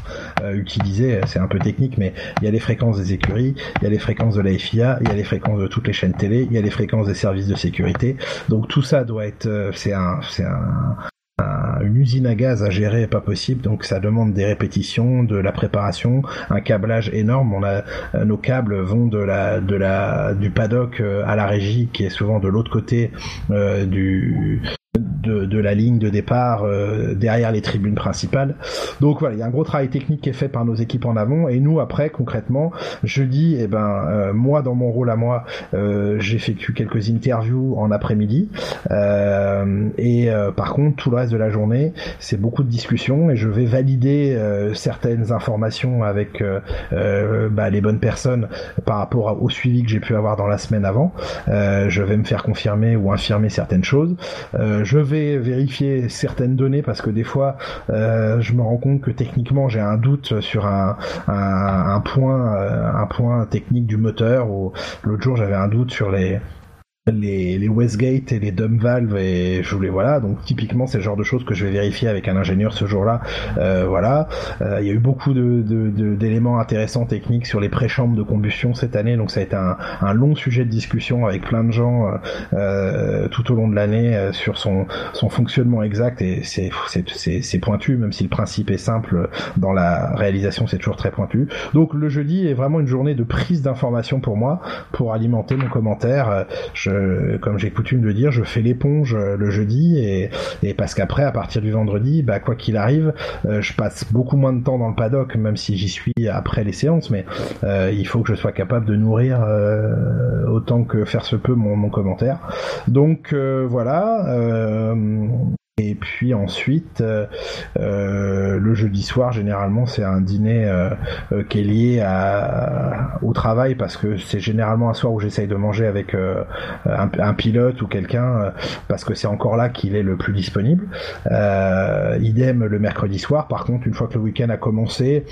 euh, utilisées. C'est un peu technique, mais il y a les fréquences des écuries, il y a les fréquences de la FIA, il y a les fréquences de toutes les chaînes télé, il y a les fréquences des services de sécurité. Donc tout ça doit être, euh, c'est un, c'est un, une usine à gaz à gérer pas possible donc ça demande des répétitions de la préparation un câblage énorme euh, nos câbles vont du paddock à la régie qui est souvent de l'autre côté du de, de, la ligne de départ euh, derrière les tribunes principales. Donc voilà, il y a un gros travail technique qui est fait par nos équipes en avant et nous après concrètement, jeudi, eh ben euh, moi dans mon rôle à moi, euh, j'effectue quelques interviews en après-midi euh, et par contre tout le reste de la journée, c'est beaucoup de discussions et je vais valider certaines informations avec bah, les bonnes personnes par rapport au suivi que j'ai pu avoir dans la semaine avant. je vais me faire confirmer ou infirmer certaines choses. Je vais vérifier certaines données parce que des fois, euh, je me rends compte que techniquement, j'ai un doute sur un, point, euh, un point technique du moteur. Ou l'autre jour, j'avais un doute sur les les, les Westgate et les dumb valves et je voulais voilà donc typiquement c'est le genre de choses que je vais vérifier avec un ingénieur ce jour-là. Euh, voilà. Euh, il y a eu beaucoup de, d'éléments intéressants techniques sur les préchambres de combustion cette année donc ça a été un, un long sujet de discussion avec plein de gens euh, tout au long de l'année sur son, son fonctionnement exact et c'est, c'est, pointu même si le principe est simple dans la réalisation c'est toujours très pointu. Donc le jeudi est vraiment une journée de prise d'information pour moi pour alimenter mon commentaire. Je comme j'ai coutume de dire, je fais l'éponge euh, le jeudi et, et parce qu'après, à partir du vendredi, bah, quoi qu'il arrive, euh, je passe beaucoup moins de temps dans le paddock, même si j'y suis après les séances, mais euh, il faut que je sois capable de nourrir autant que faire se peut mon commentaire. Donc voilà. Et puis ensuite, euh, euh, le jeudi soir, généralement, c'est un dîner euh, qui est lié à, au travail parce que c'est généralement un soir où j'essaye de manger avec un, pilote ou quelqu'un parce que c'est encore là qu'il est le plus disponible. idem le mercredi soir. Par contre, une fois que le week-end a commencé,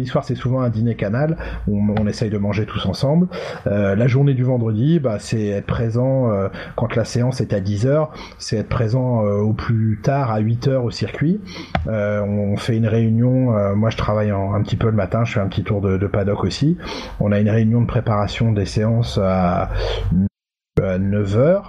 vendredi soir, c'est souvent un dîner canal où on, essaye de manger tous ensemble. Euh, la journée du vendredi, bah, c'est être présent euh, quand la séance est à 10h, c'est être présent euh, au plus tard à 8h au circuit. on fait une réunion, moi je travaille un petit peu le matin, je fais un petit tour de, de, paddock aussi. On a une réunion de préparation des séances à 9h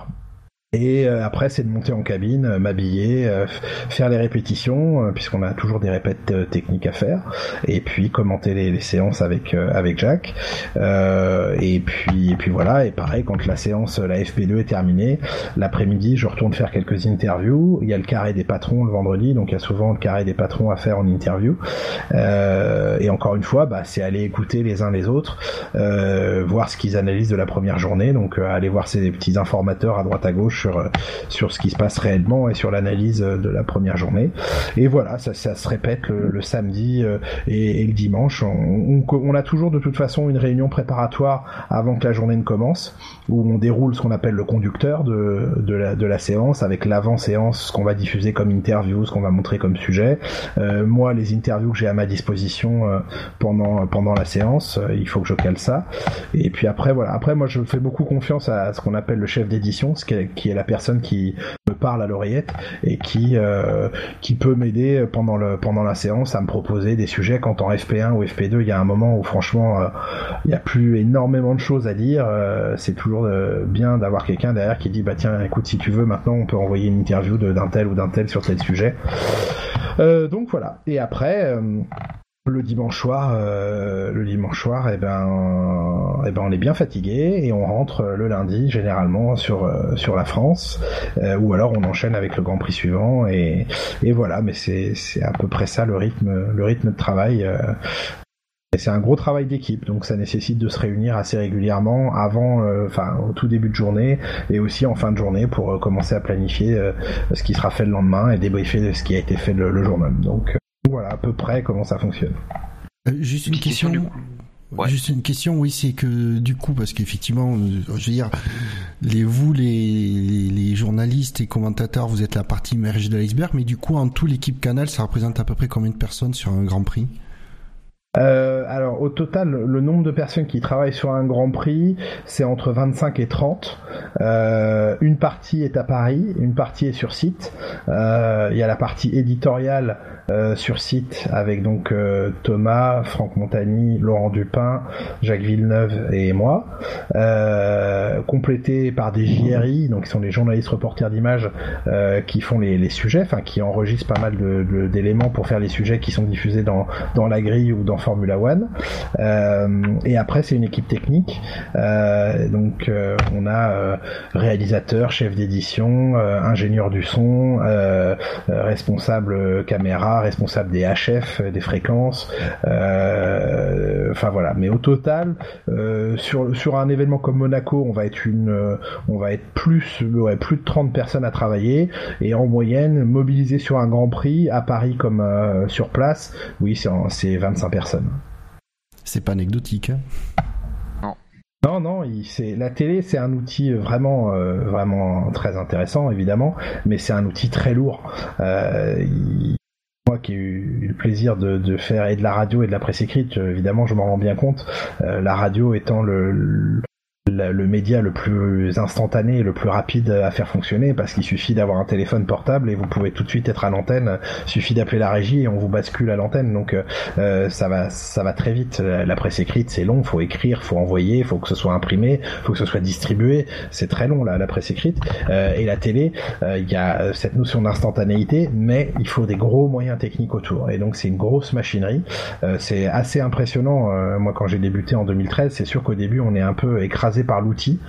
Et euh, après, c'est de monter en cabine, euh, m'habiller, euh, faire les répétitions, puisqu'on a toujours des répètes techniques à faire, et puis commenter les, séances avec avec Jacques. et puis et puis voilà. Et pareil, quand la séance, la FP2 est terminée, l'après-midi, je retourne faire quelques interviews. Il y a le carré des patrons le vendredi, donc il y a souvent le carré des patrons à faire en interview. et encore une fois, bah, c'est aller écouter les uns les autres, voir ce qu'ils analysent de la première journée, donc aller voir ces petits informateurs à droite à gauche sur, euh, sur ce qui se passe réellement et sur l'analyse euh, de la première journée. Et voilà, ça, ça se répète le, samedi euh, et, le dimanche. On, on, a toujours de toute façon une réunion préparatoire avant que la journée ne commence, où on déroule ce qu'on appelle le conducteur de, la, séance, avec l'avant-séance, ce qu'on va diffuser comme interview, ce qu'on va montrer comme sujet. moi, les interviews que j'ai à ma disposition pendant, pendant la séance, il faut que je cale ça. Et puis après, voilà. Après, moi, je fais beaucoup confiance à ce qu'on appelle le chef d'édition, ce qui est, la personne qui me parle à l'oreillette et qui euh, peut m'aider pendant la séance à me proposer des sujets quand en FP1 ou FP2 il y a un moment où franchement euh, il n'y a plus énormément de choses à dire euh, c'est toujours bien d'avoir quelqu'un derrière qui dit bah tiens écoute si tu veux maintenant on peut envoyer une interview d'un tel ou d'un tel sur tel sujet donc voilà et après le dimanche soir, euh, le dimanche soir, eh ben, eh ben, on est bien fatigué et on rentre le lundi généralement sur euh, sur la France, euh, ou alors on enchaîne avec le Grand Prix suivant et, et voilà. Mais c'est c'est à peu près ça le rythme le rythme de travail. Et c'est un gros travail d'équipe, donc ça nécessite de se réunir assez régulièrement avant, enfin au tout début de journée et aussi en fin de journée pour commencer à planifier ce qui sera fait le lendemain et débriefer ce qui a été fait le, le jour même. Donc voilà à peu près comment ça fonctionne. Euh, juste une question. Juste une question, oui, c'est que du coup, parce qu'effectivement, euh, je veux dire, les, vous, les, les, journalistes et commentateurs, vous êtes la partie immergée de l'iceberg, mais du coup, en tout, l'équipe Canal, ça représente à peu près combien de personnes sur un Grand Prix? Euh, alors au total, le nombre de personnes qui travaillent sur un Grand Prix, c'est entre 25 et 30. Euh, une partie est à Paris, une partie est sur site. Euh, il y a la partie éditoriale euh, sur site avec donc euh, Thomas, Franck Montagny, Laurent Dupin, Jacques Villeneuve et moi, complété par des JRI, donc qui sont des journalistes reporters d'images qui font les, les sujets, enfin qui enregistrent pas mal d'éléments pour faire les sujets qui sont diffusés dans, dans la grille ou dans Formula One. Euh, et après, c'est une équipe technique. Euh, donc, euh, on a réalisateur, chef d'édition, ingénieur du son, responsable caméra, responsable des HF, des fréquences. Enfin voilà. Mais au total, sur sur un événement comme Monaco, on va être une, on va être plus, ouais, plus de 30 personnes à travailler et en moyenne mobilisé sur un Grand Prix à Paris comme sur place. Oui, c'est 25 personnes. C'est pas anecdotique. Hein. non. Non, non, c'est la télé, c'est un outil vraiment, euh, vraiment très intéressant, évidemment, mais c'est un outil très lourd. Euh, moi qui ai eu le plaisir de, faire et de la radio et de la presse écrite, évidemment, je m'en rends bien compte. Euh, la radio étant le, le média le plus instantané et le plus rapide à faire fonctionner parce qu'il suffit d'avoir un téléphone portable et vous pouvez tout de suite être à l'antenne. Suffit d'appeler la régie et on vous bascule à l'antenne. Donc euh, ça va, ça va très vite. La presse écrite c'est long, faut écrire, faut envoyer, faut que ce soit imprimé, faut que ce soit distribué. C'est très long là, la presse écrite. Euh, et la télé, euh, il y a cette notion d'instantanéité, mais il faut des gros moyens techniques autour. Et donc c'est une grosse machinerie. c'est assez impressionnant. moi quand j'ai débuté en 2013, c'est sûr qu'au début on est un peu écrasé par l'outil.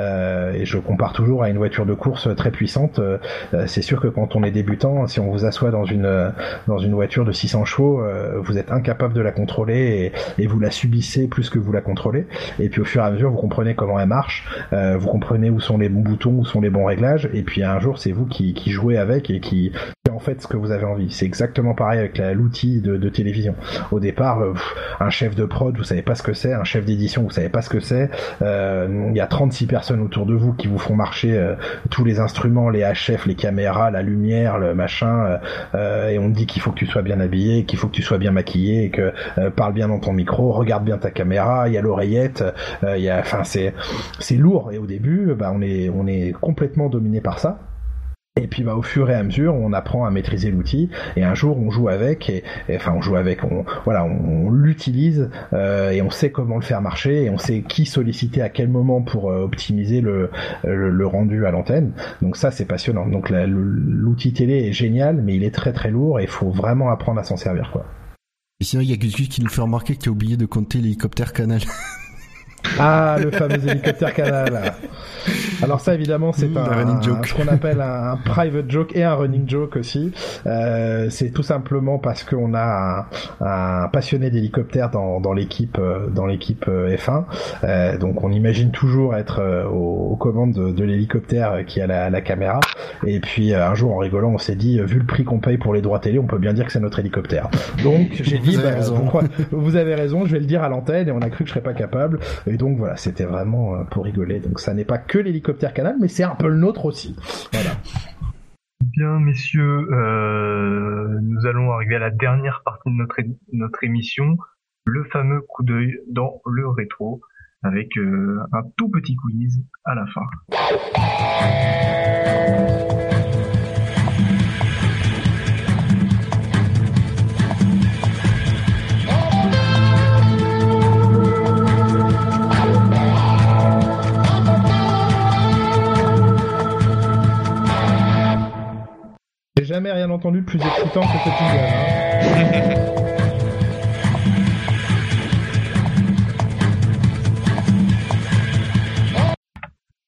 Euh, et je compare toujours à une voiture de course très puissante. Euh, c'est sûr que quand on est débutant, si on vous assoit dans une dans une voiture de 600 chevaux, euh, vous êtes incapable de la contrôler et, vous la subissez plus que vous la contrôlez. Et puis au fur et à mesure, vous comprenez comment elle marche, vous comprenez où sont les bons boutons, où sont les bons réglages. Et puis un jour, c'est vous qui, qui jouez avec et qui en fait ce que vous avez envie. C'est exactement pareil avec l'outil de, de, télévision. Au départ, un chef de prod, vous savez pas ce que c'est, un chef d'édition, vous savez pas ce que c'est. Il y a 36 personnes autour de vous qui vous font marcher euh, tous les instruments, les HF, les caméras, la lumière, le machin, euh, euh, et on te dit qu'il faut que tu sois bien habillé, qu'il faut que tu sois bien maquillé, que parle bien dans ton micro, regarde bien ta caméra, il y a l'oreillette, il y a, enfin c'est c'est lourd et au début, bah on est on est complètement dominé par ça. Et puis bah au fur et à mesure, on apprend à maîtriser l'outil et un jour on joue avec et, enfin on joue avec, on voilà, on, l'utilise euh, et on sait comment le faire marcher et on sait qui solliciter à quel moment pour euh, optimiser le, le, rendu à l'antenne. Donc ça c'est passionnant. Donc l'outil télé est génial, mais il est très très lourd et il faut vraiment apprendre à s'en servir quoi. Et sinon il y a quelqu'un qui nous fait remarquer que tu as oublié de compter l'hélicoptère canal. Ah, le fameux hélicoptère canal. Alors ça, évidemment, c'est un, running joke. ce qu'on appelle un, private joke et un running joke aussi. Euh, c'est tout simplement parce qu'on a un, passionné d'hélicoptère dans, dans l'équipe euh, dans l'équipe euh, F1. Euh, donc on imagine toujours être euh, aux, commandes de, de l'hélicoptère qui a la, la, caméra. Et puis un jour, en rigolant, on s'est dit, vu le prix qu'on paye pour les droits télé, on peut bien dire que c'est notre hélicoptère. Donc j'ai dit, vous, avez bah, vous avez raison, je vais le dire à l'antenne et on a cru que je serais pas capable. Et donc voilà, c'était vraiment euh, pour rigoler. Donc ça n'est pas que l'hélicoptère canal, mais c'est un peu le nôtre aussi. Bien, messieurs, euh, nous allons arriver à la dernière partie de notre, notre émission, le fameux coup d'œil dans le rétro, avec euh, un tout petit quiz à la fin. Jamais rien entendu de plus excitant que ce jingle. Hein.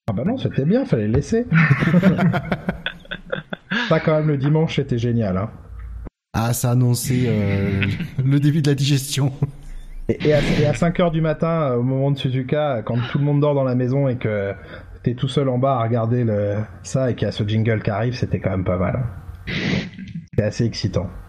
ah bah non, c'était bien, fallait le laisser. ça quand même le dimanche, c'était génial. Hein. Ah, ça annonçait euh, le début de la digestion. Et, à, 5h du matin, euh, au moment de Suzuka, quand tout le monde dort dans la maison et que t'es tout seul en bas à regarder le, ça et qu'il y a ce jingle qui arrive, c'était quand même pas mal. Hein. C'est assez excitant.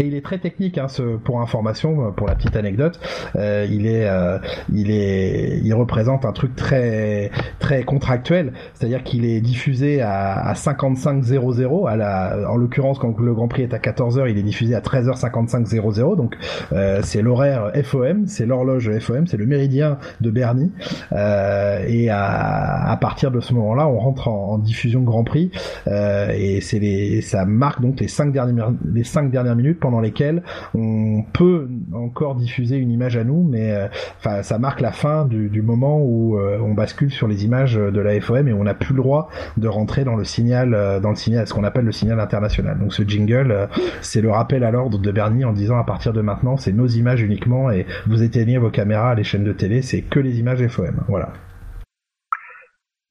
Et il est très technique, hein, ce, pour information, pour la petite anecdote. Euh, il est, euh, il est, il représente un truc très, très contractuel. C'est-à-dire qu'il est diffusé à, à 55.00. À la, en l'occurrence, quand le Grand Prix est à 14 h il est diffusé à 13h55.00. Donc, euh, c'est l'horaire FOM, c'est l'horloge FOM, c'est le méridien de Bernie. Euh, et à, à, partir de ce moment-là, on rentre en, en diffusion Grand Prix. Euh, et c'est les, ça marque donc les cinq dernières, les cinq dernières minutes dans lesquelles on peut encore diffuser une image à nous, mais euh, enfin ça marque la fin du, moment où euh, on bascule sur les images de la FOM et on n'a plus le droit de rentrer dans le signal, euh, dans le signal, ce qu'on appelle le signal international. Donc ce jingle, c'est le rappel à l'ordre de Bernie en disant à partir de maintenant, c'est nos images uniquement et vous éteignez vos caméras, les chaînes de télé, c'est que les images FOM. Voilà.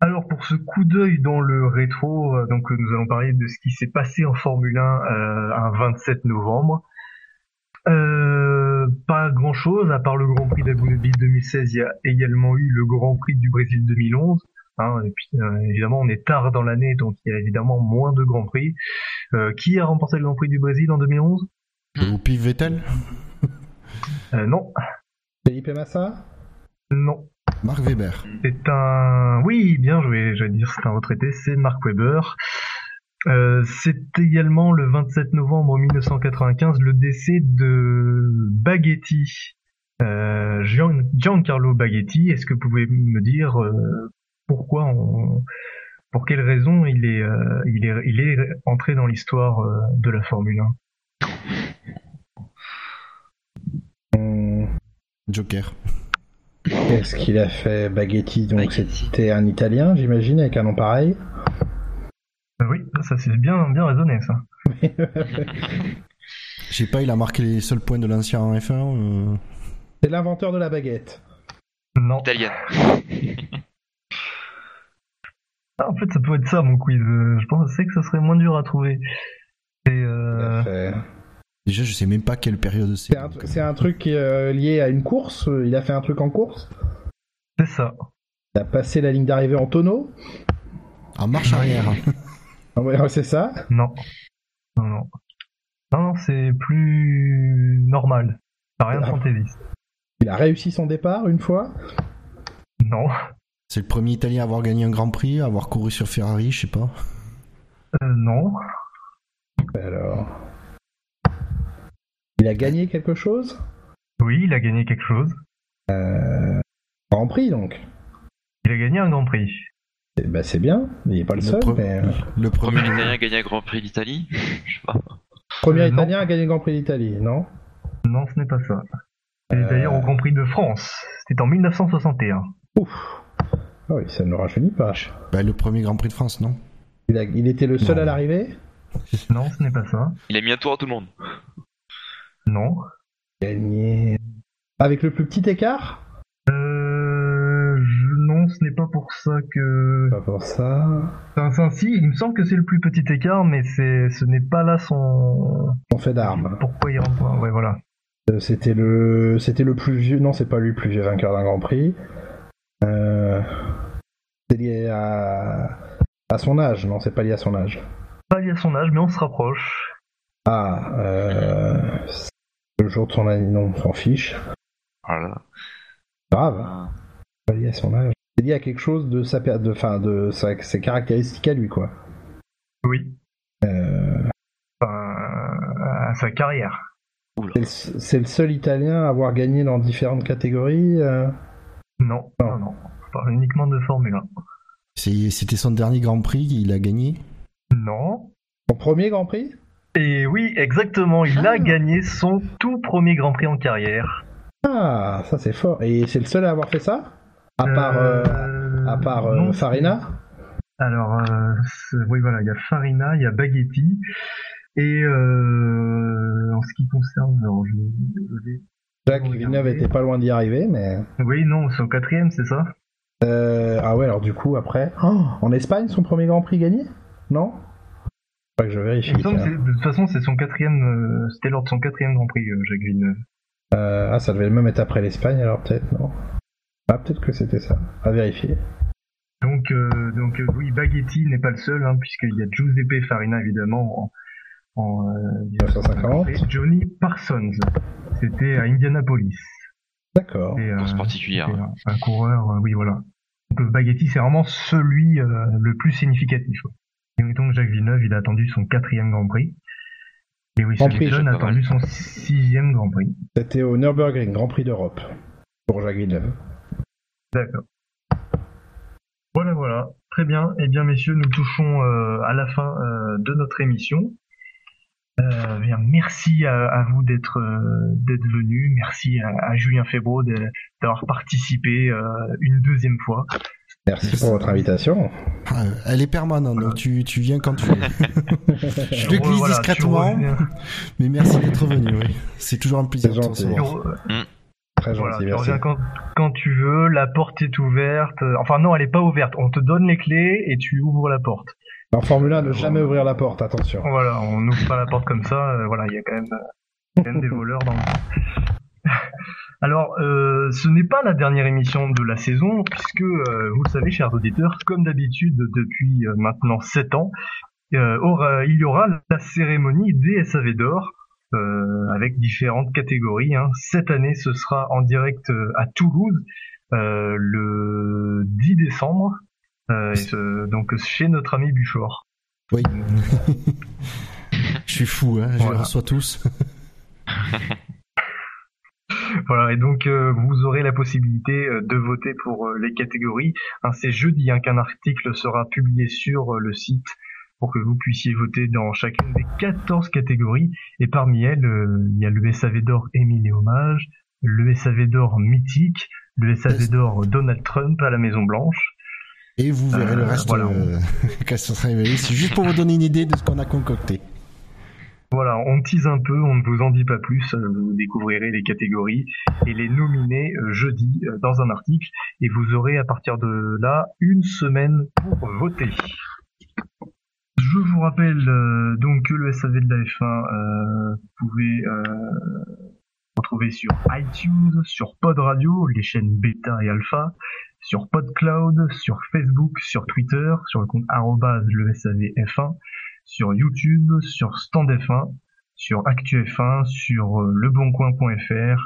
Alors pour ce coup d'œil dans le rétro, euh, donc nous allons parler de ce qui s'est passé en Formule 1 euh, un 27 novembre. Euh, pas grand chose, à part le Grand Prix d'Abu Dhabi 2016, il y a également eu le Grand Prix du Brésil 2011. Hein, et puis évidemment on est tard dans l'année, donc il y a évidemment moins de Grands Prix. qui a remporté le Grand Prix du Brésil en 2011 Ou Vettel? Non. Felipe Massa? Non. Mark Weber. C'est un, oui, bien joué, je vais dire, c'est un retraité, c'est Mark Weber. Euh, c'est également le 27 novembre 1995 le décès de Baghetti, euh, Giancarlo Baghetti. Est-ce que vous pouvez me dire euh, pourquoi, on, pour quelle raison il est, il est, il est entré dans l'histoire de la Formule 1 Joker. Qu'est-ce qu'il a fait Baghetti Donc c'était un Italien, j'imagine, avec un nom pareil? Euh, oui, ça c'est bien, bien raisonné ça. Je sais pas, il a marqué les seuls points de l'ancien en F1. Euh. C'est l'inventeur de la baguette. Non. Italien. Ah, en fait, ça peut être ça mon quiz. Je pensais que ça serait moins dur à trouver. Et euh... Déjà, je sais même pas quelle période c'est. C'est un, truc euh, lié à une course Il a fait un truc en course C'est ça. Il a passé la ligne d'arrivée en tonneau En marche arrière. ah c'est ça Non. Non, non. Non, non, c'est plus normal. Ça rien de ah. fantaisiste. Il a réussi son départ une fois Non. C'est le premier Italien à avoir gagné un Grand Prix, à avoir couru sur Ferrari, je sais pas. Euh, non. Alors. Il a gagné quelque chose? Oui, il a gagné quelque chose. Euh... Grand Prix donc Il a gagné un Grand Prix. Bah, c'est bien, il n'est pas le, Le seul. pre- mais, euh, Le Premier italien à gagner un Grand Prix d'Italie Je sais pas. Premier Euh, non. italien à gagner le Grand Prix d'Italie, non? Non, ce n'est pas ça. C'est Euh. d'ailleurs au Grand Prix de France. C'était en 1961. Ouf. Ah oui, ça ne le rajeunit pas. Bah, le premier Grand Prix de France, non? Il, a- il était le seul Non. à l'arrivée? Non, ce n'est pas ça. Il a mis un tour à tout le monde. Non. Gagné. Avec le plus petit écart Euh, je- non, ce n'est pas pour ça que. Pas pour ça. Enfin, si, il me semble que c'est le plus petit écart, mais c'est, ce n'est pas là son. On fait d'armes. Pourquoi il rentre Ouais, voilà. Euh, C'était le, c'était le plus vieux. Non, c'est pas lui le plus vieux vainqueur d'un Grand Prix. Euh... C'est lié à... à son âge. Non, c'est pas lié à son âge. Pas lié à son âge, mais on se rapproche. Ah, euh... le jour de son année. Non, on s'en fiche. Voilà. Grave. Ah. Pas lié à son âge. C'est lié à quelque chose de sa, per- de, enfin, de sa, ses caractéristiques à lui, quoi. Oui. Euh... Enfin, à sa carrière. C'est le, seul Italien à avoir gagné dans différentes catégories. euh. Non, non, non. Parle uniquement de Formule 1. C'est- C'était son dernier Grand Prix, il a gagné? Non. Son premier Grand Prix? Et oui, exactement, il Ah. a gagné son tout premier Grand Prix en carrière. Ah, ça c'est fort. Et c'est le seul à avoir fait ça? À part, euh, Euh, à part euh, non, Farina? Alors, euh, oui, voilà, il y a Farina, il y a Baghetti. Et euh, en ce qui concerne. alors, je- désolé. Jacques Villeneuve était pas loin d'y arriver, mais. Oui, non, c'est au quatrième, c'est ça? Euh, ah ouais, alors du coup, après. Oh, en Espagne, son premier Grand Prix gagné? Non? Pas que je vérifie. Que de toute façon, c'est son quatrième. euh, C'était lors de son quatrième Grand Prix, euh, Jacques Villeneuve. Euh, ah, ça devait même être après l'Espagne, alors peut-être, non Ah, peut-être que c'était ça. À vérifier. Donc, euh, donc euh, oui, Baghetti n'est pas le seul, hein, puisqu'il y a Giuseppe Farina, évidemment, en, en euh, 1950. et Johnny Parsons. C'était à Indianapolis. D'accord. Euh, Course particulière. c'est un, un coureur, euh, oui, voilà. Donc, Baghetti, c'est vraiment celui euh, le plus significatif. Donc, Jacques Villeneuve, il a attendu son quatrième Grand Prix. Et oui, Grand Prix, a attendu son sixième Grand Prix. C'était au Nürburgring, Grand Prix d'Europe. Pour Jacques Villeneuve. D'accord. Voilà, voilà. Très bien. Eh bien, messieurs, nous touchons euh, à la fin euh, de notre émission. Euh, bien, merci à, à vous d'être euh, d'être venus. Merci à, à Julien Febro d'avoir participé euh, une deuxième fois. Merci pour votre invitation. Ah, elle est permanente, donc tu, tu viens quand tu veux. Je le glisse Voilà, discrètement, mais merci d'être venu. Oui. C'est toujours un plaisir de te recevoir. Re- Très gentil, voilà, tu merci. reviens quand, quand tu veux. La porte est ouverte. Enfin, non, elle est pas ouverte. On te donne les clés et tu ouvres la porte. En Formule 1, ne jamais ouvrir la porte, attention. Voilà, on n'ouvre pas la porte comme ça. euh, voilà, il y a quand même, euh, quand même des voleurs dans. Alors, euh, ce n'est pas la dernière émission de la saison, puisque euh, vous le savez, chers auditeurs, comme d'habitude depuis euh, maintenant 7 ans, euh, aura- il y aura la cérémonie des SAV d'or euh, avec différentes catégories. hein. Cette année, ce sera en direct euh, à Toulouse euh, le 10 décembre, euh, et ce- donc chez notre ami Buchor. Oui. Je suis fou, hein, je Voilà. les reçois tous. Voilà, et donc euh, vous aurez la possibilité euh, de voter pour euh, les catégories. Hein, c'est jeudi hein, qu'un article sera publié sur euh, le site pour que vous puissiez voter dans chacune des 14 catégories. Et parmi elles, euh, il y a le SAV d'or Émile et Hommage, le SAV d'or Mythique, le SAV d'or Donald Trump à la Maison Blanche. Et vous verrez le reste voilà. quand ça sera révélé. C'est juste pour vous donner une idée de ce qu'on a concocté. Voilà, on tease un peu, on ne vous en dit pas plus, euh, vous découvrirez les catégories et les nominés euh, jeudi euh, dans un article et vous aurez à partir de là une semaine pour voter. Je vous rappelle donc que le SAV de la F1, euh, vous pouvez euh, retrouver sur iTunes, sur Pod Radio, les chaînes bêta et alpha, sur PodCloud, sur Facebook, sur Twitter, sur le compte le SAV F1, sur YouTube, sur Stand F1, sur Actu F1, sur euh, leboncoin.fr.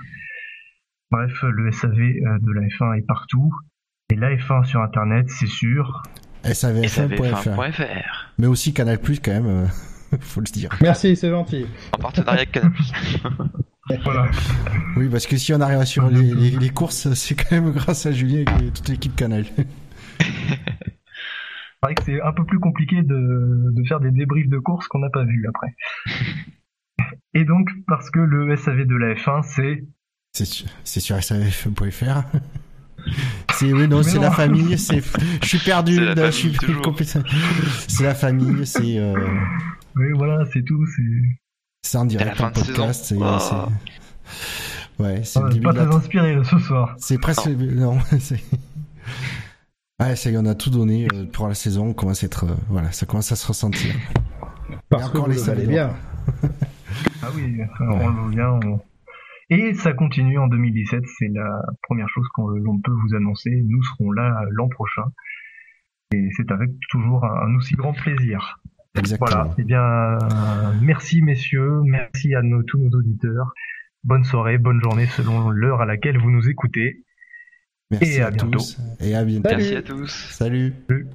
Bref, le SAV euh, de la F1 est partout. Et la F1 sur Internet, c'est sûr. SAVF1.fr. SAVF1.fr. Mais aussi Canal Plus quand même, euh, faut le dire. Merci, c'est gentil. En partenariat avec Canal+. Voilà. Oui, parce que si on arrive à suivre les, les- les courses, c'est quand même grâce à Julien et toute l'équipe Canal. Vrai que c'est un peu plus compliqué de, de faire des débriefs de courses qu'on n'a pas vu après. Et donc, parce que le SAV de la F1, c'est... C'est sur, c'est sur SAF.fr C'est oui non, c'est la famille, c'est je suis perdu, C'est la là, je suis famille, complètement- C'est la famille, c'est euh, Oui, voilà, c'est tout. C'est c'est en direct en podcast, c'est c'est- Ouais, c'est Ah, pas très inspiré ce soir. C'est presque non, c'est Ouais, ça y on a tout donné euh, pour la saison, on commence à être euh, voilà, ça commence à se ressentir. Parce que les le salauds. bien. Ah oui, on le voit bien. on- Et ça continue en 2017, c'est la première chose qu'on l'on peut vous annoncer. Nous serons là l'an prochain. Et c'est avec toujours un, un aussi grand plaisir. Exactement. Voilà. Eh bien, euh, merci messieurs, merci à nos, tous nos auditeurs. Bonne soirée, bonne journée selon l'heure à laquelle vous nous écoutez. Merci et à à, bientôt. tous et à bientôt. Merci à tous. Salut. Salut.